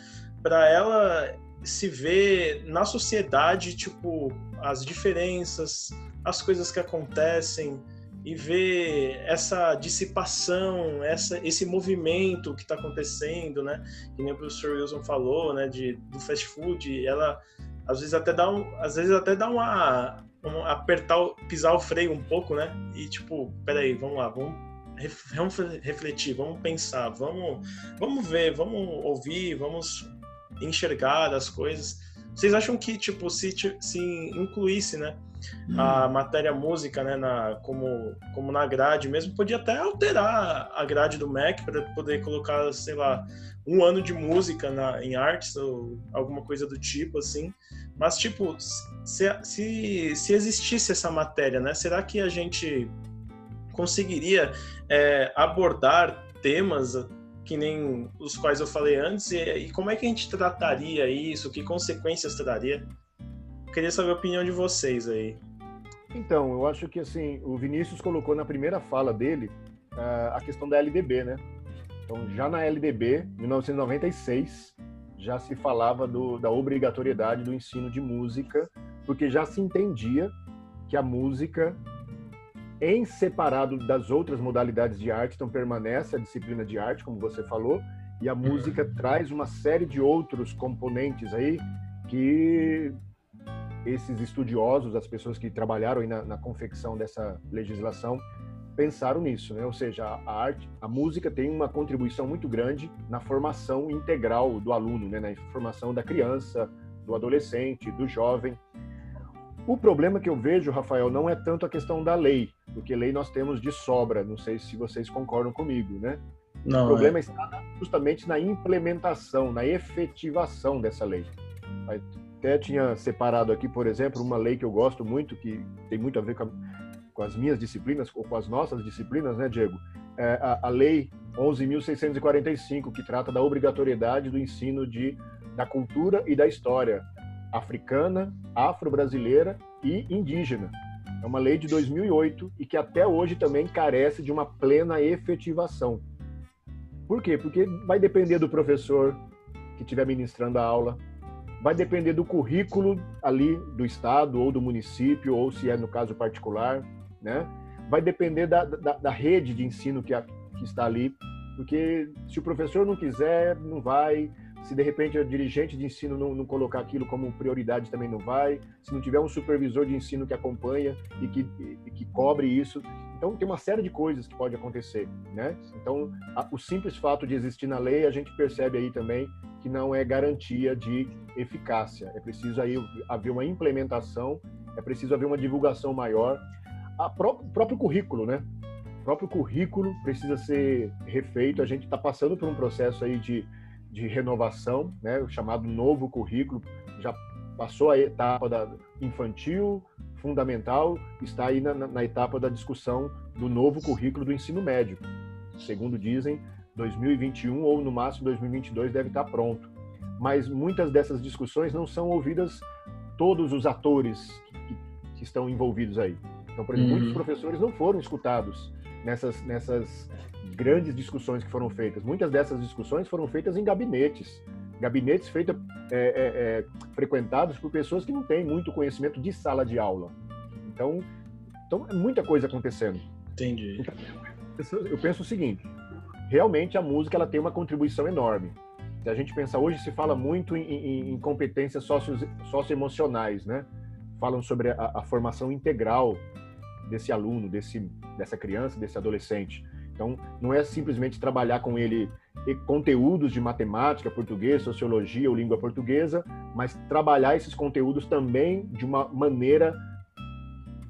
para ela se ver na sociedade, tipo, as diferenças, as coisas que acontecem, e ver essa dissipação, essa, esse movimento que está acontecendo, né? Que nem o professor Wilson falou, né? De, do fast food, ela às vezes até dá um, às vezes até dá uma, um, apertar, pisar o freio um pouco, né? E tipo, peraí, vamos lá, vamos, vamos refletir, vamos pensar, vamos, vamos ver, vamos ouvir, vamos enxergar as coisas. Vocês acham que tipo se, se incluísse, né? a matéria música, né, na, como, como na grade mesmo, podia até alterar a grade do MEC para poder colocar, sei lá, um ano de música na, em artes ou alguma coisa do tipo, assim. Mas, tipo, se, se, se existisse essa matéria, né, será que a gente conseguiria é, abordar temas que nem os quais eu falei antes e, e como é que a gente trataria isso, que consequências traria? Queria saber a opinião de vocês aí. Então, eu acho que assim, o Vinícius colocou na primeira fala dele ah, a questão da LDB, né? Então, já na LDB, 1996, já se falava do, da obrigatoriedade do ensino de música, porque já se entendia que a música, em separado das outras modalidades de arte, então permanece a disciplina de arte, como você falou, e a música traz uma série de outros componentes aí que esses estudiosos, as pessoas que trabalharam na, na confecção dessa legislação, pensaram nisso, né? Ou seja, a, a arte, a música tem uma contribuição muito grande na formação integral do aluno, né? Na formação da criança, do adolescente, do jovem. O problema que eu vejo, Rafael, não é tanto a questão da lei, porque lei nós temos de sobra. Não sei se vocês concordam comigo, né? Não, O problema está na- justamente na implementação, na efetivação dessa lei. Até tinha separado aqui, por exemplo, uma lei que eu gosto muito, que tem muito a ver com, a- com as minhas disciplinas, ou com as nossas disciplinas, né, Diego? É a, a Lei 11.645, que trata da obrigatoriedade do ensino de, da cultura e da história africana, afro-brasileira e indígena. É uma lei de 2008 e que até hoje também carece de uma plena efetivação. Por quê? Porque vai depender do professor que estiver ministrando a aula, vai depender do currículo ali do estado ou do município, ou se é no caso particular, né? Vai depender da, da, da rede de ensino que, a, que está ali, porque se o professor não quiser, não vai. Se de repente o dirigente de ensino não, não, colocar aquilo como prioridade, também não vai. Se não tiver um supervisor de ensino que acompanha e que, e que cobre isso. Então, tem uma série de coisas que pode acontecer, né? Então, a, o simples fato de existir na lei, a gente percebe aí também que não é garantia de eficácia. É preciso aí haver uma implementação, é preciso haver uma divulgação maior. O pró próprio currículo, né? O próprio currículo precisa ser refeito. A gente está passando por um processo aí de, de renovação, né? O chamado novo currículo. Já passou a etapa da infantil, fundamental, está aí na, na etapa da discussão do novo currículo do ensino médio. Segundo dizem, 2021 ou no máximo 2022 deve estar pronto. Mas muitas dessas discussões não são ouvidas todos os atores que, que estão envolvidos aí. Então, por exemplo, uhum. muitos professores não foram escutados nessas, nessas grandes discussões que foram feitas. Muitas dessas discussões foram feitas em gabinetes, gabinetes feitos, é, é, é, frequentados por pessoas que não têm muito conhecimento de sala de aula. Então, então é muita coisa acontecendo. Entendi. Então, eu penso o seguinte: realmente a música ela tem uma contribuição enorme. Se a gente pensar hoje se fala muito em, em, em competências socio, socioemocionais, né? Falam sobre a, a formação integral desse aluno, desse, dessa criança, desse adolescente. Então, não é simplesmente trabalhar com ele conteúdos de matemática, português, sociologia ou língua portuguesa, mas trabalhar esses conteúdos também de uma maneira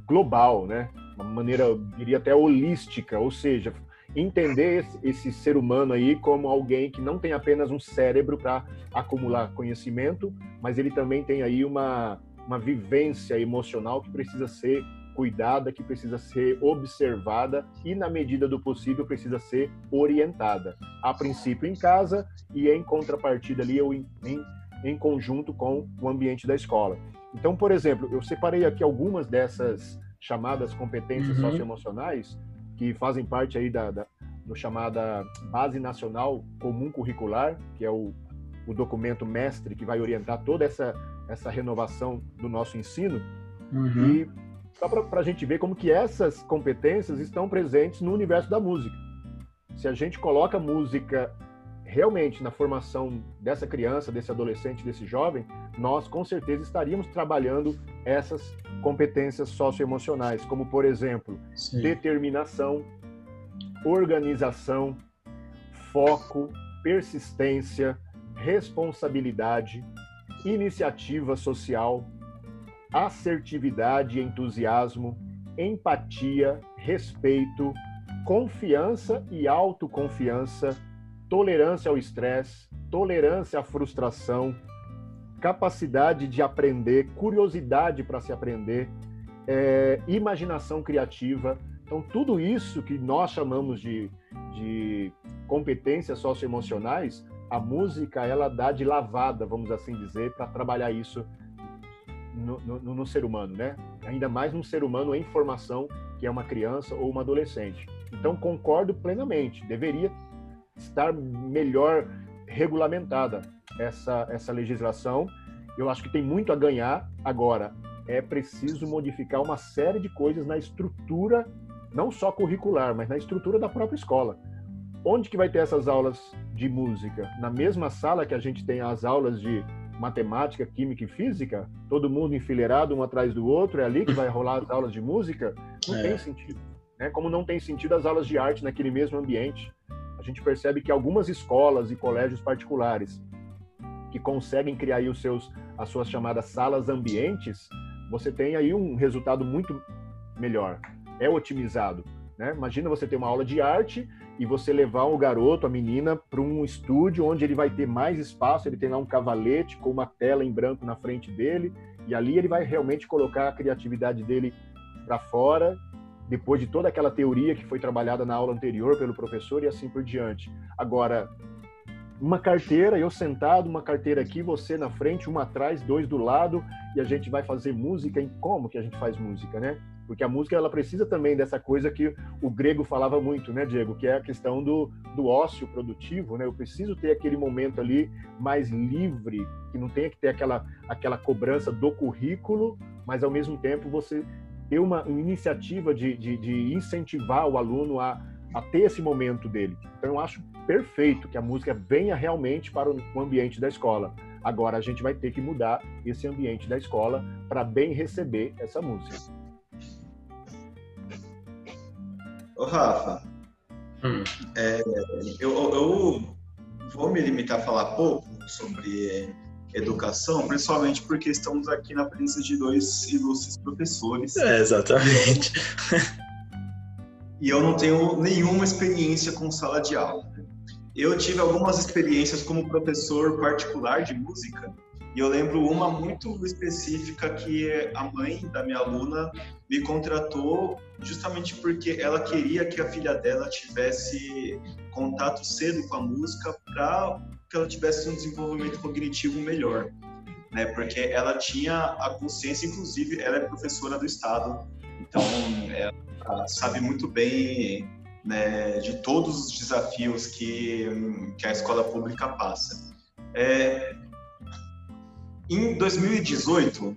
global, né? Uma maneira, eu diria até holística, ou seja, entender esse, ser humano aí como alguém que não tem apenas um cérebro para acumular conhecimento, mas ele também tem aí uma, uma vivência emocional que precisa ser cuidada, que precisa ser observada e, na medida do possível, precisa ser orientada. A princípio em casa e em contrapartida ali ou em, em, em conjunto com o ambiente da escola. Então, por exemplo, eu separei aqui algumas dessas chamadas competências uhum. socioemocionais que fazem parte aí da, da do chamada Base Nacional Comum Curricular, que é o, o documento mestre que vai orientar toda essa, essa renovação do nosso ensino. Uhum. E só para a gente ver como que essas competências estão presentes no universo da música. Se a gente coloca música realmente na formação dessa criança, desse adolescente, desse jovem, nós com certeza estaríamos trabalhando essas competências socioemocionais, como por exemplo, Sim. determinação, organização, foco, persistência, responsabilidade, iniciativa social, assertividade entusiasmo, empatia, respeito, confiança e autoconfiança, tolerância ao estresse, tolerância à frustração, capacidade de aprender, curiosidade para se aprender, é, imaginação criativa. Então, tudo isso que nós chamamos de, de competências socioemocionais, a música ela dá de lavada, vamos assim dizer, para trabalhar isso no, no, no, ser humano, né? Ainda mais num ser humano em formação, que é uma criança ou uma adolescente. Então, concordo plenamente, deveria estar melhor regulamentada essa, essa legislação. Eu acho que tem muito a ganhar. Agora, é preciso modificar uma série de coisas na estrutura, não só curricular, mas na estrutura da própria escola. Onde que vai ter essas aulas de música? Na mesma sala que a gente tem as aulas de matemática, química e física, todo mundo enfileirado um atrás do outro, é ali que vai rolar as aulas de música, não é. tem sentido. Né? Como não tem sentido as aulas de arte naquele mesmo ambiente. A gente percebe que algumas escolas e colégios particulares que conseguem criar aí os seus, as suas chamadas salas ambientes, você tem aí um resultado muito melhor. É otimizado. Né? Imagina você ter uma aula de arte e você levar o garoto, a menina, para um estúdio onde ele vai ter mais espaço, ele tem lá um cavalete com uma tela em branco na frente dele, e ali ele vai realmente colocar a criatividade dele para fora, depois de toda aquela teoria que foi trabalhada na aula anterior pelo professor e assim por diante. Agora, uma carteira, eu sentado, uma carteira aqui, você na frente, uma atrás, dois do lado, e a gente vai fazer música em como que a gente faz música, né? Porque a música ela precisa também dessa coisa que o grego falava muito, né, Diego, que é a questão do, do ócio produtivo, né? Eu preciso ter aquele momento ali mais livre, que não tenha que ter aquela aquela cobrança do currículo, mas ao mesmo tempo você ter uma, uma iniciativa de, de, de incentivar o aluno a, a ter esse momento dele. Então eu acho perfeito que a música venha realmente para o ambiente da escola. Agora a gente vai ter que mudar esse ambiente da escola para bem receber essa música. Ô, Rafa, Hum. é, eu, eu vou me limitar a falar pouco sobre educação, principalmente porque estamos aqui na presença de dois ilustres professores É, exatamente. e eu não tenho nenhuma experiência com sala de aula. Eu tive algumas experiências como professor particular de música e eu lembro uma muito específica que a mãe da minha aluna me contratou justamente porque ela queria que a filha dela tivesse contato cedo com a música para que ela tivesse um desenvolvimento cognitivo melhor, né? Porque ela tinha a consciência, inclusive, ela é professora do estado, então ela sabe muito bem né, de todos os desafios que, que a escola pública passa. É, em 2018,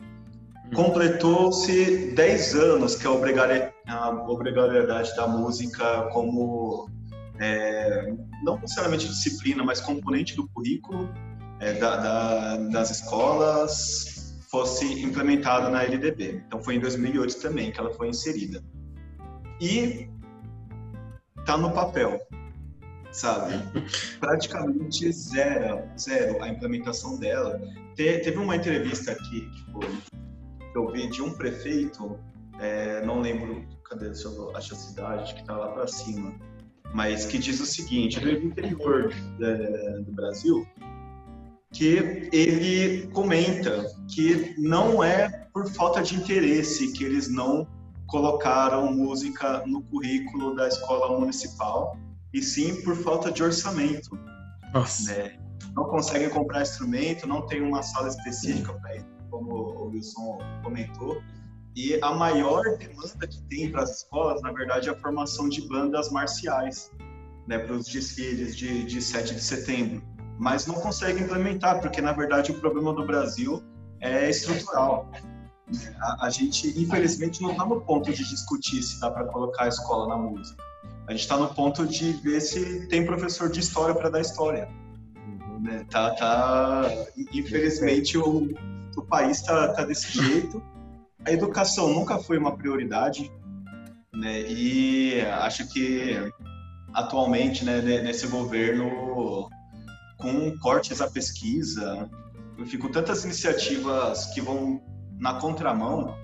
completou-se 10 anos que a obrigatoriedade da música como, é, não necessariamente disciplina, mas componente do currículo é, da- da- das escolas fosse implementada na LDB. Então foi em 2008 também que ela foi inserida. E tá no papel, sabe? Praticamente zero, zero a implementação dela. Te- teve uma entrevista aqui foi, que eu vi de um prefeito, é, não lembro, cadê, se eu acho a cidade, que tá lá para cima, mas que diz o seguinte, do interior é, do Brasil, que ele comenta que não é por falta de interesse que eles não colocaram música no currículo da escola municipal, e sim por falta de orçamento. Né? Não conseguem comprar instrumento, não tem uma sala específica para isso, como o Wilson comentou. E a maior demanda que tem para as escolas, na verdade, é a formação de bandas marciais, né, para os desfiles de, de 7 de setembro. Mas não consegue implementar, porque, na verdade, o problema do Brasil é estrutural. A, a gente, infelizmente, não está no ponto de discutir se dá para colocar a escola na música. A gente está no ponto de ver se tem professor de história para dar história. Né? Tá, tá, infelizmente, o, o país está tá desse jeito. A educação nunca foi uma prioridade, né? E acho que atualmente, né, nesse governo, com cortes à pesquisa, enfim, com tantas iniciativas que vão na contramão,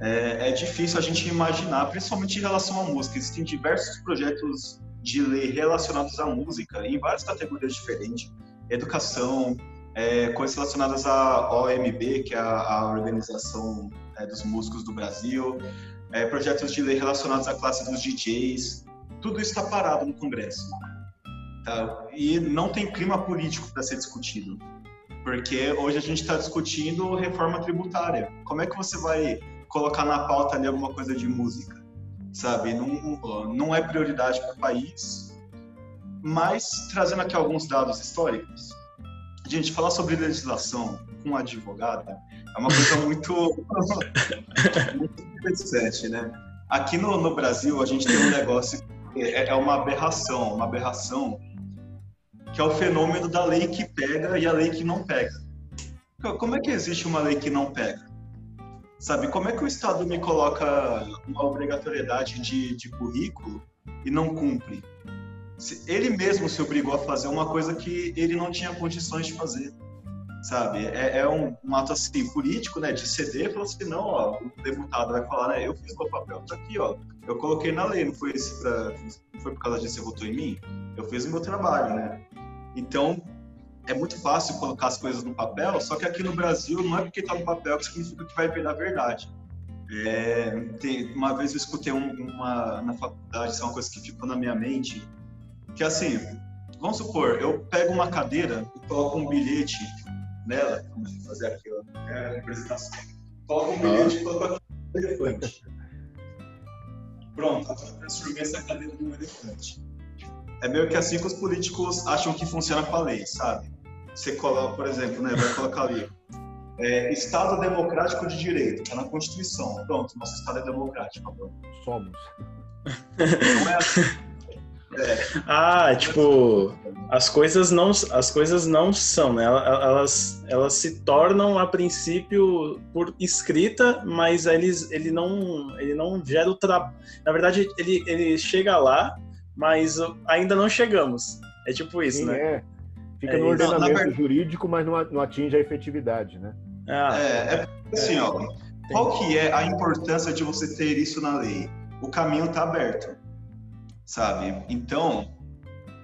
é, é, difícil a gente imaginar, principalmente em relação à música. Existem diversos projetos de lei relacionados à música, em várias categorias diferentes. Educação, é, coisas relacionadas à OMB, que é a, a Organização é, dos Músicos do Brasil, é, projetos de lei relacionados à classe dos DJs. Tudo isso está parado no Congresso. Tá? E não tem clima político para ser discutido. Porque hoje a gente está discutindo reforma tributária. Como é que você vai colocar na pauta ali alguma coisa de música, sabe? Não, não é prioridade para o país, mas trazendo aqui alguns dados históricos. Gente, falar sobre legislação com advogado é uma coisa muito, [LAUGHS] muito interessante, né? Aqui no, no Brasil, a gente tem um negócio que é, é uma aberração, uma aberração que é o fenômeno da lei que pega e a lei que não pega. Como é que existe uma lei que não pega? Sabe, como é que o Estado me coloca uma obrigatoriedade de, de currículo e não cumpre? Ele mesmo se obrigou a fazer uma coisa que ele não tinha condições de fazer, sabe? É, é um, um, ato assim político, né, de ceder, falou assim, não, ó, o deputado vai falar, né, eu fiz meu papel, tá aqui, ó, eu coloquei na lei, não foi, esse pra, não foi por causa disso que você votou em mim, eu fiz o meu trabalho, né? Então, é muito fácil colocar as coisas no papel, só que aqui no Brasil não é porque está no papel que significa que vai virar verdade. É, tem, uma vez eu escutei um, uma na faculdade, isso é uma coisa que ficou na minha mente, que assim, vamos supor, eu pego uma cadeira e coloco um bilhete nela, vamos fazer aqui ó, é a apresentação, coloco um bilhete e coloco aqui um elefante. Pronto, agora transformei essa cadeira num elefante. É meio que assim que os políticos acham que funciona com a lei, sabe? Você coloca, por exemplo, né, vai colocar ali, é, Estado Democrático de Direito, está na Constituição. Pronto, nosso Estado é democrático agora. Somos. Não é assim. Ah, tipo, as coisas não, as coisas não são, né? Elas, elas se tornam a princípio por escrita, mas eles, ele não, ele não gera o trabalho. Na verdade, ele, ele chega lá, mas ainda não chegamos. É tipo isso, Sim, né? é. Fica É no. Não, ordenamento verdade- jurídico, mas não, atinge a efetividade, né? Ah, É, é assim, ó. Qual que é a importância de você ter isso na lei? O caminho está aberto, sabe? Então,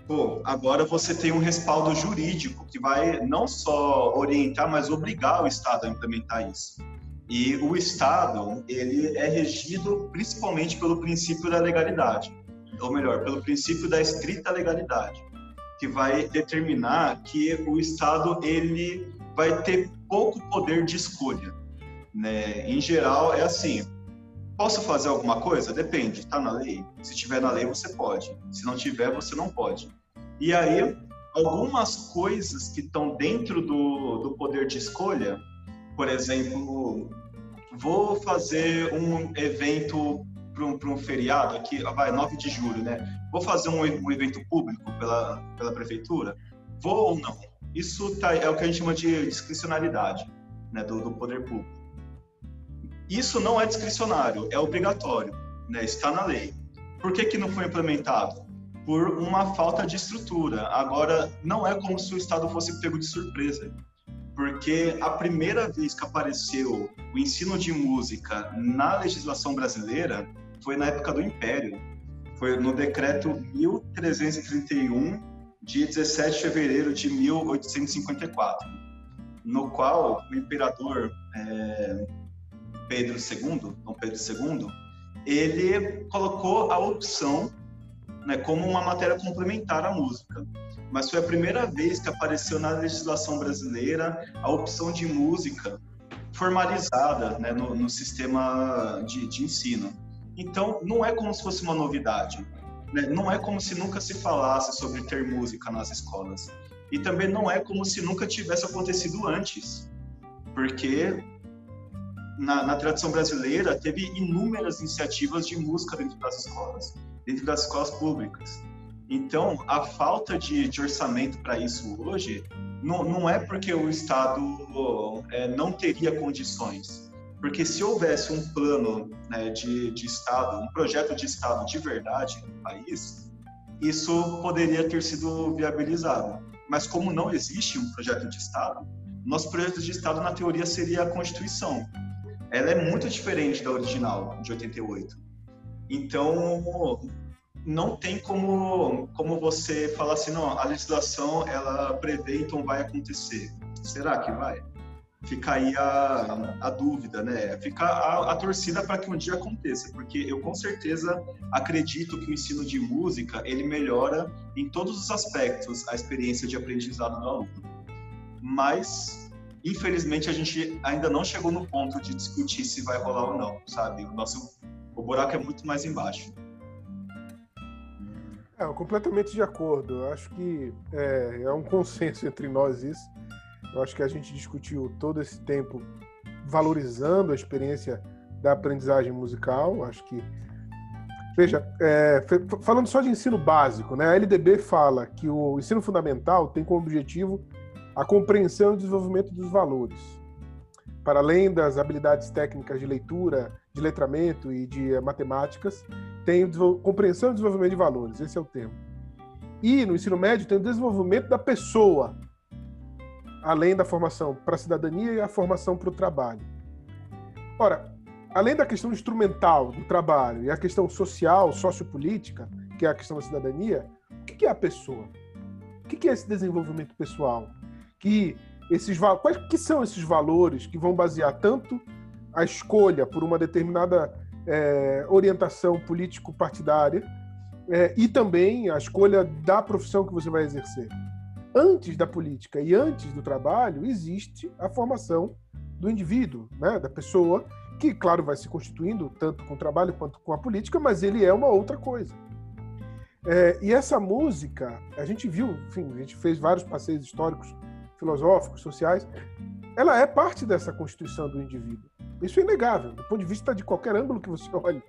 pô, agora você tem um respaldo jurídico que vai não só orientar, mas obrigar o Estado a implementar isso. E o Estado, ele é regido principalmente pelo princípio da legalidade, ou melhor, pelo princípio da estrita legalidade, que vai determinar que o Estado ele vai ter pouco poder de escolha né? Em geral, é assim. Posso fazer alguma coisa? Depende, está na lei? Se tiver na lei, você pode. Se não tiver, você não pode. E aí, algumas coisas que estão dentro do, do poder de escolha, por exemplo, vou fazer um evento para um, um feriado aqui, vai, 9 de julho, né? Vou fazer um, um evento público pela, pela prefeitura? Vou ou não? Isso tá, é o que a gente chama de discricionalidade né, do, do poder público. Isso não é discricionário, é obrigatório, né? está na lei. Por que, que não foi implementado? Por uma falta de estrutura. Agora, não é como se o Estado fosse pego de surpresa, porque a primeira vez que apareceu o ensino de música na legislação brasileira foi na época do Império. Foi no decreto 1331, de 17 de fevereiro de 1854, no qual o imperador é, Pedro II, Dom Pedro II, ele colocou a opção né, como uma matéria complementar à música. Mas foi a primeira vez que apareceu na legislação brasileira a opção de música formalizada né, no, no sistema de, de ensino. Então, não é como se fosse uma novidade. né? Não é como se nunca se falasse sobre ter música nas escolas. E também não é como se nunca tivesse acontecido antes. Porque na, na tradição brasileira, teve inúmeras iniciativas de música dentro das escolas, dentro das escolas públicas. Então, a falta de, de orçamento para isso hoje não, não é porque o Estado é, não teria condições. Porque se houvesse um plano né, de, de Estado, um projeto de Estado de verdade no país, isso poderia ter sido viabilizado. Mas como não existe um projeto de Estado, nosso projeto de Estado, na teoria, seria a Constituição, ela é muito diferente da original de 88. Então, não tem como, como você falar assim, não, a legislação ela prevê, então vai acontecer. Será que vai? Fica aí a, a dúvida, né? Fica a, a torcida para que um dia aconteça, porque eu com certeza acredito que o ensino de música ele melhora em todos os aspectos a experiência de aprendizado do aluno. Mas infelizmente a gente ainda não chegou no ponto de discutir se vai rolar ou não, sabe? O nosso o buraco é muito mais embaixo. É, eu completamente de acordo. Eu acho que é, é um consenso entre nós isso. Eu acho que a gente discutiu todo esse tempo valorizando a experiência da aprendizagem musical. Acho que veja, é, falando só de ensino básico, né? A LDB fala que o ensino fundamental tem como objetivo a compreensão e desenvolvimento dos valores, para além das habilidades técnicas de leitura, de letramento e de eh, matemáticas, tem compreensão e desenvolvimento de valores, esse é o termo. E no ensino médio tem o desenvolvimento da pessoa, além da formação para a cidadania e a formação para o trabalho. Ora, além da questão instrumental do trabalho e a questão social, sociopolítica, que é a questão da cidadania, o que é a pessoa? O que é esse desenvolvimento pessoal? Que esses quais que são esses valores que vão basear tanto a escolha por uma determinada é, orientação político-partidária é, e também a escolha da profissão que você vai exercer. Antes da política e antes do trabalho, existe a formação do indivíduo, né, da pessoa, que, claro, vai se constituindo tanto com o trabalho quanto com a política, mas ele é uma outra coisa. É, e essa música, a gente viu, enfim, a gente fez vários passeios históricos, filosóficos, sociais, ela é parte dessa constituição do indivíduo. Isso é inegável, do ponto de vista de qualquer âmbolo que você [LAUGHS] olhe.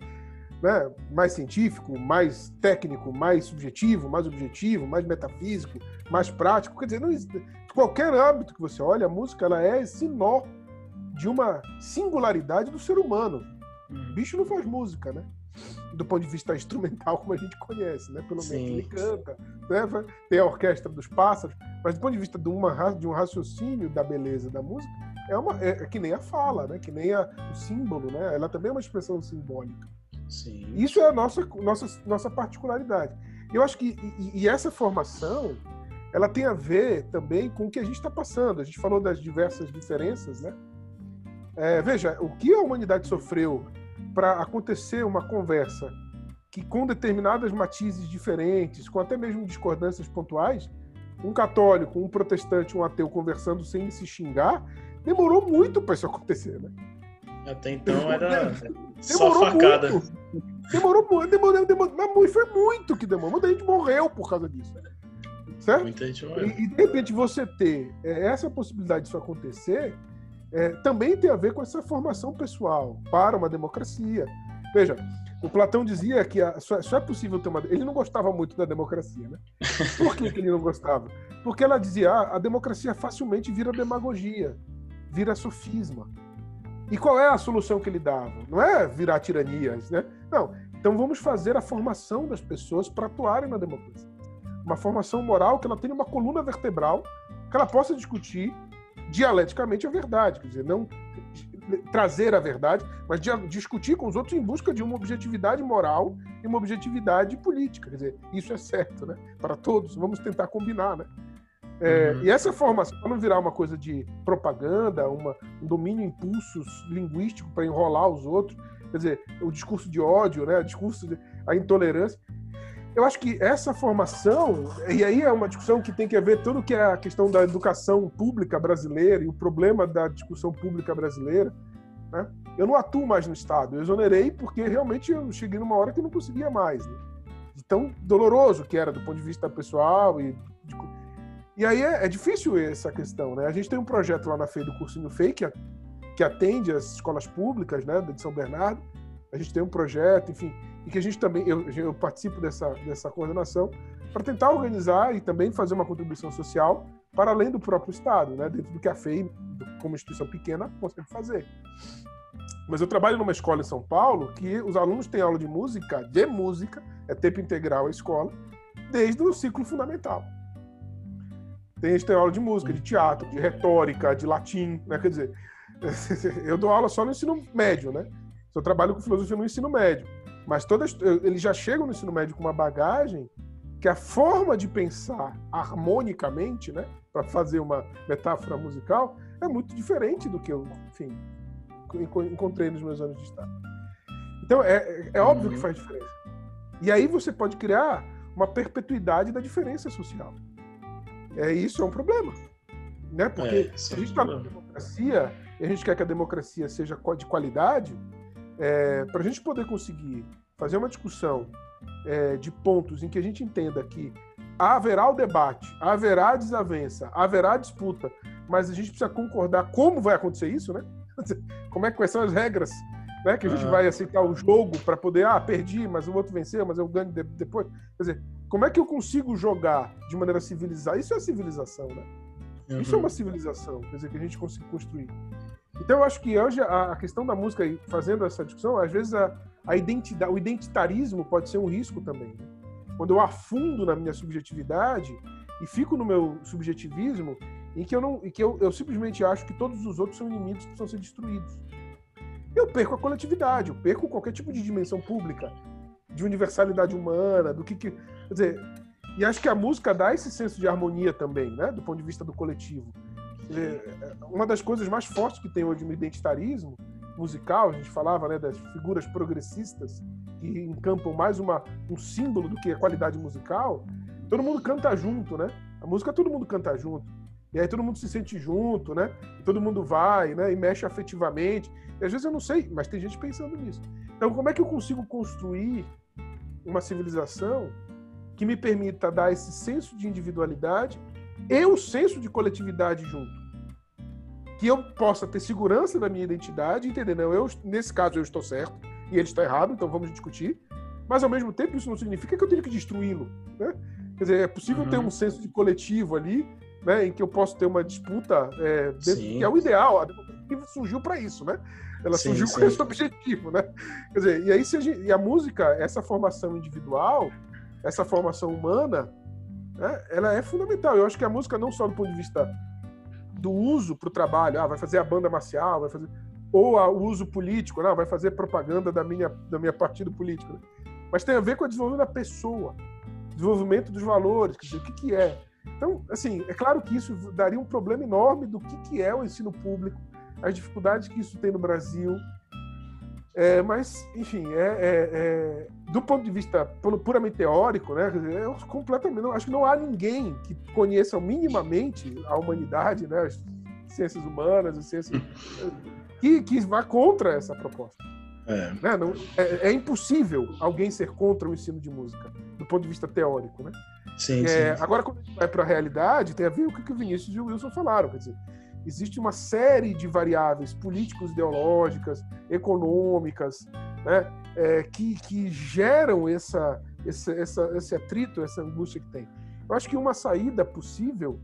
Né? Mais científico, mais técnico, mais subjetivo, mais objetivo, mais metafísico, mais prático. Quer dizer, não, qualquer âmbito que você olhe, a música ela é esse nó de uma singularidade do ser humano. O bicho não faz música, né? Do ponto de vista [LAUGHS] instrumental, como a gente conhece, né? Pelo menos Sim. ele canta, né? tem a orquestra dos pássaros, mas do ponto de vista de, uma, de um raciocínio da beleza da música, é, uma, é, é que nem a fala, né? Que nem a, o símbolo, né? Ela também é uma expressão simbólica. Sim. Isso é a nossa, nossa, nossa particularidade. Eu acho que e, e essa formação ela tem a ver também com o que a gente está passando. A gente falou das diversas diferenças, né? É, veja, o que a humanidade sofreu para acontecer uma conversa que com determinadas matizes diferentes, com até mesmo discordâncias pontuais, um católico, um protestante, um ateu conversando sem se xingar, demorou muito para isso acontecer, né? Até então era [LAUGHS] só facada. muito. Demorou muito, demorou, demorou, mas foi muito que demorou. Muita gente morreu por causa disso. Certo? Muita gente E, morreu. e, de repente você ter é, essa possibilidade disso acontecer é, também tem a ver com essa formação pessoal para uma democracia. Veja, o Platão dizia que a- só, só é possível ter uma. Ele não gostava muito da democracia, né? Por que, que ele não gostava? Porque ela dizia ah, a democracia facilmente vira demagogia, vira sofisma. E qual é a solução que ele dava? Não é virar tiranias, né? Não. Então vamos fazer a formação das pessoas para atuarem na democracia. Uma formação moral que ela tenha uma coluna vertebral, que ela possa discutir dialeticamente a verdade, quer dizer, não trazer a verdade, mas discutir com os outros em busca de uma objetividade moral e uma objetividade política. Quer dizer, isso é certo, né? Para todos, vamos tentar combinar, né? É, Uhum. E essa formação, para não virar uma coisa de propaganda, uma, um domínio impulsos linguístico para enrolar os outros, quer dizer, o discurso de ódio, né? O discurso de, a intolerância. Eu acho que essa formação, e aí é uma discussão que tem que ver tudo que é a questão da educação pública brasileira e o problema da discussão pública brasileira. Né? Eu não atuo mais no Estado, eu exonerei porque realmente eu cheguei numa hora que eu não conseguia mais. Né? De tão doloroso que era do ponto de vista pessoal e de e aí é, é difícil essa questão, né? A gente tem um projeto lá na FEI do Cursinho FEI que, que atende as escolas públicas, né, de São Bernardo. A gente tem um projeto, enfim, e que a gente também, eu, eu participo dessa, dessa coordenação para tentar organizar e também fazer uma contribuição social para além do próprio Estado, né, dentro do que a FEI, como instituição pequena, consegue fazer. Mas eu trabalho numa escola em São Paulo que os alunos têm aula de música, de música, é tempo integral a escola, desde o ciclo fundamental. Tem, eles têm aula de música, de teatro, de retórica, de latim, né? Quer dizer, [LAUGHS] eu dou aula só no ensino médio, né? Eu trabalho com filosofia no ensino médio. Mas todas, eles já chegam no ensino médio com uma bagagem que a forma de pensar harmonicamente, né? Para fazer uma metáfora musical, é muito diferente do que eu, enfim, enco- encontrei nos meus anos de estado. Então, é, é óbvio que Uhum. faz diferença. E aí você pode criar uma perpetuidade da diferença social. É, isso é um problema. Né? Porque É, se isso a é gente está problema. democracia e a gente quer que a democracia seja de qualidade, para a gente poder conseguir fazer uma discussão é, de pontos em que a gente entenda que haverá o debate, haverá desavença, haverá disputa, mas a gente precisa concordar como vai acontecer isso, né? [LAUGHS] Como é que quais são as regras, né? Que a gente Ah. vai aceitar o jogo para poder, ah, perdi, mas o outro venceu, mas eu ganho de- depois. Quer dizer, como é que eu consigo jogar de maneira civilizada? Isso é civilização, né? Isso é Uhum. uma civilização, quer dizer, que a gente consegue construir. Então eu acho que hoje a, a questão da música, e fazendo essa discussão, às vezes a, a identidade, o identitarismo pode ser um risco também. né? Quando eu afundo na minha subjetividade e fico no meu subjetivismo, em que eu não, em que eu, eu simplesmente acho que todos os outros são inimigos que precisam ser destruídos. Eu perco a coletividade, eu perco qualquer tipo de dimensão pública, de universalidade humana, do que, que quer dizer, e acho que a música dá esse senso de harmonia também, né, do ponto de vista do coletivo. Dizer, uma das coisas mais fortes que tem hoje no identitarismo musical, a gente falava né, das figuras progressistas que encampam mais uma, um símbolo do que a qualidade musical, todo mundo canta junto, né? A música todo mundo canta junto. E aí todo mundo se sente junto, né? Todo mundo vai, né? E mexe afetivamente. E às vezes eu não sei, mas tem gente pensando nisso. Então, como é que eu consigo construir uma civilização que me permita dar esse senso de individualidade e o senso de coletividade junto? Que eu possa ter segurança da minha identidade, entender, não, eu, nesse caso eu estou certo e ele está errado, então vamos discutir. Mas ao mesmo tempo isso não significa que eu tenho que destruí-lo, né? Quer dizer, é possível uhum. ter um senso de coletivo ali, né, em que eu posso ter uma disputa, é, dentro, que é o ideal. A democracia surgiu para isso, né? Ela sim, surgiu sim. com esse objetivo, né? Quer dizer, e aí a, gente, e a música, essa formação individual, essa formação humana, né, ela é fundamental. Eu acho que a música não só do ponto de vista do uso para o trabalho, ah, vai fazer a banda marcial, vai fazer ou o uso político, não, vai fazer propaganda da minha da minha partido político, né? mas tem a ver com o desenvolvimento da pessoa desenvolvimento dos valores, quer dizer, o que, que é. Então, assim, é claro que isso daria um problema enorme do que, que é o ensino público, as dificuldades que isso tem no Brasil. É, mas, enfim, é, é, é, do ponto de vista puramente teórico, né, eu completamente, não, acho que não há ninguém que conheça minimamente a humanidade, né, as ciências humanas, as ciências, [LAUGHS] que, que vá contra essa proposta. É. Né? Não, é, é, impossível alguém ser contra o ensino de música, do ponto de vista teórico. Né? Sim, é, sim. Agora, quando a gente vai para a realidade, tem a ver com o que o Vinícius e o Wilson falaram. Quer dizer, existe uma série de variáveis políticos, ideológicas, econômicas, né? É, que, que geram essa, esse, essa, esse atrito, essa angústia que tem. Eu acho que uma saída possível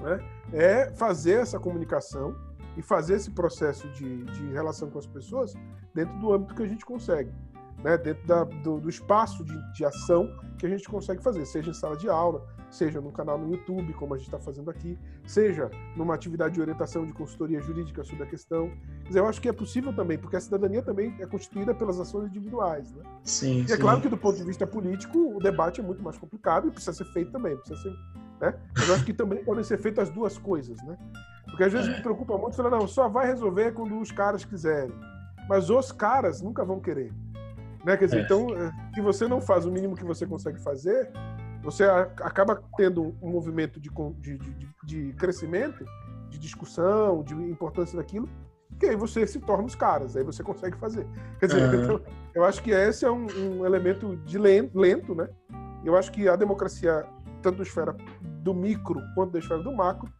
né, é fazer essa comunicação e fazer esse processo de, de relação com as pessoas dentro do âmbito que a gente consegue, né? dentro da, do, do, espaço de, de ação que a gente consegue fazer, seja em sala de aula, seja no canal no YouTube, como a gente está fazendo aqui, seja numa atividade de orientação de consultoria jurídica sobre a questão. Dizer, eu acho que é possível também, porque a cidadania também é constituída pelas ações individuais. Né? Sim, e é sim. claro que, do ponto de vista político, o debate é muito mais complicado e precisa ser feito também. Precisa ser, né? Mas eu acho que também podem ser feitas as duas coisas. Né? Porque às vezes é. me preocupa muito falar, não, só vai resolver quando os caras quiserem. Mas os caras nunca vão querer. Né? Quer dizer, é. então, eh, se você não faz o mínimo que você consegue fazer, você acaba tendo um movimento de, de, de, de crescimento, de discussão, de importância daquilo, que aí você se torna os caras, aí você consegue fazer. Quer dizer, uhum. então, eu acho que esse é um, um elemento de lento, lento, né? Eu acho que a democracia, tanto da esfera do micro quanto da esfera do macro,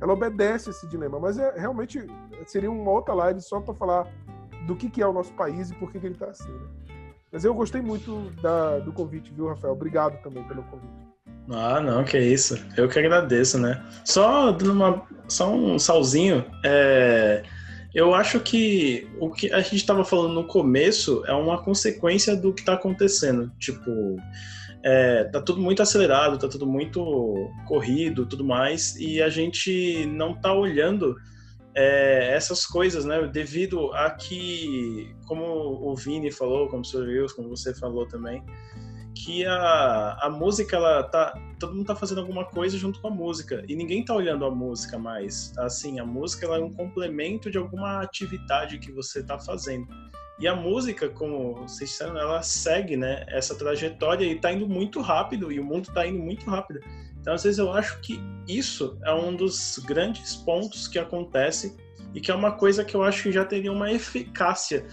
ela obedece esse dilema. Mas é, realmente seria uma outra live só para falar do que, que é o nosso país e por que, que ele está assim. Né? Mas eu gostei muito da, do convite, viu, Rafael? Obrigado também pelo convite. Ah, não, que isso. Eu que agradeço, né? Só uma, só um salzinho. É, eu acho que o que a gente estava falando no começo é uma consequência do que está acontecendo. Tipo, é, tá tudo muito acelerado, tá tudo muito corrido, tudo mais, e a gente não tá olhando é, essas coisas, né? Devido a que, como o Vini falou, como o Sr. Wilson, como você falou também, que a, a música, ela tá. Todo mundo tá fazendo alguma coisa junto com a música. E ninguém tá olhando a música mais. Assim, a música ela é um complemento de alguma atividade que você tá fazendo. E a música, como vocês disseram, ela segue né, essa trajetória e está indo muito rápido, e o mundo está indo muito rápido. Então, às vezes, eu acho que isso é um dos grandes pontos que acontece e que é uma coisa que eu acho que já teria uma eficácia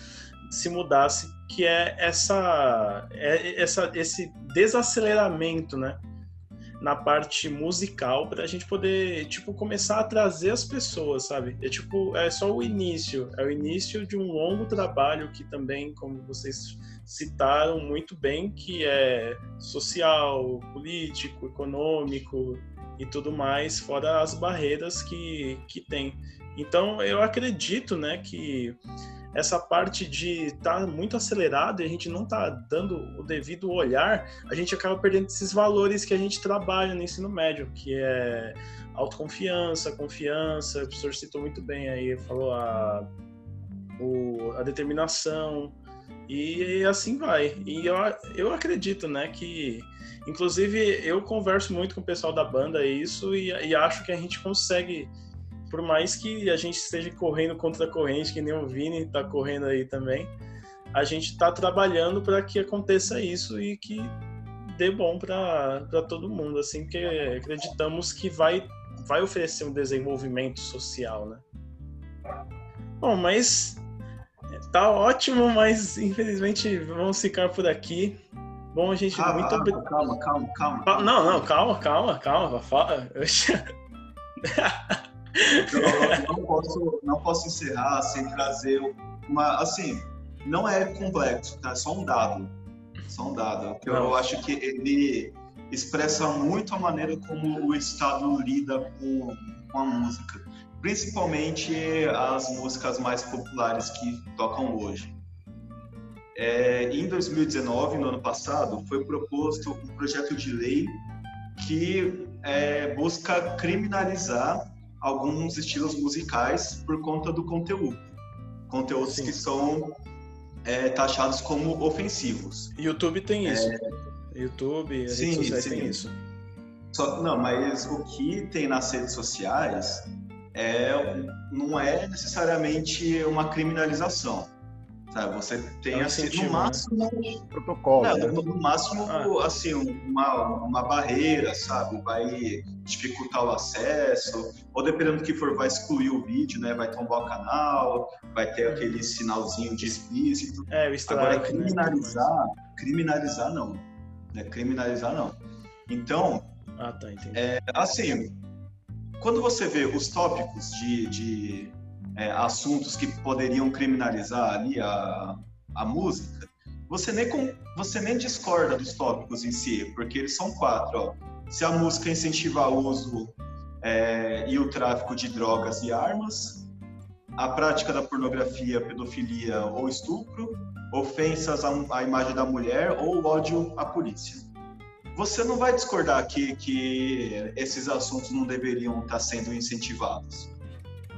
se mudasse, que é essa, é essa esse desaceleramento, né? na parte musical para a gente poder tipo começar a trazer as pessoas, sabe? É tipo é só o início, é o início de um longo trabalho que também, como vocês citaram muito bem, que é social, político, econômico e tudo mais, fora as barreiras que que tem. Então eu acredito, né, que essa parte de estar tá muito acelerado e a gente não tá dando o devido olhar, a gente acaba perdendo esses valores que a gente trabalha no ensino médio, que é autoconfiança, confiança, o professor citou muito bem aí, falou a, o, a determinação, e assim vai. E eu, eu acredito, né, que inclusive eu converso muito com o pessoal da banda isso e, e acho que a gente consegue por mais que a gente esteja correndo contra a corrente, que nem o Vini está correndo aí também, a gente está trabalhando para que aconteça isso e que dê bom para todo mundo, assim, que acreditamos que vai vai oferecer um desenvolvimento social, né? Bom, mas tá ótimo, mas infelizmente vamos ficar por aqui. Bom, gente, Ah, muito obrigado. calma, calma, calma. Cal- Não, não, calma, calma, calma. Fala. Eu Eu não, não posso, não posso encerrar sem trazer uma. Assim, não é complexo, tá? É só um dado. Só um dado. Eu Não. acho que ele expressa muito a maneira como o Estado lida com, com a música. Principalmente as músicas mais populares que tocam hoje. É, em 2019, no ano passado, foi proposto um projeto de lei que é, busca criminalizar alguns estilos musicais por conta do conteúdo. Conteúdos Sim. que são é, taxados como ofensivos. YouTube tem isso. YouTube, as É. Sim, redes sociais sim. tem isso. Só, não, mas o que tem nas redes sociais é, não é necessariamente uma criminalização. Sabe? Você tem É um assim, no né? máximo Protocolo, Não, né? no, máximo, Ah. assim, uma, uma barreira, sabe? Vai dificultar o acesso, ou dependendo do que for, vai excluir o vídeo, né? Vai tombar o canal, vai ter aquele sinalzinho de explícito. É, o strike, Agora, né, criminalizar, criminalizar não. Né? Criminalizar não. Então. Ah, tá, entendi. é, assim, quando você vê os tópicos de, de, é, assuntos que poderiam criminalizar ali a, a música, você nem, com- você nem discorda dos tópicos em si, porque eles são quatro. Ó. Se a música incentiva o uso é, e o tráfico de drogas e armas, a prática da pornografia, pedofilia ou estupro, ofensas à, à imagem da mulher ou ódio à polícia você não vai discordar que, que esses assuntos não deveriam estar sendo incentivados.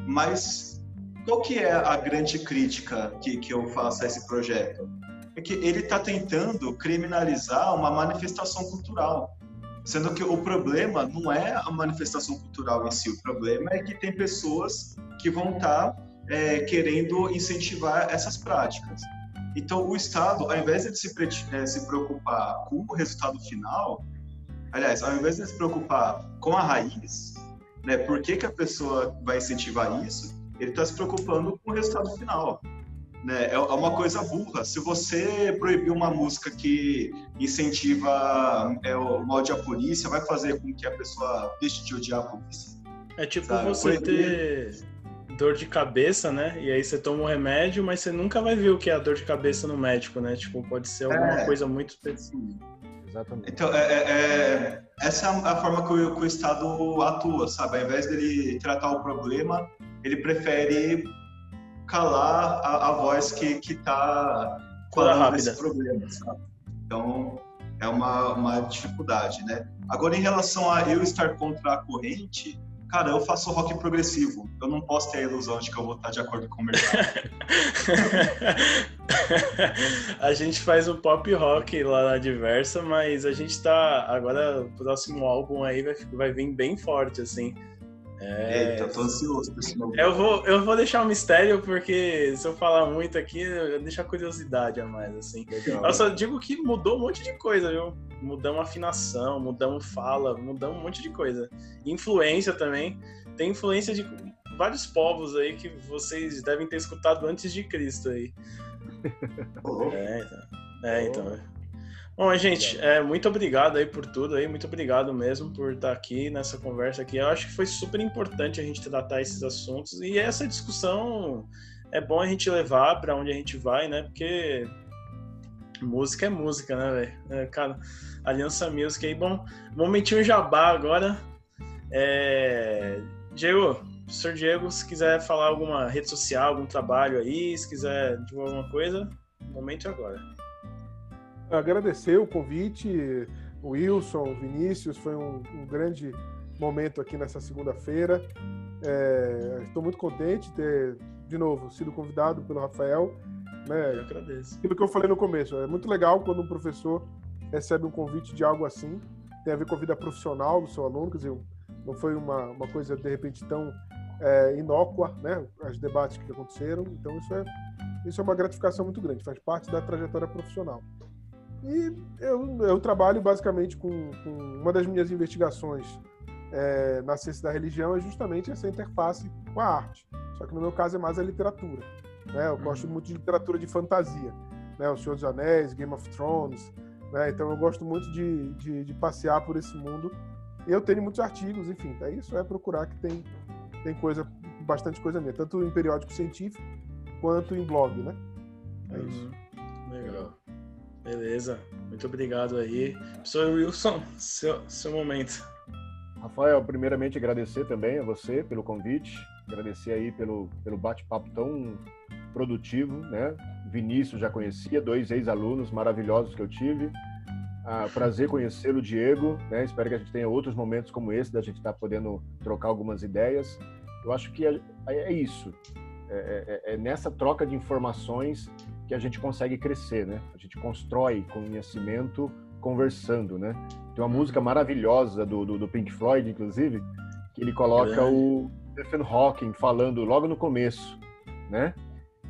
Mas qual que é a grande crítica que, que eu faço a esse projeto? É que ele está tentando criminalizar uma manifestação cultural. Sendo que o problema não é a manifestação cultural em si, o problema é que tem pessoas que vão estar é, querendo incentivar essas práticas. Então, o Estado, ao invés de se, eh, se preocupar com o resultado final, aliás, ao invés de se preocupar com a raiz, né, por que, que a pessoa vai incentivar isso, ele está se preocupando com o resultado final. Né? É é uma coisa burra. Se você proibir uma música que incentiva é, o ódio à polícia, vai fazer com que a pessoa deixe de odiar a polícia. É tipo Sabe, você proibir- ter dor de cabeça, né? E aí você toma um remédio, mas você nunca vai ver o que é a dor de cabeça no médico, né? Tipo, pode ser alguma É. coisa muito específica. Exatamente. Então, é, é- é- essa é a forma que o, que o Estado atua, sabe? Ao invés dele tratar o problema, ele prefere calar a, a voz que está Cura falando desse problema, sabe? Então, é uma, uma dificuldade, né? Agora, em relação a eu estar contra a corrente, cara, eu faço rock progressivo. Eu não posso ter a ilusão de que eu vou estar de acordo com o mercado. [LAUGHS] a gente faz um pop rock lá na Diversa, mas a gente tá. Agora, o próximo álbum aí vai, vai vir bem forte, assim. É, Eita, tô ansioso por esse eu, vou, eu vou deixar um mistério, porque se eu falar muito aqui, eu deixo a curiosidade a mais, assim. Legal. Eu só digo que mudou um monte de coisa, viu? Mudamos afinação, mudamos fala, mudamos um monte de coisa. Influência também. Tem influência de vários povos aí que vocês devem ter escutado antes de Cristo aí. É, então. É, então. Bom, gente, é, muito obrigado aí por tudo aí, muito obrigado mesmo por estar aqui nessa conversa aqui. Eu acho que foi super importante a gente tratar esses assuntos e essa discussão é bom a gente levar para onde a gente vai, né? Porque música é música, né, velho? É, cara, Aliança Music aí, bom, momentinho jabá agora. É... Diego, professor Diego, se quiser falar alguma rede social, algum trabalho aí, se quiser divulgar alguma coisa, momento é agora. Agradecer o convite, Wilson, Vinícius, foi um, um grande momento aqui nessa segunda-feira. É, Estou muito contente de ter, de novo, sido convidado pelo Rafael. Eu Né? agradeço. Aquilo que eu falei no começo, é muito legal quando um professor recebe um convite de algo assim, tem a ver com a vida profissional do seu aluno, quer dizer, não foi uma, uma coisa, de repente, tão é, inócua, né? Os debates que aconteceram, então isso é, isso é uma gratificação muito grande, faz parte da trajetória profissional. E eu, eu trabalho basicamente com, com uma das minhas investigações é, na ciência da religião é justamente essa interface com a arte. Só que no meu caso é mais a literatura. Né? Eu gosto muito de literatura de fantasia. Né? O Senhor dos Anéis, Game of Thrones. Né? Então eu gosto muito de, de, de passear por esse mundo. E eu tenho muitos artigos, enfim. É isso, é procurar que tem, tem coisa, bastante coisa minha. Tanto em periódico científico quanto em blog, né? É isso. Uhum. Legal. Beleza. Muito obrigado aí. Professor Wilson, seu, seu momento. Rafael, primeiramente agradecer também a você pelo convite, agradecer aí pelo, pelo bate-papo tão produtivo, né? Vinícius já conhecia, dois ex-alunos maravilhosos que eu tive. Ah, prazer conhecê-lo, Diego. Né? Espero que a gente tenha outros momentos como esse, da gente estar tá podendo trocar algumas ideias. Eu acho que é, é isso. É, é, é, nessa troca de informações que a gente consegue crescer, né? A gente constrói conhecimento conversando, né? Tem uma música maravilhosa do, do, do Pink Floyd, inclusive, que ele coloca o Stephen Hawking falando logo no começo, né?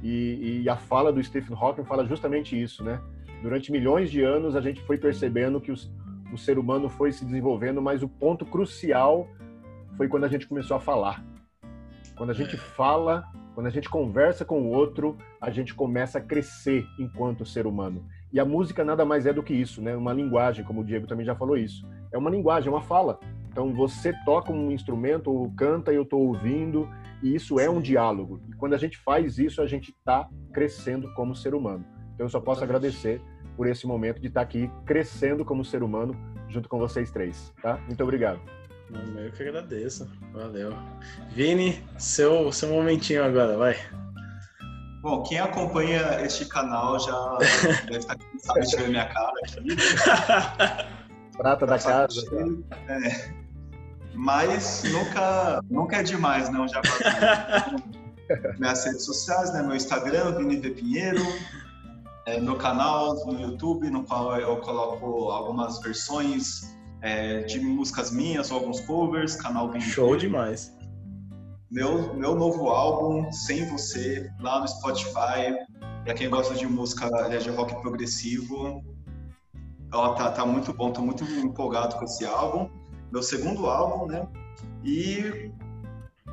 E, e, a fala do Stephen Hawking fala justamente isso, né? Durante milhões de anos a gente foi percebendo que os, o ser humano foi se desenvolvendo, mas o ponto crucial foi quando a gente começou a falar. Quando a gente fala, quando a gente conversa com o outro, a gente começa a crescer enquanto ser humano. E a música nada mais é do que isso, né? Uma linguagem, como o Diego também já falou isso. É uma linguagem, é uma fala. Então você toca um instrumento ou canta e eu estou ouvindo, e isso é um diálogo. E quando a gente faz isso, a gente está crescendo como ser humano. Então eu só posso agradecer por esse momento de estar aqui crescendo como ser humano junto com vocês três, tá? Muito obrigado. Eu que agradeço. Valeu. Vini, seu, seu momentinho agora, vai. Bom, quem acompanha este canal já [LAUGHS] deve estar cansado de ver minha cara aqui. [LAUGHS] Prata da casa. É. Mas nunca, nunca é demais, não. Já [LAUGHS] minhas redes sociais, né? Meu Instagram, Vini v. Pinheiro. É, meu canal no YouTube, no qual eu coloco algumas versões é, de músicas minhas ou alguns covers. Canal Vini Show demais meu, meu novo álbum, Sem Você, lá no Spotify. Para quem gosta de música de rock progressivo, ó, tá, tá muito bom, tô muito empolgado com esse álbum. Meu segundo álbum, né? E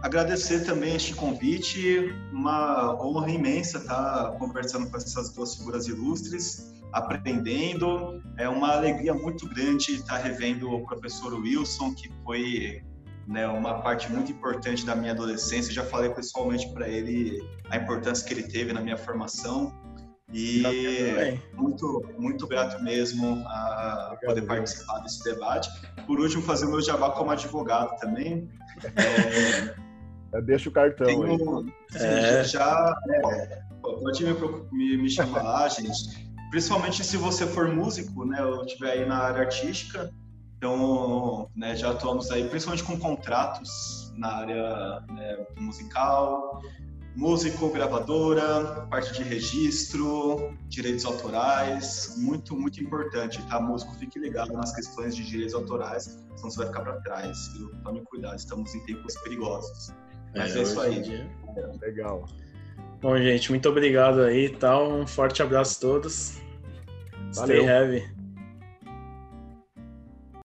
agradecer também este convite, uma honra imensa estar conversando com essas duas figuras ilustres, aprendendo. É uma alegria muito grande estar revendo o professor Wilson, que foi né, uma parte muito importante da minha adolescência. Já falei pessoalmente para ele a importância que ele teve na minha formação e muito muito grato mesmo a Obrigado, poder participar desse debate. Por último, fazer o meu jabá como advogado também. É... [LAUGHS] Deixa o cartão Tenho, aí. Sim, é. Já é, pode me, me, me chamar lá, [LAUGHS] gente. Principalmente se você for músico, né? Eu estiver aí na área artística, então, né, já atuamos aí principalmente com contratos na área né, musical, músico, gravadora, parte de registro, direitos autorais, muito, muito importante, tá? Músico, fique ligado nas questões de direitos autorais, senão você vai ficar para trás. Viu? Tome cuidado, estamos em tempos perigosos. Mas é, é isso aí. É, legal. Bom, gente, muito obrigado aí, tal. Um forte abraço a todos. Valeu. Stay heavy.